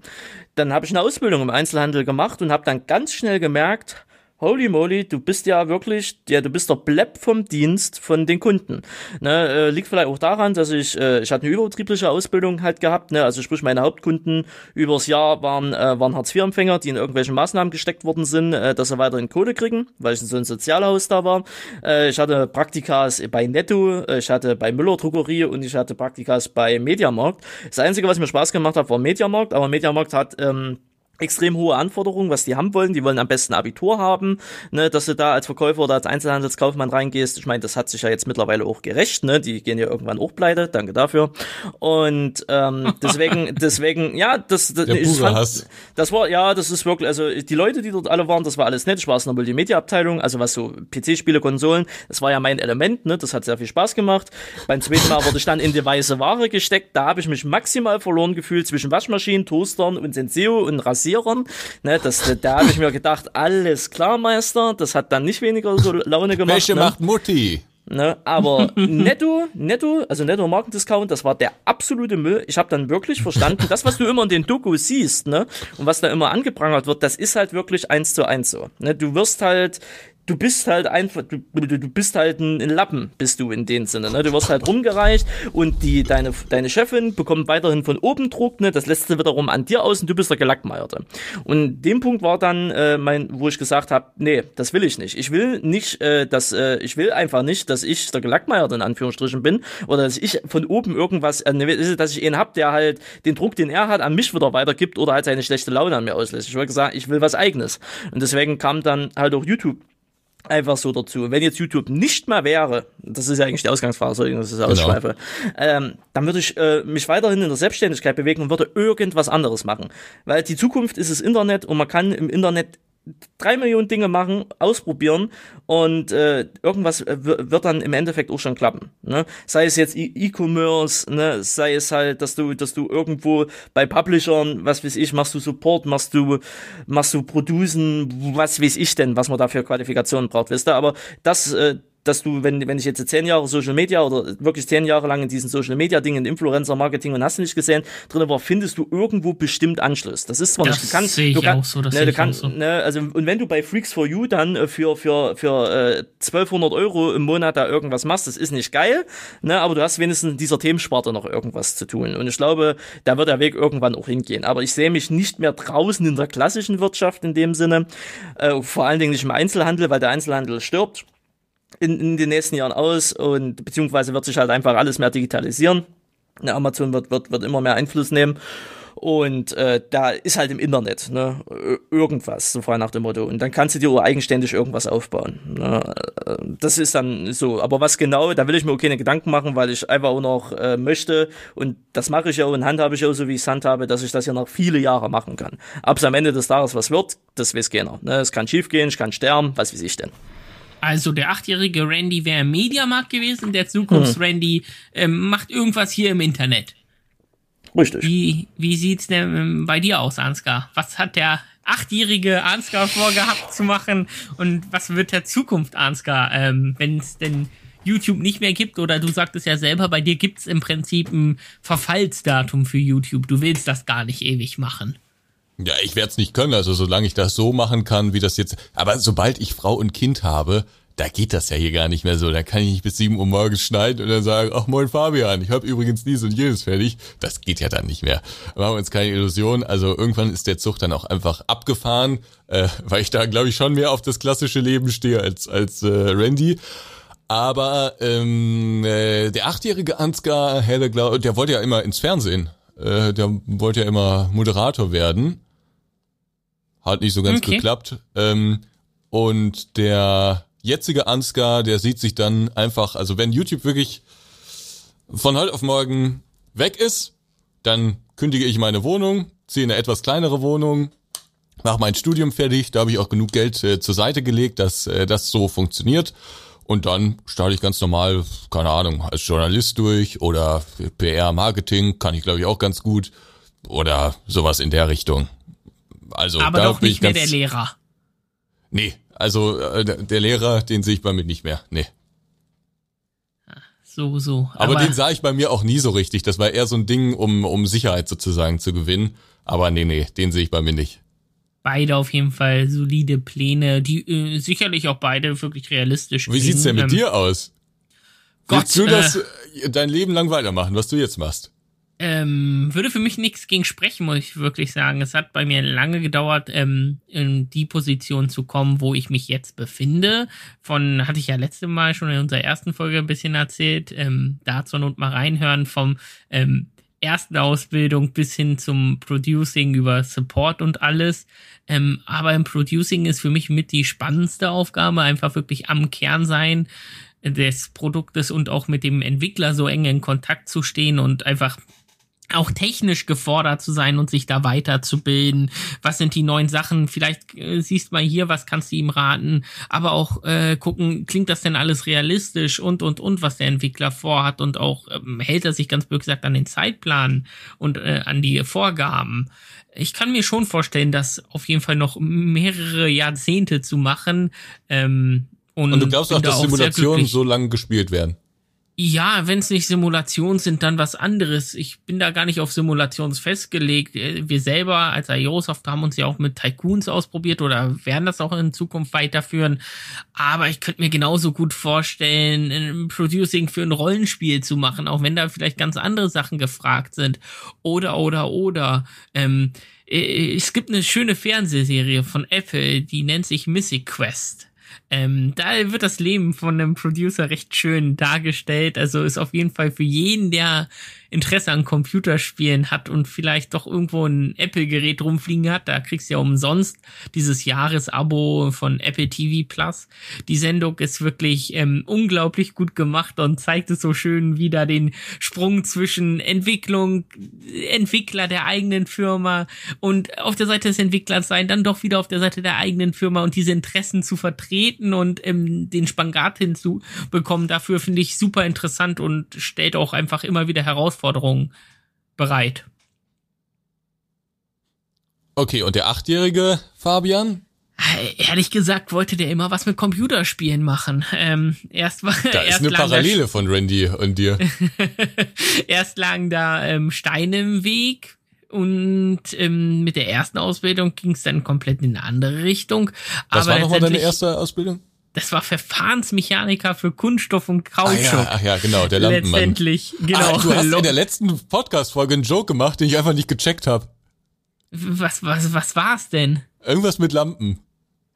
Dann habe ich eine Ausbildung im Einzelhandel gemacht und habe dann ganz schnell gemerkt, holy moly, du bist ja wirklich, ja, du bist der Blepp vom Dienst von den Kunden. Ne, äh, liegt vielleicht auch daran, dass ich, äh, ich hatte eine überbetriebliche Ausbildung halt gehabt, ne, also sprich meine Hauptkunden übers Jahr waren, äh, waren Hartz-IV-Empfänger, die in irgendwelchen Maßnahmen gesteckt worden sind, äh, dass sie weiterhin Kohle kriegen, weil ich in so ein Sozialhaus da war. Äh, ich hatte Praktikas bei Netto, äh, ich hatte bei Müller Druckerie und ich hatte Praktikas bei Mediamarkt. Das Einzige, was mir Spaß gemacht hat, war Mediamarkt, aber Mediamarkt hat, ähm, extrem hohe Anforderungen, was die haben wollen. Die wollen am besten Abitur haben, ne, dass du da als Verkäufer oder als Einzelhandelskaufmann reingehst. Ich meine, das hat sich ja jetzt mittlerweile auch gerecht, ne? Die gehen ja irgendwann auch pleite, danke dafür. Und ähm, deswegen, deswegen, ja, das, das, ich Hass. das war, ja, das ist wirklich, also die Leute, die dort alle waren, das war alles nett. Ich war aus einer Multimedia-Abteilung, also was so PC-Spiele, Konsolen, das war ja mein Element, ne? Das hat sehr viel Spaß gemacht. Beim zweiten Mal wurde ich dann in die weiße Ware gesteckt. Da habe ich mich maximal verloren gefühlt zwischen Waschmaschinen, Toastern und Senseo und Rasierern. Ne, das, da habe ich mir gedacht, alles klar, Meister. Das hat dann nicht weniger so Laune gemacht. Welche ne? macht Mutti? Ne, aber Netto, Netto, also Netto Markendiscount, das war der absolute Müll. Ich habe dann wirklich verstanden, das, was du immer in den Dokus siehst, ne, und was da immer angeprangert wird, das ist halt wirklich eins zu eins so. Ne, du wirst halt du bist halt einfach, du, du, bist halt ein, Lappen, bist du in dem Sinne. Ne? Du wirst halt rumgereicht und die, deine, deine Chefin bekommt weiterhin von oben Druck, ne? das sie wiederum an dir aus und du bist der Gelackmeierte. Und dem Punkt war dann äh, mein, wo ich gesagt habe, nee, das will ich nicht. Ich will nicht, äh, dass, äh, ich will einfach nicht, dass ich der Gelackmeierte in Anführungsstrichen bin oder dass ich von oben irgendwas, äh, ne, dass ich einen hab, der halt den Druck, den er hat, an mich wieder weitergibt oder halt seine schlechte Laune an mir auslässt. Ich wollte gesagt, ich will was eigenes. Und deswegen kam dann halt auch YouTube einfach so dazu. Wenn jetzt YouTube nicht mehr wäre, das ist ja eigentlich die Ausgangsphase, das ist Ausschweife, genau. ähm, dann würde ich äh, mich weiterhin in der Selbstständigkeit bewegen und würde irgendwas anderes machen. Weil die Zukunft ist das Internet und man kann im Internet drei Millionen Dinge machen, ausprobieren und äh, irgendwas wird dann im Endeffekt auch schon klappen. Ne? Sei es jetzt E-Commerce, ne? sei es halt, dass du, dass du irgendwo bei Publishern, was weiß ich, machst du Support, machst du, machst du Producen, was weiß ich denn, was man da für Qualifikationen braucht, wisst ihr? Aber das, äh, dass du, wenn, wenn ich jetzt zehn Jahre Social Media oder wirklich zehn Jahre lang in diesen Social Media Dingen, Influencer Marketing und hast du nicht gesehen, drin war, findest du irgendwo bestimmt Anschluss. Das ist zwar das nicht, du kannst, sehe ich du kann, auch so, das ne, sehe ich kannst, auch so. ne, also, und wenn du bei Freaks for You dann äh, für, für, für, äh, 1200 Euro im Monat da irgendwas machst, das ist nicht geil, ne, aber du hast wenigstens in dieser Themensparte noch irgendwas zu tun. Und ich glaube, da wird der Weg irgendwann auch hingehen. Aber ich sehe mich nicht mehr draußen in der klassischen Wirtschaft in dem Sinne, äh, vor allen Dingen nicht im Einzelhandel, weil der Einzelhandel stirbt in, in den nächsten Jahren aus und beziehungsweise wird sich halt einfach alles mehr digitalisieren. Ne, Amazon wird, wird, wird immer mehr Einfluss nehmen. Und äh, da ist halt im Internet ne, irgendwas, so frei nach dem Motto. Und dann kannst du dir eigenständig irgendwas aufbauen. Ne. Das ist dann so. Aber was genau, da will ich mir auch keine Gedanken machen, weil ich einfach auch noch äh, möchte, und das mache ich ja und handhabe ich auch so, wie ich es handhabe, dass ich das ja noch viele Jahre machen kann. Ob es am Ende des Tages was wird, das weiß keiner. Ne. Es kann schief gehen, ich kann sterben, was weiß ich denn. Also der achtjährige Randy wäre im Mediamarkt gewesen, der Zukunfts-Randy ähm, macht irgendwas hier im Internet. Richtig. Wie, wie sieht's denn ähm, bei dir aus, Ansgar? Was hat der achtjährige Ansgar vorgehabt zu machen und was wird der Zukunft Ansgar, ähm, wenn es denn YouTube nicht mehr gibt oder du sagtest ja selber, bei dir gibt's im Prinzip ein Verfallsdatum für YouTube. Du willst das gar nicht ewig machen. Ja, ich werde es nicht können, also solange ich das so machen kann, wie das jetzt. Aber sobald ich Frau und Kind habe, da geht das ja hier gar nicht mehr so. Da kann ich nicht bis 7 Uhr morgens schneiden und dann sagen, ach moin Fabian, ich habe übrigens dies und jenes fertig. Das geht ja dann nicht mehr. Machen wir uns keine Illusion. Also irgendwann ist der Zug dann auch einfach abgefahren, äh, weil ich da, glaube ich, schon mehr auf das klassische Leben stehe als, als äh, Randy. Aber ähm, äh, der achtjährige Ansgar Helle, der wollte ja immer ins Fernsehen. Äh, der wollte ja immer Moderator werden. Hat nicht so ganz Okay. geklappt. Ähm, und der jetzige Ansgar, der sieht sich dann einfach, also wenn YouTube wirklich von heute auf morgen weg ist, dann kündige ich meine Wohnung, ziehe in eine etwas kleinere Wohnung, mache mein Studium fertig, da habe ich auch genug Geld äh, zur Seite gelegt, dass äh, das so funktioniert. Und dann starte ich ganz normal, keine Ahnung, als Journalist durch oder PR, Marketing, kann ich glaube ich auch ganz gut. Oder sowas in der Richtung. Also Aber doch bin nicht ich mehr der Lehrer. Nee, also äh, der Lehrer, den sehe ich bei mir nicht mehr. Nee. So, so. Aber, den sah ich bei mir auch nie so richtig. Das war eher so ein Ding, um, um Sicherheit sozusagen zu gewinnen. Aber nee, nee, den sehe ich bei mir nicht. beide auf jeden Fall solide Pläne, die äh, sicherlich auch beide wirklich realistisch Wie sieht's denn mit ähm, dir aus? Gott, Willst du äh, das äh, dein Leben lang weitermachen, was du jetzt machst? Ähm, würde für mich nichts gegen sprechen, muss ich wirklich sagen. Es hat bei mir lange gedauert, ähm, in die Position zu kommen, wo ich mich jetzt befinde. Von, hatte ich ja letzte Mal schon in unserer ersten Folge ein bisschen erzählt, ähm, da zur Not mal reinhören, vom ähm, ersten Ausbildung bis hin zum Producing über Support und alles. Ähm, aber im Producing ist für mich mit die spannendste Aufgabe, einfach wirklich am Kern sein des Produktes und auch mit dem Entwickler so eng in Kontakt zu stehen und einfach auch technisch gefordert zu sein und sich da weiterzubilden. Was sind die neuen Sachen? Vielleicht äh, siehst mal hier, was kannst du ihm raten, aber auch äh, gucken, klingt das denn alles realistisch und und und, was der Entwickler vorhat und auch ähm, hält er sich ganz blöd gesagt an den Zeitplan und äh, an die Vorgaben. Ich kann mir schon vorstellen, das auf jeden Fall noch mehrere Jahrzehnte zu machen. Ähm, und, Und du glaubst auch, da dass Simulationen so lange gespielt werden? Ja, wenn es nicht Simulationen sind, dann was anderes. Ich bin da gar nicht auf Simulations festgelegt. Äh, Wir selber als Aerosoft haben uns ja auch mit Tycoons ausprobiert oder werden das auch in Zukunft weiterführen. Aber ich könnte mir genauso gut vorstellen, ein Producing für ein Rollenspiel zu machen, auch wenn da vielleicht ganz andere Sachen gefragt sind. Oder, oder, oder. Ähm, äh, es gibt eine schöne Fernsehserie von Apple, die nennt sich Mythic Quest. Ähm, da wird das Leben von einem Producer recht schön dargestellt. Also ist auf jeden Fall für jeden, der Interesse an Computerspielen hat und vielleicht doch irgendwo ein Apple-Gerät rumfliegen hat, da kriegst du ja umsonst dieses Jahresabo von Apple TV Plus. Die Sendung ist wirklich ähm, unglaublich gut gemacht und zeigt es so schön wieder den Sprung zwischen Entwicklung, Entwickler der eigenen Firma und auf der Seite des Entwicklers sein, dann doch wieder auf der Seite der eigenen Firma und diese Interessen zu vertreten und ähm, den Spangat hinzubekommen. Dafür finde ich super interessant und stellt auch einfach immer wieder Herausforderungen bereit. Okay, und der achtjährige Fabian? Äh, Ehrlich gesagt wollte der immer was mit Computerspielen machen. Ähm, erst war Da ist erst eine lagen da Parallele von Randy und dir. erst lagen da ähm, Steine im Weg und ähm, mit der ersten Ausbildung ging es dann komplett in eine andere Richtung. Was Aber war nochmal deine erste Ausbildung? Das war Verfahrensmechaniker für Kunststoff und Ah Kautschuk. ja, ach ja, genau, der Lampenmann. Letztendlich, genau. Ah, du hast in der letzten Podcast-Folge einen Joke gemacht, den ich einfach nicht gecheckt habe. was, was, was war's denn? Irgendwas mit Lampen.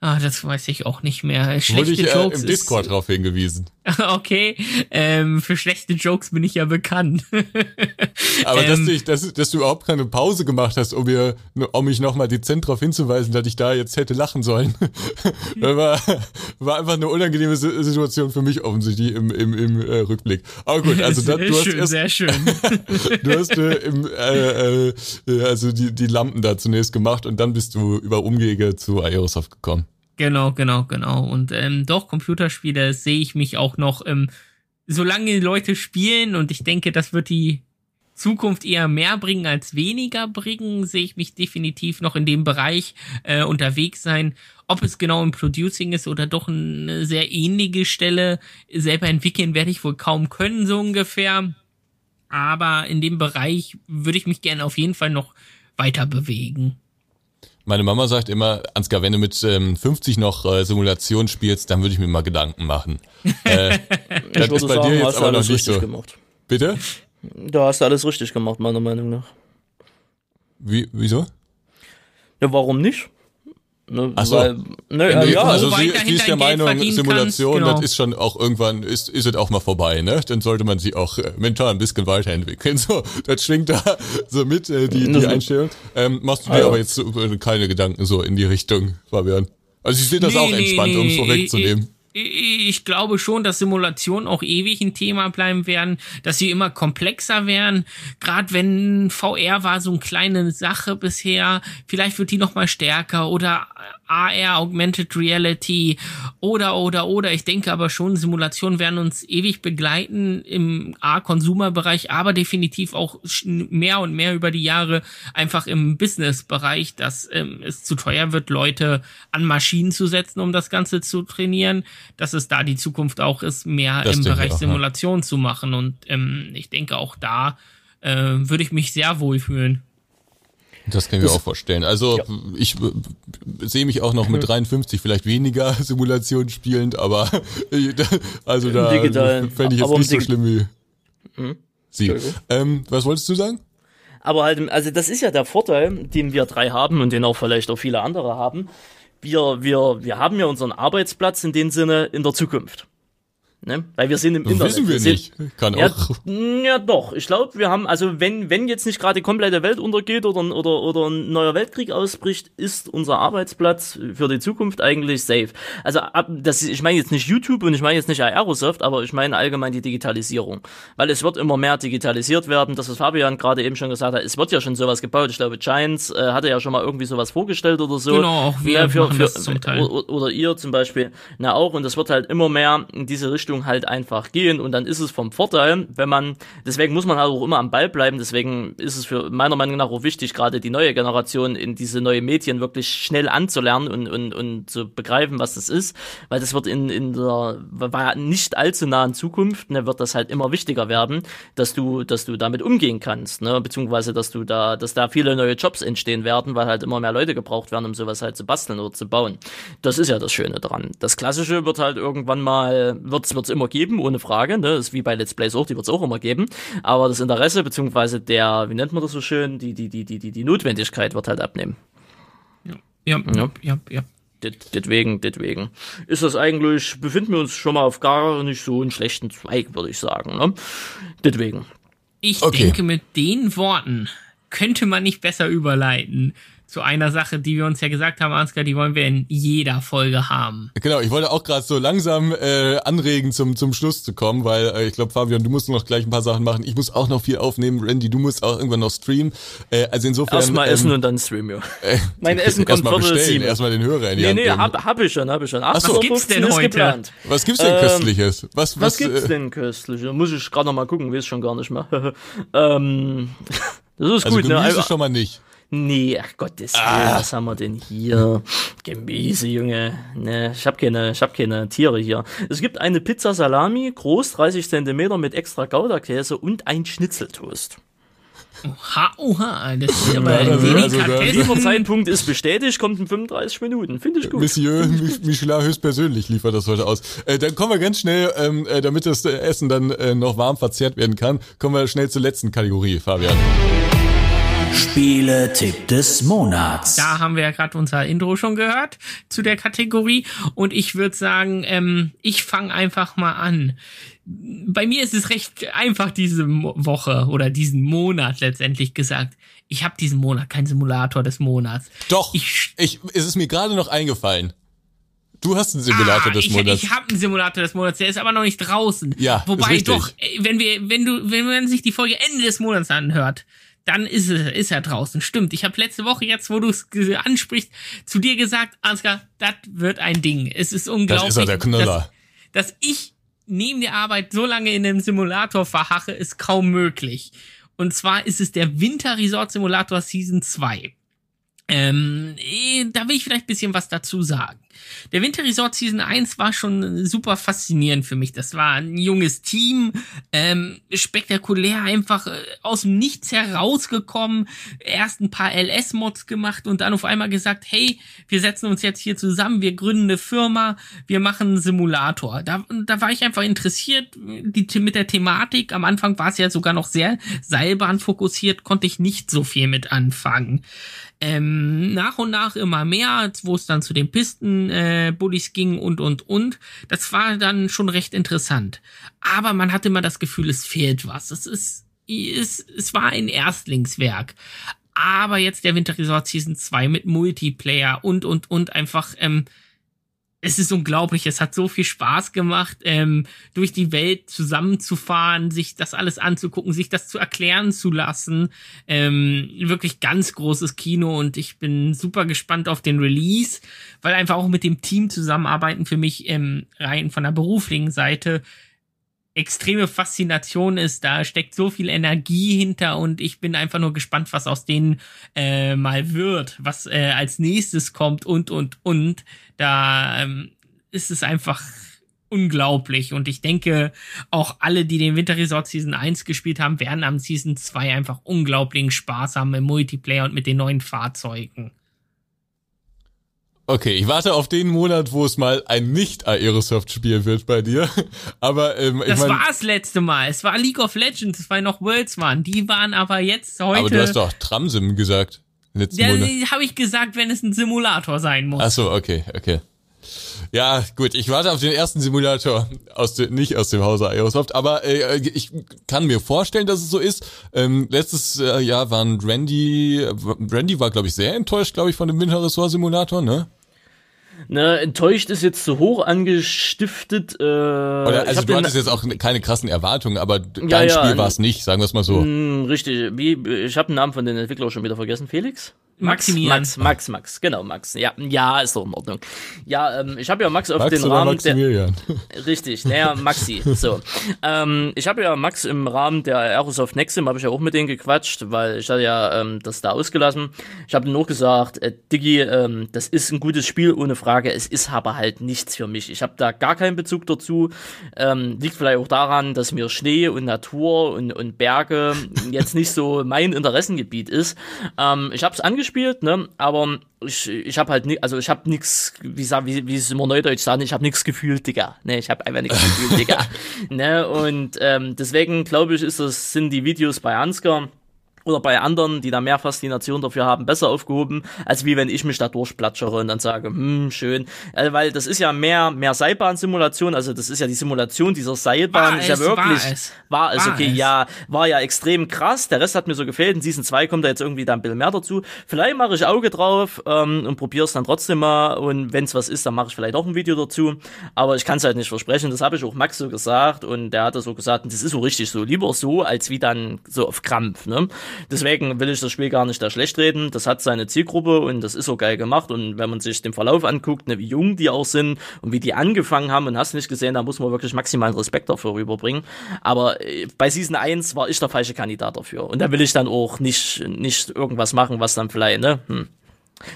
Ah, das weiß ich auch nicht mehr. Wurde Schlechte ich äh, Jokes im Discord drauf hingewiesen. ist, okay. Ähm, für schlechte Jokes bin ich ja bekannt. Aber dass, Ähm. du, dass, dass du überhaupt keine Pause gemacht hast, um, mir, um mich nochmal dezent darauf hinzuweisen, dass ich da jetzt hätte lachen sollen. Das war, war einfach eine unangenehme Si- Situation für mich offensichtlich im, im, im äh, Rückblick. Aber gut, also da, sehr du hast schön, erst, sehr schön. du hast äh, im, äh, äh, also die, die Lampen da zunächst gemacht und dann bist du über Umwege zu Aerosoft gekommen. Genau, genau, genau. Und ähm, doch, Computerspiele sehe ich mich auch noch, ähm, solange die Leute spielen und ich denke, das wird die Zukunft eher mehr bringen als weniger bringen, sehe ich mich definitiv noch in dem Bereich äh, unterwegs sein. Ob es genau im Producing ist oder doch eine sehr ähnliche Stelle, selber entwickeln werde ich wohl kaum können, so ungefähr. Aber in dem Bereich würde ich mich gerne auf jeden Fall noch weiter bewegen. Meine Mama sagt immer, Ansgar, wenn du mit ähm, 50 noch äh, Simulation spielst, dann würde ich mir mal Gedanken machen. Äh, das ist bei sagen, dir jetzt aber noch alles nicht richtig so. gemacht. Bitte? Da hast du alles richtig gemacht, meiner Meinung nach. Wie, wieso? Ja, warum nicht? Ne, Ach so. Weil, ne, ja, Nee, ja, also sie, sie ist der Meinung, Simulation, kannst, genau. das ist schon auch irgendwann, ist, ist es auch mal vorbei, ne? Dann sollte man sich auch äh, mental ein bisschen weiterentwickeln. So, das schwingt da so mit, äh, die, die Einstellung. Ähm, machst du dir ja. aber jetzt äh, keine Gedanken so in die Richtung, Fabian? Also ich sehe das auch entspannt, um es vorwegzunehmen. Ich, glaube schon, dass Simulationen auch ewig ein Thema bleiben werden, dass sie immer komplexer werden. Gerade wenn VR war so eine kleine Sache bisher, vielleicht wird die noch mal stärker oder AR, Augmented Reality oder oder oder. Ich denke aber schon, Simulationen werden uns ewig begleiten im A-Consumer-Bereich, aber definitiv auch mehr und mehr über die Jahre einfach im Business-Bereich, dass ähm, es zu teuer wird, Leute an Maschinen zu setzen, um das Ganze zu trainieren, dass es da die Zukunft auch ist, mehr Das im Bereich auch, ja. Simulation zu machen. Und ähm, ich denke auch da äh, würde ich mich sehr wohlfühlen. Das kann ich mir auch vorstellen. Also ja. ich sehe mich auch noch mit 53 vielleicht weniger Simulationen spielend, aber also da fände ich jetzt nicht so schlimm wie mhm. Sie. Ähm, was wolltest du sagen? Aber halt, also das ist ja der Vorteil, den wir drei haben und den auch vielleicht auch viele andere haben. Wir, wir, wir haben ja unseren Arbeitsplatz in dem Sinne in der Zukunft. Ne? Weil wir sind im Internet. Wissen wir, wir nicht. Kann ja, auch. Ja, doch. Ich glaube, wir haben, also wenn, wenn jetzt nicht gerade die komplette Welt untergeht oder, oder, oder ein neuer Weltkrieg ausbricht, ist unser Arbeitsplatz für die Zukunft eigentlich safe. Also das, ich meine jetzt nicht YouTube und ich meine jetzt nicht Aerosoft, aber ich meine allgemein die Digitalisierung. Weil es wird immer mehr digitalisiert werden. Das, was Fabian gerade eben schon gesagt hat, es wird ja schon sowas gebaut. Ich glaube, Giants äh, hatte ja schon mal irgendwie sowas vorgestellt oder so. Genau, auch wir ja, für, für, zum Teil. Oder, oder ihr zum Beispiel. Na auch. Und das wird halt immer mehr in diese Richtung Richtung halt einfach gehen und dann ist es vom Vorteil, wenn man, deswegen muss man halt auch immer am Ball bleiben, deswegen ist es für meiner Meinung nach auch wichtig, gerade die neue Generation in diese neue Medien wirklich schnell anzulernen und, und, und zu begreifen, was das ist, weil das wird in, in der nicht allzu nahen Zukunft, ne, wird das halt immer wichtiger werden, dass du, dass du damit umgehen kannst, ne, beziehungsweise, dass du da, dass da viele neue Jobs entstehen werden, weil halt immer mehr Leute gebraucht werden, um sowas halt zu basteln oder zu bauen. Das ist ja das Schöne dran. Das Klassische wird halt irgendwann mal, wird's wird's immer geben, ohne Frage. Ne? Das ist wie bei Let's Plays auch, die wird's auch immer geben. Aber das Interesse, beziehungsweise der, wie nennt man das so schön, die, die, die, die, die, die Notwendigkeit wird halt abnehmen. Ja, ja, ja, ja. ja. Deswegen, deswegen ist das eigentlich, befinden wir uns schon mal auf gar nicht so einen schlechten Zweig, würde ich sagen. Ne? Deswegen. Ich okay. denke, mit den Worten könnte man nicht besser überleiten zu einer Sache, die wir uns ja gesagt haben, Ansgar, die wollen wir in jeder Folge haben. Genau, ich wollte auch gerade so langsam äh, anregen, zum, zum Schluss zu kommen, weil äh, ich glaube, Fabian, du musst noch gleich ein paar Sachen machen. Ich muss auch noch viel aufnehmen. Randy, du musst auch irgendwann noch streamen. Äh, also insofern. Erstmal ähm, essen und dann streamen, ja. Äh, mein Essen kommt erstmal bestellen, erstmal den Hörer in die Nee, Hand nee, hab, hab ich schon, hab ich schon. Ach so. Was gibt's denn heute? Geplant. Was gibt's denn ähm, Köstliches? Was, was, was gibt's äh, denn Köstliches? Muss ich gerade noch mal gucken, weiß schon gar nicht mehr. ähm, das ist also gut, Gemüse ne? schon mal nicht. Nee, ach Gottes Willen, ah. was haben wir denn hier? Gemüse, Junge. Ne, ich hab keine, ich hab keine Tiere hier. Es gibt eine Pizza Salami, groß 30 Zentimeter mit extra Gouda-Käse und ein Schnitzeltoast. Oha, oha, das ist aber ja, also, also, Dieser Zeitpunkt ist bestätigt, kommt in 35 Minuten. Finde ich gut. Monsieur Michelin höchstpersönlich liefert das heute aus. Äh, dann kommen wir ganz schnell, ähm, äh, damit das Essen dann äh, noch warm verzehrt werden kann, kommen wir schnell zur letzten Kategorie, Fabian. Spiele-Tipp des Monats. Da haben wir ja gerade unser Intro schon gehört zu der Kategorie. Und ich würde sagen, ähm, ich fange einfach mal an. Bei mir ist es recht einfach diese Woche oder diesen Monat letztendlich gesagt. Ich habe diesen Monat keinen Simulator des Monats. Doch, ich, ich es ist mir gerade noch eingefallen. Du hast einen Simulator ah, des Monats. Ich, ich habe einen Simulator des Monats, der ist aber noch nicht draußen. Ja, Wobei doch, wenn wir, wenn du, wenn man sich die Folge Ende des Monats anhört, dann ist es ist er draußen. Stimmt. Ich habe letzte Woche jetzt, wo du es ansprichst, zu dir gesagt, Ansgar, das wird ein Ding. Es ist unglaublich. Das ist er, der Knüller. Dass, dass ich neben der Arbeit so lange in einem Simulator verhache, ist kaum möglich. Und zwar ist es der Winter Resort Simulator Season 2. Ähm, eh, da will ich vielleicht bisschen was dazu sagen. Der Winter Resort Season 1 war schon super faszinierend für mich. Das war ein junges Team, ähm, spektakulär einfach äh, aus dem Nichts herausgekommen, erst ein paar LS-Mods gemacht und dann auf einmal gesagt, hey, wir setzen uns jetzt hier zusammen, wir gründen eine Firma, wir machen einen Simulator. Da, da war ich einfach interessiert die, mit der Thematik. Am Anfang war es ja sogar noch sehr Seilbahn fokussiert, konnte ich nicht so viel mit anfangen. Ähm, nach und nach immer mehr, wo es dann zu den Pisten äh, ging und und und. Das war dann schon recht interessant. Aber man hatte immer das Gefühl, es fehlt was. Es ist, es, es war ein Erstlingswerk. Aber jetzt der Winter Resort Season 2 mit Multiplayer und und und einfach ähm, es ist unglaublich, es hat so viel Spaß gemacht, ähm, durch die Welt zusammenzufahren, sich das alles anzugucken, sich das zu erklären zu lassen. Ähm, wirklich ganz großes Kino und ich bin super gespannt auf den Release, weil einfach auch mit dem Team zusammenarbeiten für mich ähm, rein von der beruflichen Seite extreme Faszination ist. Da steckt so viel Energie hinter und ich bin einfach nur gespannt, was aus denen äh, mal wird, was äh, als nächstes kommt und und und. Da ähm, ist es einfach unglaublich. Und ich denke, auch alle, die den Winter Resort Season 1 gespielt haben, werden am Season 2 einfach unglaublichen Spaß haben im Multiplayer und mit den neuen Fahrzeugen. Okay, ich warte auf den Monat, wo es mal ein Nicht-Aerosoft-Spiel wird bei dir. Aber ähm, ich Das mein, war das letzte Mal. Es war League of Legends, es war noch Worlds waren. Die waren aber jetzt heute. aber du hast doch Tramsim gesagt. Letzten ja, Monat. habe ich gesagt, wenn es ein Simulator sein muss. Ach so, okay, okay. Ja, gut, ich warte auf den ersten Simulator aus dem, nicht aus dem Hause Aerosoft, aber äh, ich kann mir vorstellen, dass es so ist. Ähm, letztes äh, Jahr waren Randy, Randy war glaube ich sehr enttäuscht, glaube ich, von dem Winter Resort Simulator, ne? Ne, enttäuscht ist jetzt zu hoch angestiftet. Äh, Oder, also du hattest jetzt auch keine krassen Erwartungen, aber dein Ja, ja, Spiel war ne- es nicht, sagen wir es mal so. Hm, richtig, wie, ich habe den Namen von den Entwicklern schon wieder vergessen. Felix? Maximilian. Max, Max, Max, genau, Max. Ja, ja, ist doch in Ordnung. Ja, ähm, ich habe ja Max auf Max den Rahmen der, Maximilian? Richtig, naja, Maxi. So. ähm, ich habe ja Max im Rahmen der Aerosoft Nexim, habe ich ja auch mit denen gequatscht, weil ich hatte ja ähm, das da ausgelassen. Ich habe nur gesagt, äh, Diggi, ähm, das ist ein gutes Spiel, ohne Frage. Es ist aber halt nichts für mich. Ich habe da gar keinen Bezug dazu. Ähm, liegt vielleicht auch daran, dass mir Schnee und Natur und, und Berge jetzt nicht so mein Interessengebiet ist. Ähm, ich habe es angespielt, ne, aber ich, ich habe halt ni also ich habe nix, wie wie, wie es immer neudeutsch sagen, ich habe nix gefühlt, Digga. Ne, ich habe einfach nix gefühlt, Digga. Ne, und ähm, deswegen glaube ich, ist das sind die Videos bei Ansgar oder bei anderen, die da mehr Faszination dafür haben, besser aufgehoben, als wie wenn ich mich da durchplatschere und dann sage, hm, schön. Also, weil das ist ja mehr, mehr Seilbahnsimulation, also das ist ja die Simulation dieser Seilbahn, War ist ja es, wirklich, war es. war es, War okay, es. ja, war ja extrem krass, der Rest hat mir so gefehlt, in Season 2 kommt da jetzt irgendwie da ein bisschen mehr dazu. Vielleicht mache ich Auge drauf ähm, und probiere es dann trotzdem mal und wenn es was ist, dann mache ich vielleicht auch ein Video dazu, aber ich kann es halt nicht versprechen, das habe ich auch Max so gesagt und der hat das so gesagt und das ist so richtig so, lieber so, als wie dann so auf Krampf, ne? Deswegen will ich das Spiel gar nicht da schlecht reden, das hat seine Zielgruppe und das ist so geil gemacht. Und wenn man sich den Verlauf anguckt, ne, wie jung die auch sind und wie die angefangen haben und hast nicht gesehen, da muss man wirklich maximalen Respekt dafür rüberbringen, aber äh, bei Season 1 war ich der falsche Kandidat dafür. Und da will ich dann auch nicht, nicht irgendwas machen, was dann vielleicht, ne, hm.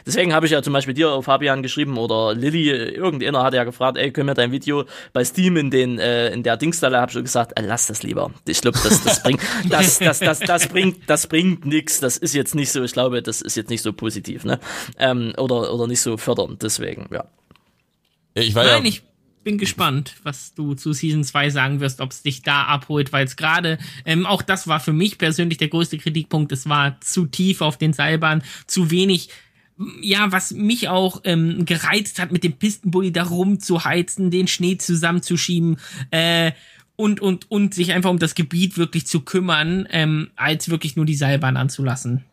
Deswegen habe ich ja zum Beispiel dir auf Fabian geschrieben oder Lilly, irgendeiner hat ja gefragt, ey, können wir dein Video bei Steam in den äh, in der Dingstelle, habe ich schon gesagt, äh, lass das lieber. Ich glaube, das, das bringt das, das, das, das bringt das bringt nix. Das ist jetzt nicht so, ich glaube, das ist jetzt nicht so positiv, ne? Ähm, oder oder nicht so fördernd, deswegen, ja. Ja, ich war Nein, ja, ich bin gespannt, was du zu Season 2 sagen wirst, ob es dich da abholt, weil es gerade, ähm, auch das war für mich persönlich der größte Kritikpunkt, es war zu tief auf den Seilbahnen, zu wenig ja, was mich auch ähm, gereizt hat, mit dem Pistenbully da rumzuheizen, den Schnee zusammenzuschieben, äh, und, und, und sich einfach um das Gebiet wirklich zu kümmern, ähm, als wirklich nur die Seilbahn anzulassen.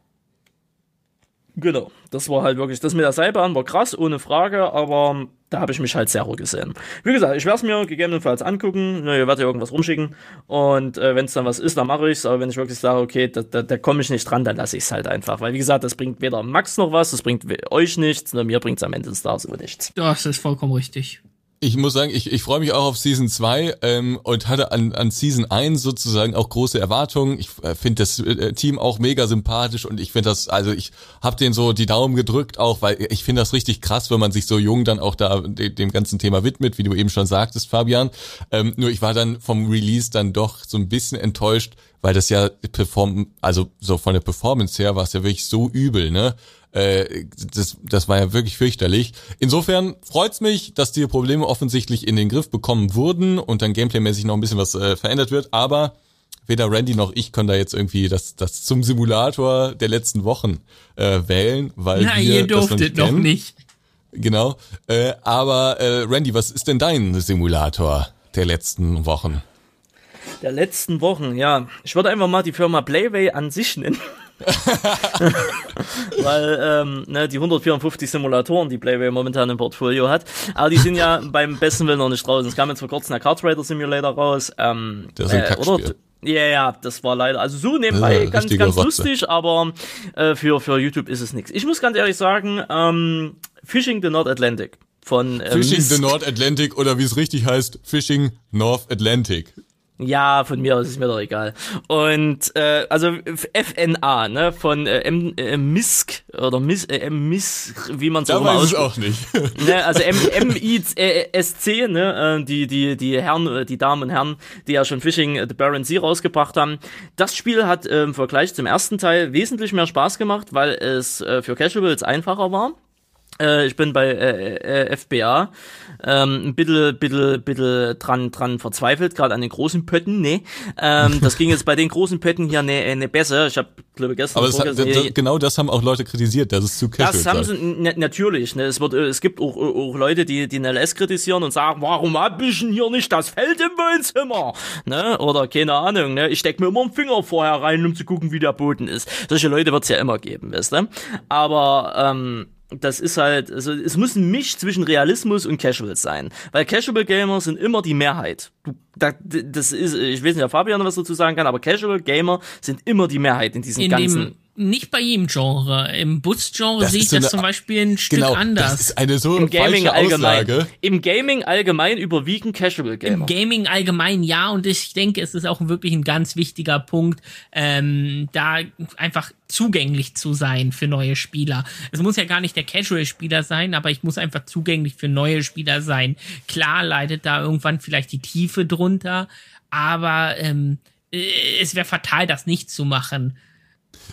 Genau, das war halt wirklich, das mit der Seilbahn war krass, ohne Frage, aber da habe ich mich halt sehr gesehen. Wie gesagt, ich werde es mir gegebenenfalls angucken, ne, ihr werdet ja irgendwas rumschicken und äh, wenn es dann was ist, dann mache ich's, aber wenn ich wirklich sage, okay, da, da, da komme ich nicht dran, dann lasse ich es halt einfach, weil wie gesagt, das bringt weder Max noch was, das bringt euch nichts, nur mir bringt's am Ende des Tages so nichts. Das ist vollkommen richtig. Ich muss sagen, ich, ich freue mich auch auf Season 2 ähm, und hatte an, an Season 1 sozusagen auch große Erwartungen. Ich äh, finde das äh, Team auch mega sympathisch und ich finde das, also ich habe den so die Daumen gedrückt auch, weil ich finde das richtig krass, wenn man sich so jung dann auch da de, dem ganzen Thema widmet, wie du eben schon sagtest, Fabian. Ähm, nur ich war dann vom Release dann doch so ein bisschen enttäuscht, weil das ja perform, also so von der Performance her war es ja wirklich so übel, ne? Äh, das, das war ja wirklich fürchterlich. Insofern freut's mich, dass die Probleme offensichtlich in den Griff bekommen wurden und dann gameplaymäßig noch ein bisschen was äh, verändert wird, aber weder Randy noch ich können da jetzt irgendwie das, das zum Simulator der letzten Wochen äh, wählen, weil Na, wir ihr das durftet noch kennen. nicht. Genau. Äh, aber äh, Randy, was ist denn dein Simulator der letzten Wochen? Der letzten Wochen, ja, ich würde einfach mal die Firma Playway an sich nennen. Weil ähm, ne, die 154 Simulatoren, die Playway momentan im Portfolio hat, aber die sind ja beim besten Willen noch nicht draußen. Es kam jetzt vor kurzem der Kart Rider Simulator raus. Ähm, Das ist ein äh, Kackspiel. oder, ja, ja, das war leider, also so nebenbei Ja, ganz, ganz Rotze. lustig, aber äh, für, für YouTube ist es nichts. Ich muss ganz ehrlich sagen, ähm, Fishing the North Atlantic von ähm, Fishing Miss- the North Atlantic oder wie es richtig heißt, Fishing North Atlantic. Ja, von mir aus ist mir doch egal. Und äh, also FNA, ne, von äh, M äh, MISC oder Mis äh, MISC, wie man so Da weiß ich auch nicht. ne, also M M I S C, ne, äh, die die die Herren, äh, die Damen und Herren, die ja schon Fishing the Baron Sea rausgebracht haben. Das Spiel hat äh, im Vergleich zum ersten Teil wesentlich mehr Spaß gemacht, weil es äh, für Casuals einfacher war. Äh, ich bin bei äh, äh, FBA ähm, ein bisschen, bisschen, bisschen dran, dran verzweifelt, gerade an den großen Pötten, ne. Ähm, das ging jetzt bei den großen Pötten hier ne, ne besser. Ich habe glaube gestern Aber hat, das, genau das haben auch Leute kritisiert, dass es zu casual Das haben sie natürlich. Ne, es wird, es gibt auch, auch Leute, die den LS kritisieren und sagen, warum hab ich denn hier nicht das Feld im Wohnzimmer? Ne? Oder keine Ahnung. Ne? Ich steck mir immer einen Finger vorher rein, um zu gucken, wie der Boden ist. Solche Leute wird's ja immer geben, weißt du? Aber ähm, das ist halt, also es muss ein Misch zwischen Realismus und Casuals sein. Weil Casual Gamer sind immer die Mehrheit. Du, da, das ist, ich weiß nicht, ob Fabian was dazu sagen kann, aber Casual Gamer sind immer die Mehrheit in diesen in ganzen nicht bei jedem Genre. Im Bus-Genre sehe ich so das eine, zum Beispiel ein Stück genau, anders. Das ist eine so Im Gaming allgemein. Aussage. Im Gaming allgemein überwiegen Casual Gamer. Im Gaming allgemein ja und ich denke, es ist auch wirklich ein ganz wichtiger Punkt, ähm, da einfach zugänglich zu sein für neue Spieler. Es muss ja gar nicht der Casual-Spieler sein, aber ich muss einfach zugänglich für neue Spieler sein. Klar leidet da irgendwann vielleicht die Tiefe drunter, aber ähm, äh, es wäre fatal, das nicht zu machen.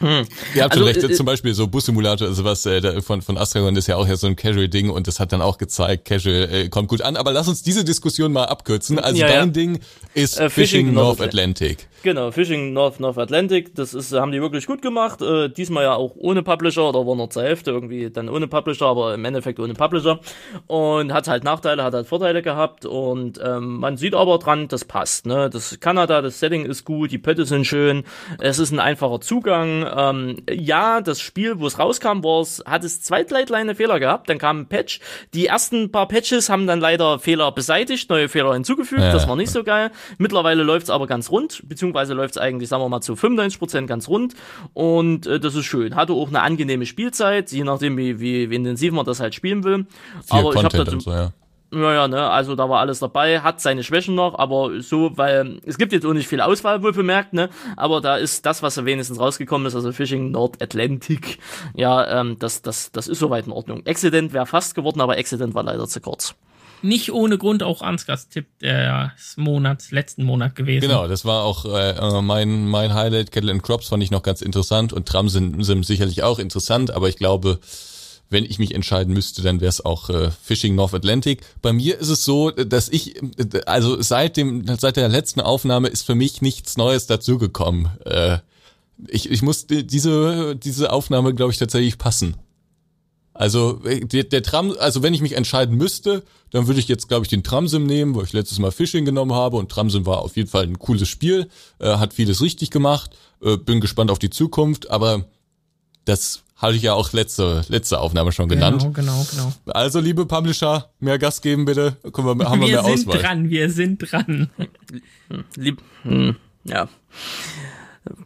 Hm. Ihr habt also, schon recht, äh, zum Beispiel so Bus-Simulator, also was äh, von, von Astragon ist ja auch ja so ein Casual-Ding und das hat dann auch gezeigt, Casual äh, kommt gut an. Aber lass uns diese Diskussion mal abkürzen. Also ja, dein ja. Ding ist äh, Fishing, Fishing North Atlantic. Genau, Fishing North North Atlantic, das ist, haben die wirklich gut gemacht. Äh, diesmal ja auch ohne Publisher oder war nur zur Hälfte irgendwie dann ohne Publisher, aber im Endeffekt ohne Publisher. Und hat halt Nachteile, hat halt Vorteile gehabt und ähm, man sieht aber dran, das passt. Ne? Das Kanada, das Setting ist gut, die Pötte sind schön, es ist ein einfacher Zugang. Ähm, ja, das Spiel, wo es rauskam, war's, hat es zwei kleine Fehler gehabt, dann kam ein Patch. Die ersten paar Patches haben dann leider Fehler beseitigt, neue Fehler hinzugefügt, ja. das war nicht so geil. Mittlerweile läuft's aber ganz rund, beziehungsweise beziehungsweise läuft es eigentlich, sagen wir mal, zu 95% ganz rund und äh, das ist schön. Hatte auch eine angenehme Spielzeit, je nachdem, wie, wie, wie intensiv man das halt spielen will. Viel aber Content ich habe dazu, so, ja. Naja, ne, also da war alles dabei, hat seine Schwächen noch, aber so, weil es gibt jetzt auch nicht viel Auswahl wohl bemerkt, ne, aber da ist das, was wenigstens rausgekommen ist, also Fishing Nord Atlantic, ja, ähm, das, das, das ist soweit in Ordnung. Accident wäre fast geworden, aber Accident war leider zu kurz nicht ohne Grund auch Ansgars Tipp des Monats, letzten Monat gewesen. Genau, das war auch äh, mein, mein Highlight. Kettle and Crops fand ich noch ganz interessant und Tram sind, sind sicherlich auch interessant, aber ich glaube, wenn ich mich entscheiden müsste, dann wäre es auch äh, Fishing North Atlantic. Bei mir ist es so, dass ich, also seit dem, seit der letzten Aufnahme ist für mich nichts Neues dazugekommen. Äh, ich, ich muss diese, diese Aufnahme, glaube ich, tatsächlich passen. Also der, der Tram, also wenn ich mich entscheiden müsste, dann würde ich jetzt, glaube ich, den Tramsim nehmen, wo ich letztes Mal Fishing genommen habe und Tramsim war auf jeden Fall ein cooles Spiel, äh, hat vieles richtig gemacht, äh, bin gespannt auf die Zukunft, aber das hatte ich ja auch letzte, letzte Aufnahme schon genannt. Genau, genau, genau. Also, liebe Publisher, mehr Gas geben bitte. Können wir, haben wir, wir mehr Auswahl. Wir sind dran, wir sind dran. Lieb, hm, ja.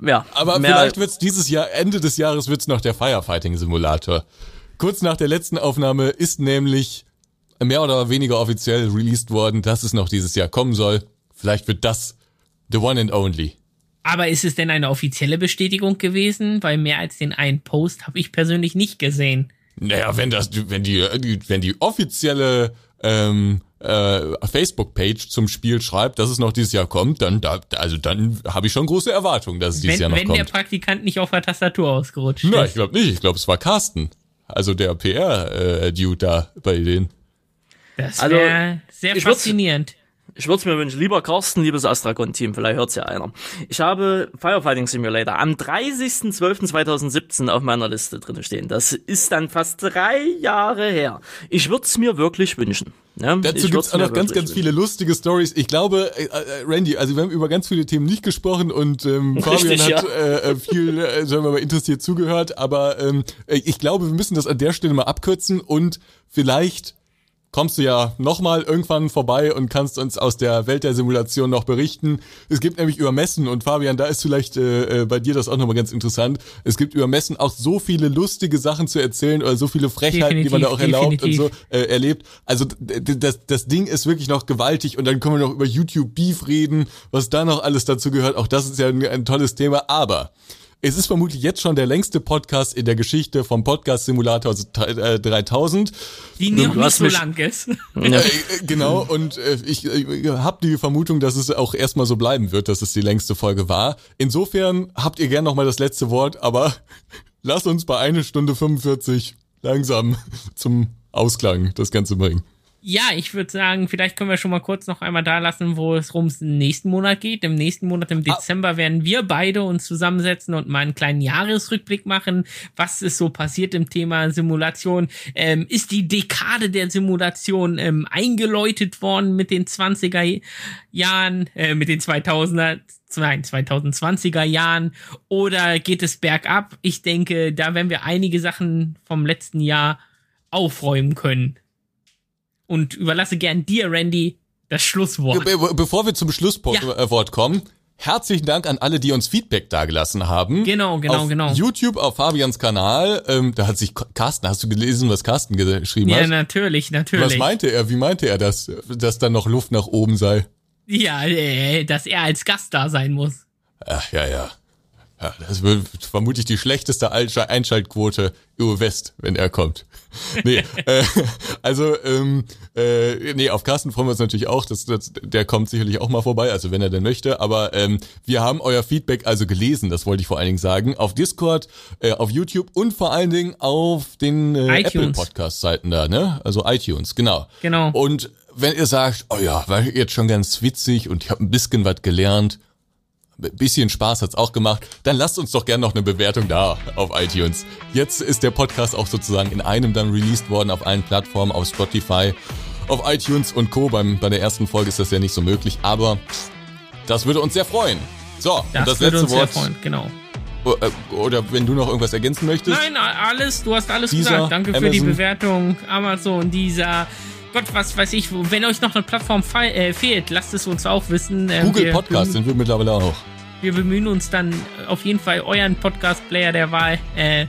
Ja. Aber vielleicht wird's dieses Jahr, Ende des Jahres wird's noch der Firefighting Simulator. Kurz nach der letzten Aufnahme ist nämlich mehr oder weniger offiziell released worden, dass es noch dieses Jahr kommen soll. Vielleicht wird das the one and only. Aber ist es denn eine offizielle Bestätigung gewesen? Weil mehr als den einen Post habe ich persönlich nicht gesehen. Naja, wenn das, wenn die, wenn die offizielle ähm, äh, Facebook-Page zum Spiel schreibt, dass es noch dieses Jahr kommt, dann da, also dann habe ich schon große Erwartungen, dass es dieses wenn, Jahr noch wenn kommt. Wenn der Praktikant nicht auf der Tastatur ausgerutscht Na, ist. ich glaube nicht. Ich glaube, es war Carsten. Also der PR-Dude äh, da bei denen. Das wäre also, sehr faszinierend. Ich würde es mir wünschen, lieber Carsten, liebes Astragon-Team, vielleicht hört's ja einer. Ich habe Firefighting Simulator am 30.12.2017 auf meiner Liste drin stehen. Das ist dann fast drei Jahre her. Ich würde es mir wirklich wünschen. Ja, Dazu gibt's auch noch ganz, ganz viele lustige Stories. Ich glaube, äh, äh, Randy, also wir haben über ganz viele Themen nicht gesprochen und ähm, Fabian Richtig, hat ja. äh, äh viel, äh, sagen wir mal, interessiert zugehört, aber ähm, ich glaube, wir müssen das an der Stelle mal abkürzen und vielleicht kommst du ja nochmal irgendwann vorbei und kannst uns aus der Welt der Simulation noch berichten. Es gibt nämlich über Messen und Fabian, da ist vielleicht äh, äh bei dir das auch nochmal ganz interessant. Es gibt über Messen auch so viele lustige Sachen zu erzählen oder so viele Frechheiten, definitiv, die man da auch erlaubt definitiv. und so äh, erlebt. Also das, das Ding ist wirklich noch gewaltig und dann können wir noch über YouTube Beef reden, was da noch alles dazu gehört. Auch das ist ja ein, ein tolles Thema, aber es ist vermutlich jetzt schon der längste Podcast in der Geschichte vom Podcast Simulator 3000. Die noch nicht so lang ist. Äh, äh, genau, und äh, ich äh, habe die Vermutung, dass es auch erstmal so bleiben wird, dass es die längste Folge war. Insofern habt ihr gern nochmal das letzte Wort, aber lass uns bei eine Stunde 45 langsam zum Ausklang das Ganze bringen. Ja, ich würde sagen, vielleicht können wir schon mal kurz noch einmal da lassen, wo es rum im nächsten Monat geht. Im nächsten Monat, im ah. Dezember, werden wir beide uns zusammensetzen und mal einen kleinen Jahresrückblick machen. Was ist so passiert im Thema Simulation? Ähm, ist die Dekade der Simulation ähm, eingeläutet worden mit den 20er Jahren, äh, mit den 2000er, nein, 2020er Jahren oder geht es bergab? Ich denke, da werden wir einige Sachen vom letzten Jahr aufräumen können und überlasse gern dir, Randy, das Schlusswort. Be bevor wir zum Schlusswort ja. Äh, kommen, herzlichen Dank an alle, die uns Feedback dagelassen haben. Genau, genau, auf genau. YouTube, auf Fabians Kanal. Ähm, da hat sich Carsten, hast du gelesen, was Carsten geschrieben hat? Ja, natürlich, natürlich. Was meinte er? Wie meinte er das, dass da noch Luft nach oben sei? Ja, äh, dass er als Gast da sein muss. Ach, ja, ja. Ja, das wird vermutlich die schlechteste Einschaltquote EU West, wenn er kommt. nee, äh, also ähm, äh, nee, auf Carsten freuen wir uns natürlich auch. Das, das, der kommt sicherlich auch mal vorbei, also wenn er denn möchte. Aber ähm, wir haben euer Feedback also gelesen, das wollte ich vor allen Dingen sagen, auf Discord, äh, auf YouTube und vor allen Dingen auf den äh, Apple Podcast Seiten da, ne? Also iTunes, genau. Genau. Und wenn ihr sagt, oh ja, war jetzt schon ganz witzig und ich habe ein bisschen was gelernt bisschen Spaß hat's auch gemacht, dann lasst uns doch gerne noch eine Bewertung da auf iTunes. Jetzt ist der Podcast auch sozusagen in einem dann released worden auf allen Plattformen, auf Spotify, auf iTunes und Co. Beim, bei der ersten Folge ist das ja nicht so möglich, aber das würde uns sehr freuen. So, das, und das würde letzte uns Wort. Sehr freuen, genau. Äh, oder wenn du noch irgendwas ergänzen möchtest? Nein, alles, du hast alles dieser, gesagt. Danke Amazon. für die Bewertung. Amazon, dieser. Gott, was weiß ich, wenn euch noch eine Plattform äh, fehlt, lasst es uns auch wissen. Ähm, Google Podcast sind wir mittlerweile auch. Wir bemühen uns dann auf jeden Fall, euren Podcast-Player der Wahl äh,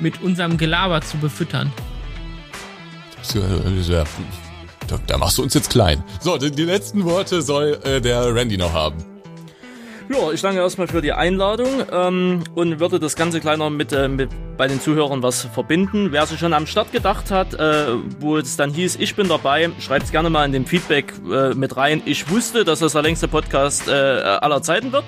mit unserem Gelaber zu befüttern. Da, da, machst du uns jetzt klein. So, die, die letzten Worte soll äh, der Randy noch haben. Ja, ich danke erstmal für die Einladung ähm, und würde das Ganze kleiner mit, äh, mit bei den Zuhörern was verbinden. Wer sich schon am Start gedacht hat, äh, wo es dann hieß, ich bin dabei, schreibt es gerne mal in dem Feedback äh, mit rein. Ich wusste, dass das der längste Podcast äh, aller Zeiten wird.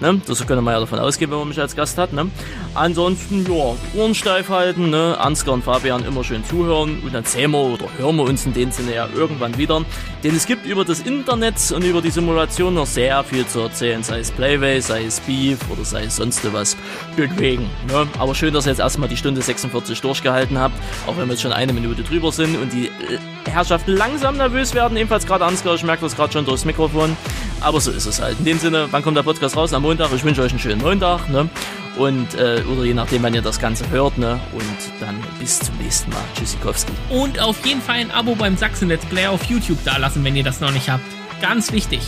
Ne? Das können wir ja davon ausgehen, wenn man mich als Gast hat. Ne? Ansonsten, ja, Ohren steif halten, ne? Ansgar und Fabian immer schön zuhören und dann sehen wir oder hören wir uns in dem Sinne ja irgendwann wieder. Denn es gibt über das Internet und über die Simulation noch sehr viel zu erzählen, sei es Playway, sei es Beef oder sei es sonst was. Deswegen, ne? Aber schön, dass jetzt erstmal die Stunde 46 durchgehalten habt, auch wenn wir jetzt schon eine Minute drüber sind und die äh, Herrschaften langsam nervös werden, ebenfalls gerade Ansgar, ich merke das gerade schon durchs Mikrofon. Aber so ist es halt. In dem Sinne, wann kommt der Podcast raus? Am Montag. Ich wünsche euch einen schönen Montag. Ne? Und, äh, oder je nachdem, wann ihr das Ganze hört. Ne? Und dann bis zum nächsten Mal. Tschüssikowski. Und auf jeden Fall ein Abo beim Sachsen Let's Play auf YouTube dalassen, wenn ihr das noch nicht habt. Ganz wichtig.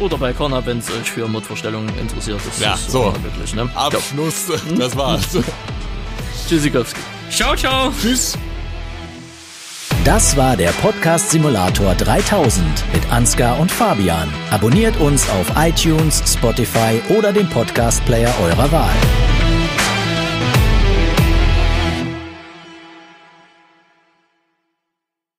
Oder bei Connor, wenn es euch für Modvorstellungen interessiert. Das ja, ist so. Wirklich, ne? Abschluss. Das war's. Tschüssikowski. Ciao, ciao. Tschüss. Das war der Podcast Simulator 3000 mit Ansgar und Fabian. Abonniert uns auf iTunes, Spotify oder dem Podcast Player eurer Wahl.